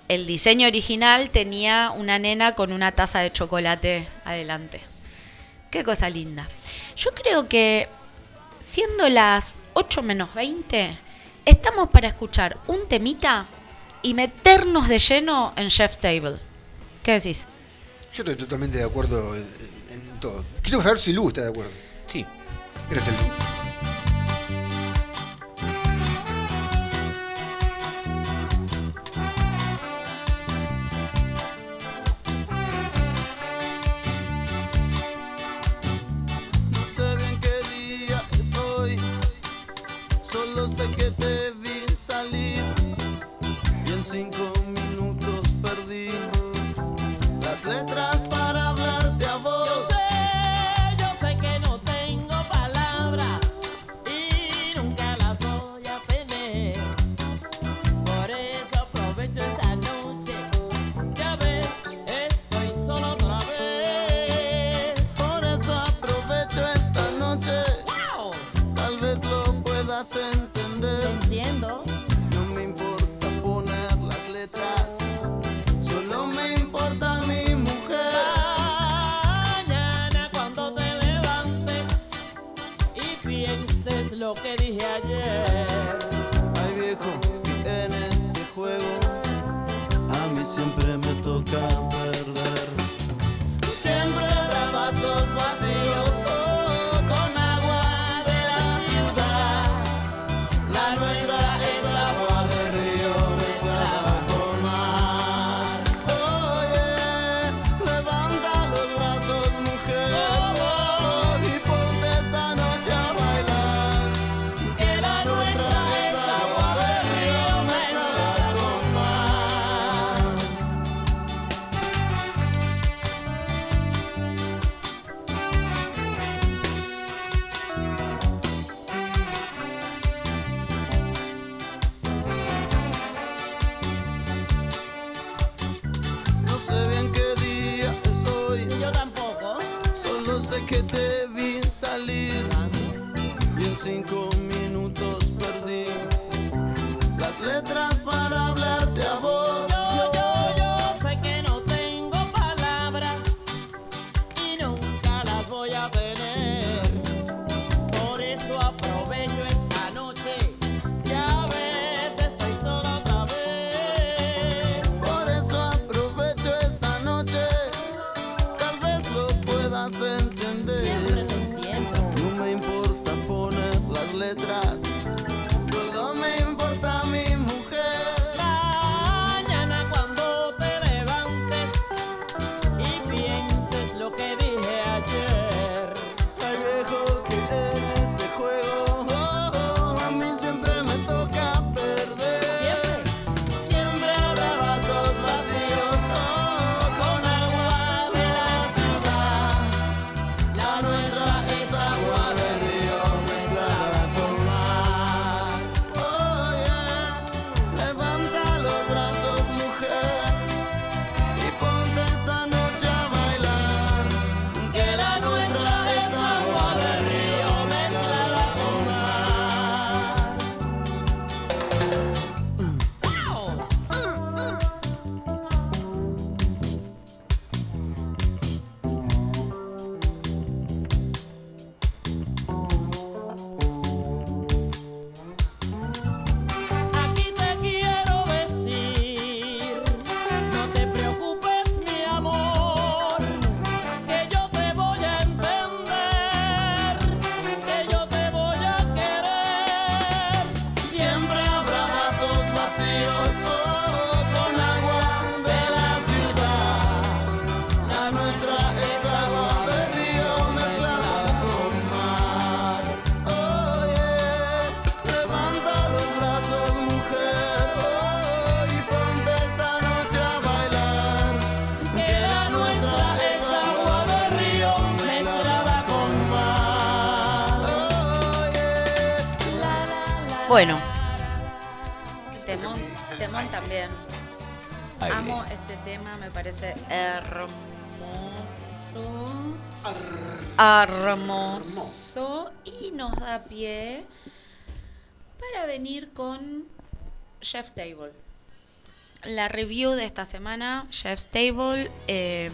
El diseño original tenía una nena con una taza de chocolate adelante. Qué cosa linda. Yo creo que siendo las 8 menos 20, estamos para escuchar un temita y meternos de lleno en Chef's Table. ¿Qué decís?
Yo estoy totalmente de acuerdo en, en todo. Quiero saber si Lu está de acuerdo.
Sí.
Eres el.
Chef's Table. La review de esta semana, Chef's Table, eh,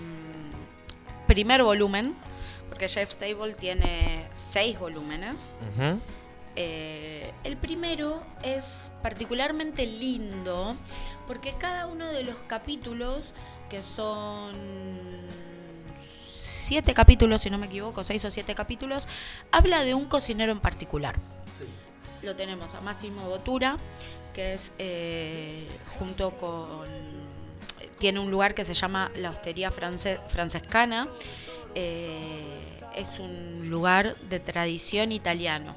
primer volumen, porque Chef's Table tiene seis volúmenes. Eh, el primero es particularmente lindo porque cada uno de los capítulos, que son siete capítulos, si no me equivoco, seis o siete capítulos, habla de un cocinero en particular. Lo tenemos a Máximo Botura, que es eh, junto con... Tiene un lugar que se llama la Hostería France- Francescana. Eh, es un lugar de tradición italiano.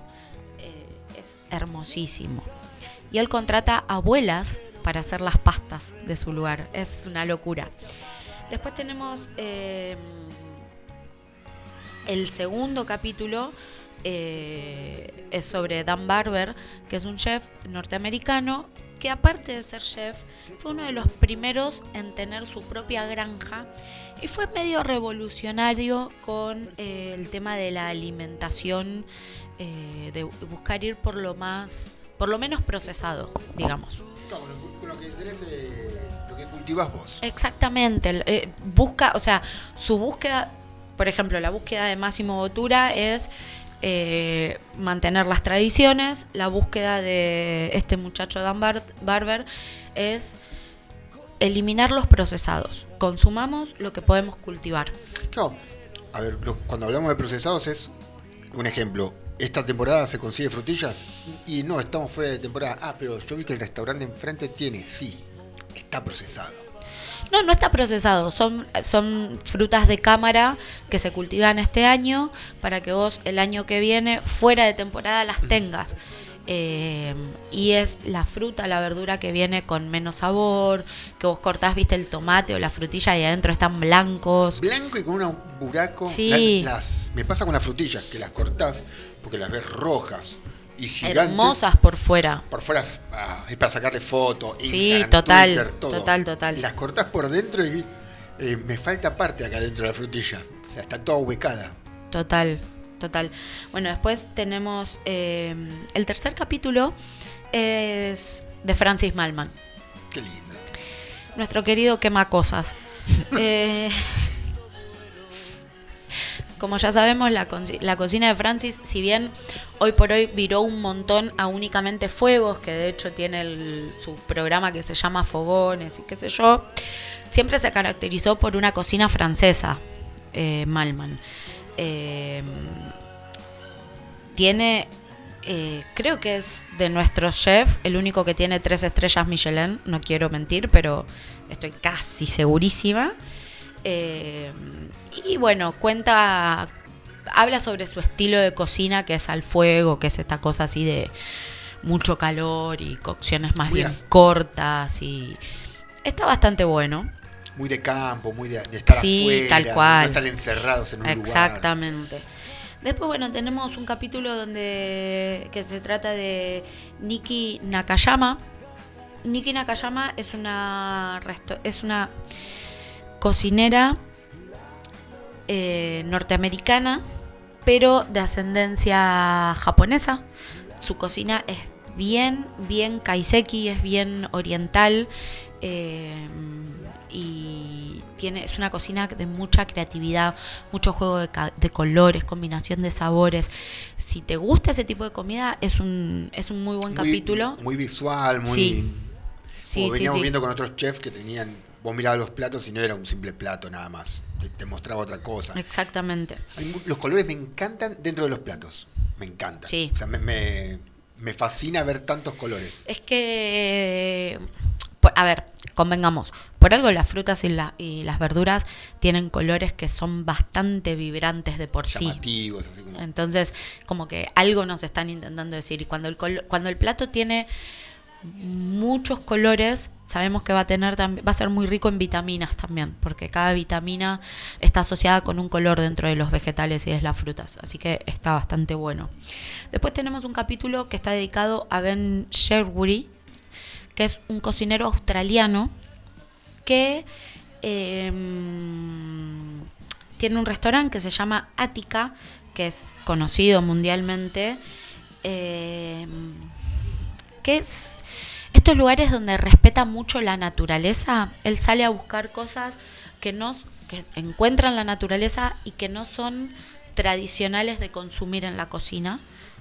Eh, es hermosísimo. Y él contrata abuelas para hacer las pastas de su lugar. Es una locura. Después tenemos el segundo capítulo. Eh, es sobre Dan Barber, que es un chef norteamericano que aparte de ser chef, fue uno de los primeros en tener su propia granja y fue medio revolucionario con eh, el tema de la alimentación, eh, de buscar ir por lo más, por lo menos procesado, digamos.
Claro, con lo- que eh, lo que cultivas vos.
Exactamente, eh, busca, o sea, su búsqueda, por ejemplo, la búsqueda de Máximo Botura es eh, mantener las tradiciones, la búsqueda de este muchacho Dan Bar- Barber es eliminar los procesados, consumamos lo que podemos cultivar.
Claro, a ver, cuando hablamos de procesados es un ejemplo. Esta temporada se consigue frutillas y no, estamos fuera de temporada. Ah, pero yo vi que el restaurante enfrente tiene, sí, está procesado.
No, no está procesado. Son, son frutas de cámara que se cultivan este año para que vos el año que viene, fuera de temporada, las tengas. Eh, y es la fruta, la verdura que viene con menos sabor, que vos cortás, viste, el tomate o la frutilla y adentro están blancos.
Blanco y con un buraco.
Sí.
La- las, me pasa con las frutillas, que las cortás porque las ves rojas y gigantes.
Hermosas por fuera.
Por fuera ah, es para sacarle foto.
Sí,
Instagram,
total,
Twitter, todo.
total, total.
Las cortás por dentro y eh, me falta parte acá dentro de la frutilla. O sea, está toda ubicada.
Total, total. Bueno, después tenemos eh, el tercer capítulo es de Francis Malman.
Qué lindo.
Nuestro querido quema cosas. Eh, como ya sabemos, la, cocina de Francis, si bien hoy por hoy viró un montón a únicamente fuegos, que de hecho tiene su programa que se llama Fogones y qué sé yo, siempre se caracterizó por una cocina francesa, eh, Malman. Eh, tiene, eh, creo que es de nuestros chefs, el único que tiene tres estrellas Michelin, no quiero mentir, pero estoy casi segurísima. Eh, y bueno, cuenta, habla sobre su estilo de cocina, que es al fuego, que es esta cosa así de mucho calor y cocciones más
Muy
bien
as-
cortas y está bastante bueno.
Muy de campo, muy de, de estar
Sí,
afuera.
tal cual.
No estar encerrados en un lugar.
Exactamente. Después, bueno, tenemos un capítulo donde que se trata de Nikki Nakayama. Nikki Nakayama es una resto- es una cocinera eh, norteamericana, pero de ascendencia japonesa. Su cocina es bien, bien kaiseki, es bien oriental eh, y tiene, es una cocina de mucha creatividad, mucho juego de, colores, combinación de sabores. Si te gusta ese tipo de comida, es un, es un muy buen
Muy-
capítulo.
Muy visual, muy.
Sí. Sí,
como
sí,
veníamos
sí.
viendo con otros chefs que tenían. Vos mirabas los platos y no era un simple plato nada más. Te, te mostraba otra cosa.
Exactamente.
Los colores me encantan dentro de los platos. Me encantan.
Sí.
O sea, me, me, me fascina ver tantos colores.
Es que, por- a ver, convengamos, por algo las frutas y, la- y las verduras tienen colores que son bastante vibrantes de por sí.
Llamativos, así como.
Entonces, como que algo nos están intentando decir. Y cuando el, cuando el plato tiene muchos colores. Sabemos que va a tener va a ser muy rico en vitaminas también, porque cada vitamina está asociada con un color dentro de los vegetales y de las frutas, así que está bastante bueno. Después tenemos un capítulo que está dedicado a Ben Sherwood, que es un cocinero australiano que em, tiene un restaurante que se llama Attica, que es conocido mundialmente, em, que es estos lugares donde respeta mucho la naturaleza. Él sale a buscar cosas que no que encuentran la naturaleza y que no son tradicionales de consumir en la cocina.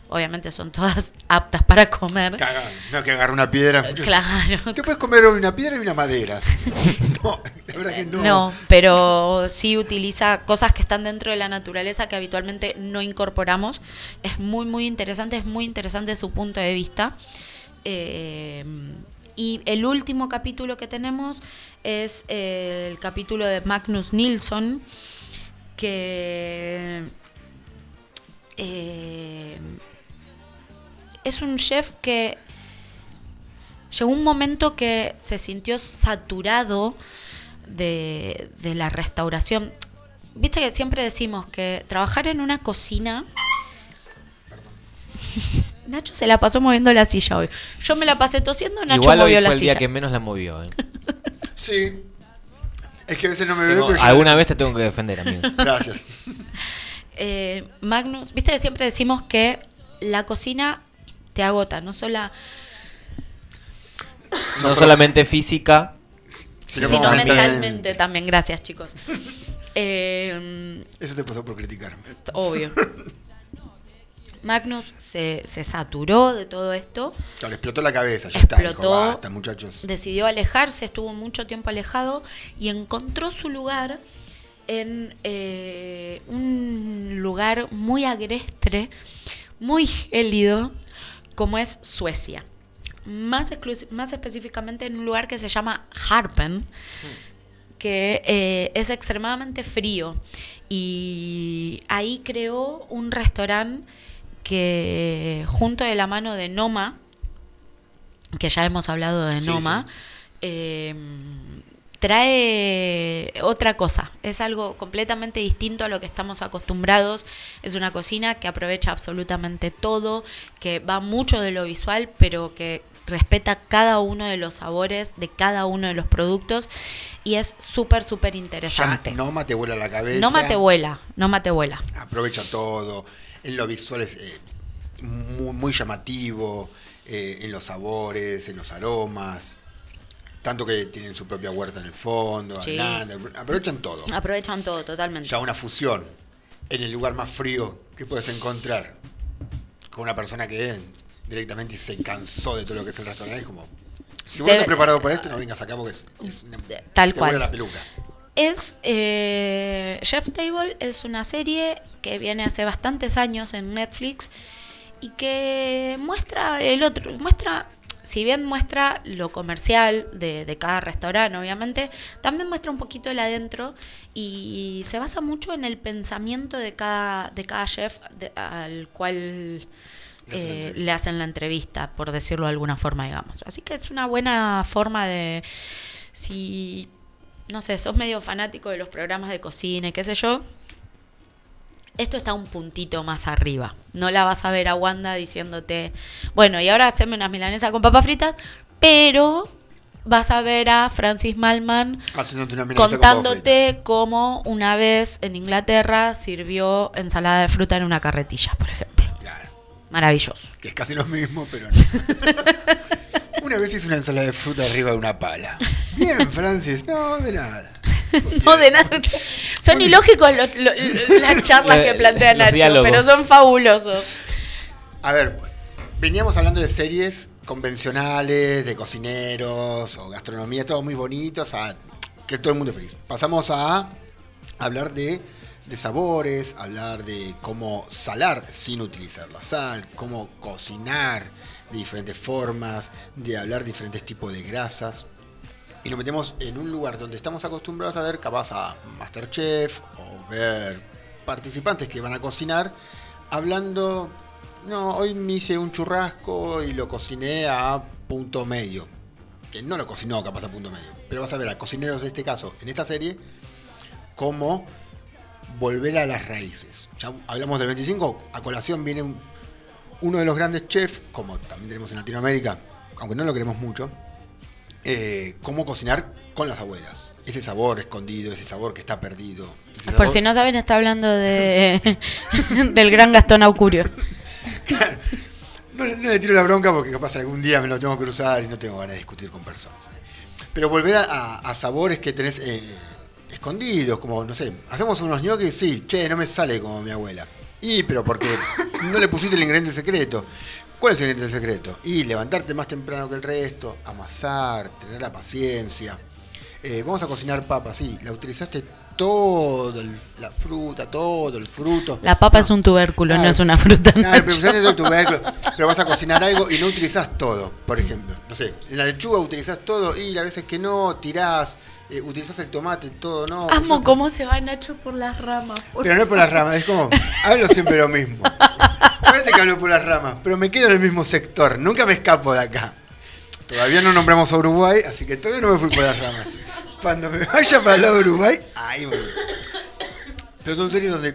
Obviamente son todas aptas para comer.
Caga, no que agarrar una piedra.
Claro.
Te puedes comer una piedra y una madera. no, la verdad que no.
No, pero sí utiliza cosas que están dentro de la naturaleza que habitualmente no incorporamos. Es muy, muy interesante, es muy interesante su punto de vista. Eh, y el último capítulo que tenemos es el capítulo de Magnus Nilsson, que eh, es un chef que llegó un momento que se sintió saturado de, de la restauración. Viste que siempre decimos que trabajar en una cocina... Nacho se la pasó moviendo la silla hoy. Yo me la pasé tosiendo, Nacho
Igual hoy
movió
fue
la
el
silla.
día que menos la movió. ¿eh?
Sí. Es que a veces no me
Tengo-
veo. yo-
alguna vez te tengo que defender, amigo.
Gracias.
Eh, Magnus, viste que siempre decimos que la cocina te agota, no solo
No solamente física,
Sino
sino
mentalmente.
mentalmente también. Gracias, chicos. Eh,
Eso te pasó por criticarme.
obvio. Magnus se, se saturó de todo esto,
Claro, le explotó la cabeza, ya está. Dijo,
Explotó.
basta, muchachos.
decidió alejarse, estuvo mucho tiempo alejado y encontró su lugar en eh, un lugar muy agreste, muy gélido, como es Suecia. Más, más específicamente en un lugar que se llama Harpen, que eh, es extremadamente frío. Y ahí creó un restaurante que junto de la mano de Noma, que ya hemos hablado de
Sí,
Noma, eh, trae otra cosa. Es algo completamente distinto a lo que estamos acostumbrados. Es una cocina que aprovecha absolutamente todo, que va mucho de lo visual, pero que respeta cada uno de los sabores de cada uno de los productos y es súper, súper
Ya
interesante.
Noma te vuela la cabeza.
No mate vuela, no mate vuela.
Aprovecha todo. En lo visual es eh, muy, muy llamativo. eh, en los sabores, en los aromas. Tanto que tienen su propia huerta en el fondo.
Sí.
aprovechan todo.
Aprovechan todo totalmente.
Ya una fusión en el lugar más frío que puedes encontrar con una persona que directamente se cansó de todo lo que es el restaurante. Es como, si vos estás preparado para esto, no vengas acá porque es, es una-
Tal
te
cual.
la peluca.
Es eh, Chef's Table es una serie que viene hace bastantes años en Netflix y que muestra el otro, muestra, si bien muestra lo comercial de, de cada restaurante, obviamente, también muestra un poquito el adentro y se basa mucho en el pensamiento de cada, de cada chef de- al cual
Le hacen la
eh,
entrevista.
le hacen la entrevista, por decirlo de alguna forma, digamos. Así que es una buena forma de, si, no sé, sos medio fanático de los programas de cocina y qué sé yo, esto está un puntito más arriba. No la vas a ver a Wanda diciéndote, bueno, y ahora haceme unas milanesas con papas fritas, pero vas a ver a Francis Malman
una con
contándote cómo una vez en Inglaterra sirvió ensalada de fruta en una carretilla, por ejemplo. Maravilloso.
Que es casi lo mismo, pero no. una vez hice una ensalada de fruta arriba de una pala. Bien, Francis. No, de nada.
No, de nada. Son ilógicos los- los- las charlas que plantea
Los
Nacho,
diálogos.
pero son fabulosos.
A ver, veníamos hablando de series convencionales, de cocineros o gastronomía, todo muy bonitos, a que todo el mundo es feliz. Pasamos a hablar de, de sabores, hablar de cómo salar sin utilizar la sal, cómo cocinar de diferentes formas, de hablar diferentes tipos de grasas. Y nos metemos en un lugar donde estamos acostumbrados a ver capaz a Masterchef o ver participantes que van a cocinar hablando, no, hoy me hice un churrasco y lo cociné a punto medio. Que no lo cocinó capaz a punto medio. Pero vas a ver a cocineros de este caso, en esta serie, cómo volver a las raíces. Ya hablamos del 25, a colación viene un- uno de los grandes chefs, como también tenemos en Latinoamérica, aunque no lo queremos mucho, eh, cómo cocinar con las abuelas. Ese sabor escondido, ese sabor que está perdido. ese
Por
sabor-
si no saben, está hablando de del gran Gastón Aucurio.
No, le- no le tiro la bronca porque capaz algún día me lo tengo que cruzar y no tengo ganas de discutir con personas. Pero volver a sabores que tenés eh, escondidos, como, no sé, hacemos unos ñoquis, sí, che, no me sale como mi abuela. Y, pero porque no le pusiste el ingrediente secreto. ¿Cuál es el ingrediente secreto? Y levantarte más temprano que el resto, amasar, tener la paciencia. Eh, vamos a cocinar papas, sí, la utilizaste todo, el- la fruta, todo el fruto.
La papa es un tubérculo, no es una fruta.
Claro, pero usaste todo el tubérculo, pero vas a cocinar algo y no utilizás todo, por ejemplo. No sé, en la lechuga utilizás todo y las veces que no, tirás, eh, utilizás el tomate, todo, no.
Amo cómo se va Nacho por las ramas. por
Pero no es por las ramas, es como, hablo siempre lo mismo. Parece que hablo por las ramas, pero me quedo en el mismo sector, nunca me escapo de acá. Todavía no nombramos a Uruguay, así que todavía no me fui por las ramas. Cuando me vaya para el lado de Uruguay, ahí me voy. Pero son series donde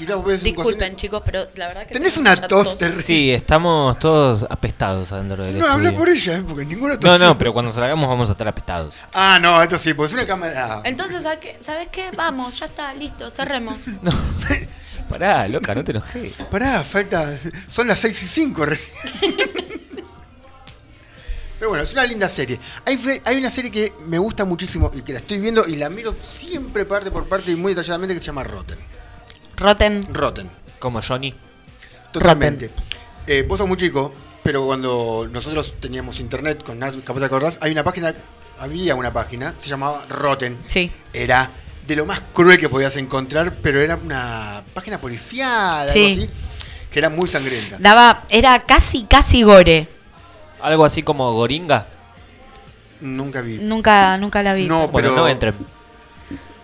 quizás vos ves un
Disculpen,
cocinero-
chicos, pero la verdad que.
Tenés una tos terrible.
Sí, estamos todos apestados adentro del
No, habla por ella, ¿eh? porque ninguno
No,
tosió.
no, pero cuando salgamos vamos a estar apestados.
Ah, no, esto sí, pues es una cámara.
Entonces, ¿sabes qué? Vamos, ya está, listo, cerremos.
Pará, loca, no te enojes.
Pará, falta. Son las 6 y 5 recién. Pero bueno, es una linda serie. Hay, hay una serie que me gusta muchísimo y que la estoy viendo y la miro siempre parte por parte y muy detalladamente que se llama Rotten.
Rotten.
Rotten.
Como Johnny.
Totalmente. Eh, vos sos muy chico, pero cuando nosotros teníamos internet con Nat, capaz te acordás, hay una página, había una página, se llamaba Rotten.
Sí.
Era de lo más cruel que podías encontrar, pero era una página policial, algo
Sí.
así, que era muy sangrienta.
Daba, era casi, casi gore.
Algo así como Goringa.
Nunca vi.
Nunca, nunca la vi.
No,
Bueno,
pero
no entren.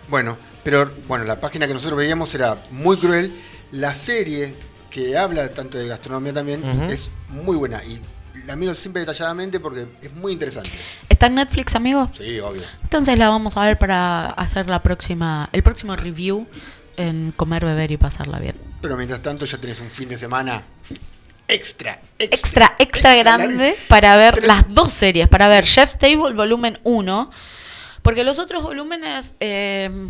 Bueno, pero bueno, la página que nosotros veíamos era muy cruel. La serie que habla tanto de gastronomía también es muy buena y la miro siempre detalladamente porque es muy interesante.
¿Está en Netflix, amigo?
Sí, obvio.
Entonces la vamos a ver para hacer la próxima, el próximo review en comer, beber y pasarla bien.
Pero mientras tanto ya tenés un fin de semana extra,
Extra, extra grande para ver las dos series, para ver Chef's Table volumen 1, porque los otros volúmenes eh,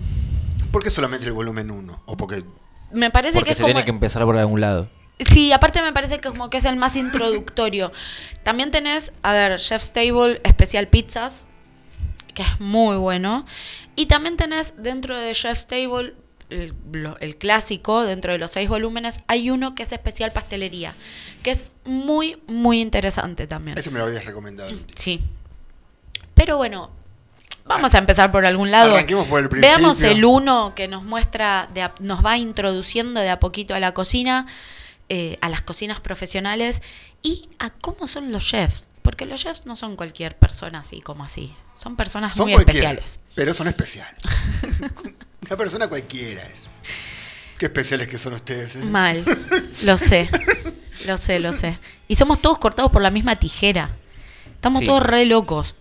¿Por qué solamente el volumen 1? O porque
me parece
Porque
que es
se
como...
tiene que empezar por algún lado.
Sí, aparte me parece que como que es el más introductorio. También tenés, a ver, Chef's Table Especial Pizzas, que es muy bueno. Y también tenés dentro de Chef's Table, el, el clásico, dentro de los seis volúmenes, hay uno que es especial pastelería, que es muy, muy interesante también.
ese me lo habías recomendado.
Sí. Pero bueno, vamos a empezar por algún lado.
Arranquemos por el principio.
Veamos el uno que nos muestra, de a- nos va introduciendo de a poquito a la cocina, eh, a las cocinas profesionales y a cómo son los chefs. Porque los chefs no son cualquier persona así como así. Son personas
Son
muy especiales.
Pero son especiales. Una persona cualquiera es. Qué especiales que son ustedes. ¿eh?
Mal. Lo sé. Lo sé, lo sé. Y somos todos cortados por la misma tijera. Estamos
Sí.
todos re locos.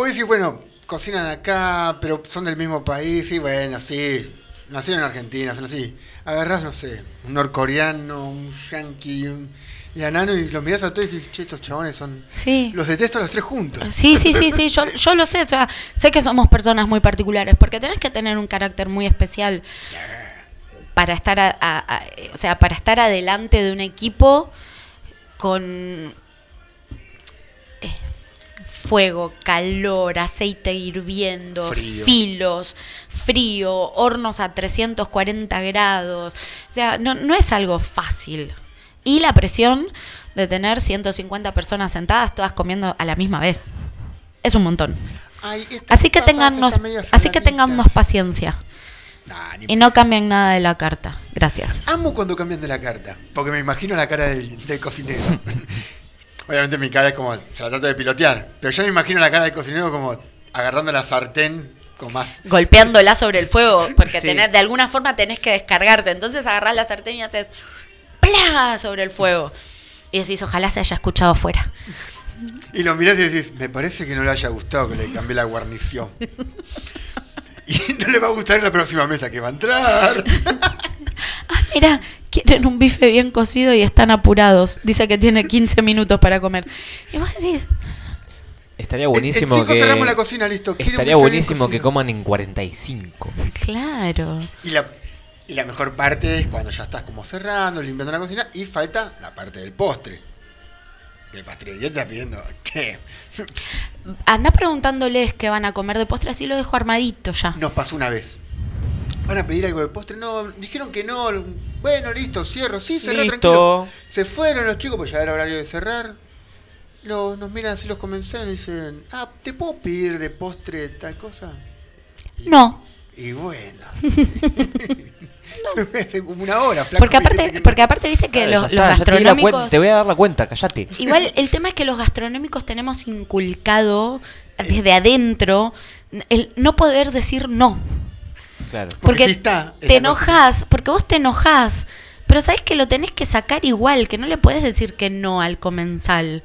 Vos decís, bueno, cocinan acá, pero son del mismo país, y bueno, sí. Nacieron en Argentina, son así. Agarrás, no sé, un norcoreano, un yankee, un yanano, y los mirás a todos y dices, che, estos chabones son.
Sí.
Los detesto a los tres juntos.
Sí, sí, sí, sí, yo, yo lo sé, o sea, sé que somos personas muy particulares, porque tenés que tener un carácter muy especial para estar, a- a- a- o sea, para estar adelante de un equipo con fuego, calor, aceite hirviendo,
Frío.
filos, frío, hornos a 340 grados, o sea, no, no es algo fácil. Y la presión de tener 150 personas sentadas todas comiendo a la misma vez. Es un montón.
Ay,
Así que
medias
así que tengannos paciencia.
Nah,
Y no cambien nada de la carta. Gracias.
Amo cuando cambian de la carta, porque me imagino la cara del, del cocinero. Obviamente mi cara es como, se la trato de pilotear, pero yo me imagino la cara del cocinero como agarrando la sartén con más...
Golpeándola sobre el fuego, porque
Sí.
tenés- de alguna forma tenés que descargarte. Entonces agarrás la sartén y haces ¡plá! sobre el fuego. Y decís, ojalá se haya escuchado afuera.
Y lo mirás y decís, me parece que no le haya gustado que le cambié la guarnición. y no le va a gustar en la próxima mesa que va a entrar.
Mira, quieren un bife bien cocido y están apurados. Dice que tiene 15 minutos para comer. Y vos decís,
Estaría buenísimo
cinco
que.
cerramos la cocina, listo. Quiero un
Estaría buenísimo que coman en 45.
claro.
Y la, y la mejor parte es cuando ya estás como cerrando, limpiando la cocina y falta la parte del postre. El pastelería está pidiendo, ¿qué?
Anda preguntándoles qué van a comer de postre, así lo dejo armadito ya.
Nos pasó una vez. ¿Van a pedir algo de postre? No, dijeron que no. Bueno, listo, cierro. Sí, cerré
Listo.
tranquilo. Se fueron los chicos, pues ya era horario de cerrar. Lo- nos miran así los comensales y dicen, ah, ¿te puedo pedir de postre tal cosa?
No.
Y bueno. Hace como una hora, flaco.
Porque aparte, porque aparte viste que
Claro,
los, los
ya te cuen-
gastronómicos.
Te voy a dar la cuenta, callate.
Igual el tema es que los gastronómicos tenemos inculcado desde adentro el no poder decir no.
Claro.
Porque,
sí está en
te enojas, porque vos te enojás. Pero sabés que lo tenés que sacar igual, que no le puedes decir que no al comensal.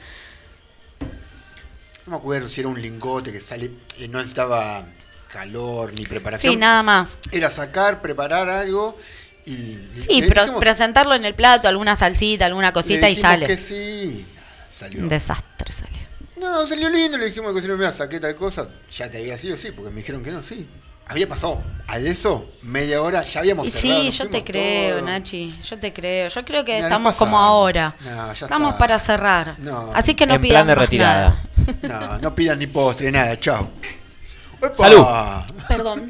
No me acuerdo si era un lingote que sale, eh, no necesitaba calor ni preparación.
Sí, nada más.
Era sacar, preparar algo y.
Sí,
le
pero
dijimos-
presentarlo en el plato, alguna salsita, alguna cosita
le
y sale.
que sí. Salió.
Un desastre salió.
No, salió lindo, le dijimos que si no me saqué tal cosa, ya te había sido sí, porque me dijeron que no, sí. Había pasado a eso media hora, ya habíamos cerrado.
sí, yo te creo. Nachi, yo te creo. Yo creo que
Mira,
estamos como ahora.
No, ya
estamos
está.
para cerrar.
No.
Así que no
En
pidan
plan de
más
retirada.
nada.
No, no pidan ni postre, nada, chao. ¡Epa!
Salud.
Perdón.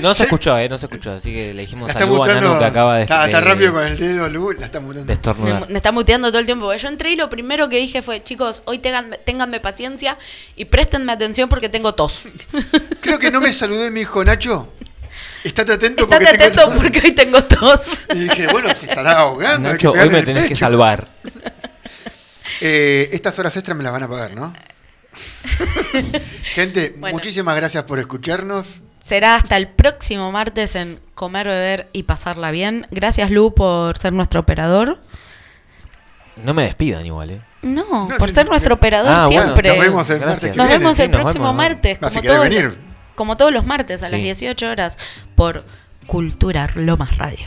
No se escuchó, eh, no se escuchó. Así que le dijimos
La está
salud a que acaba de,
Está, está
de-
rápido con el dedo, Lu, la está mutando.
de
Me,
estornudar.
me está muteando todo el tiempo. porque Yo entré y lo primero que dije fue, chicos, hoy tengan, ténganme paciencia y préstenme atención porque tengo tos.
Creo que no me saludó y me dijo, Nacho, estate atento
Estate
porque
atento
tengo...
porque hoy tengo tos.
Y dije, bueno, se estará ahogando. hay que
Nacho, hoy
pegarle
me
el
tenés que
pecho.
salvar.
Eh, estas horas extras me las van a pagar, ¿no? Gente,
Bueno.
muchísimas gracias por escucharnos.
Será hasta el próximo martes en Comer, Beber y Pasarla Bien. Gracias, Lu, por ser nuestro operador.
No me despidan igual, eh.
No,
No,
por
sí,
ser nuestro operador
Ah, bueno,
siempre.
Nos vemos el martes que
Nos
viene.
vemos
Sí,
el
nos
próximo
vemos.
martes,
si
como todos,
venir.
como todos los martes a las
Sí.
18 horas, por Cultura Lomas Radio.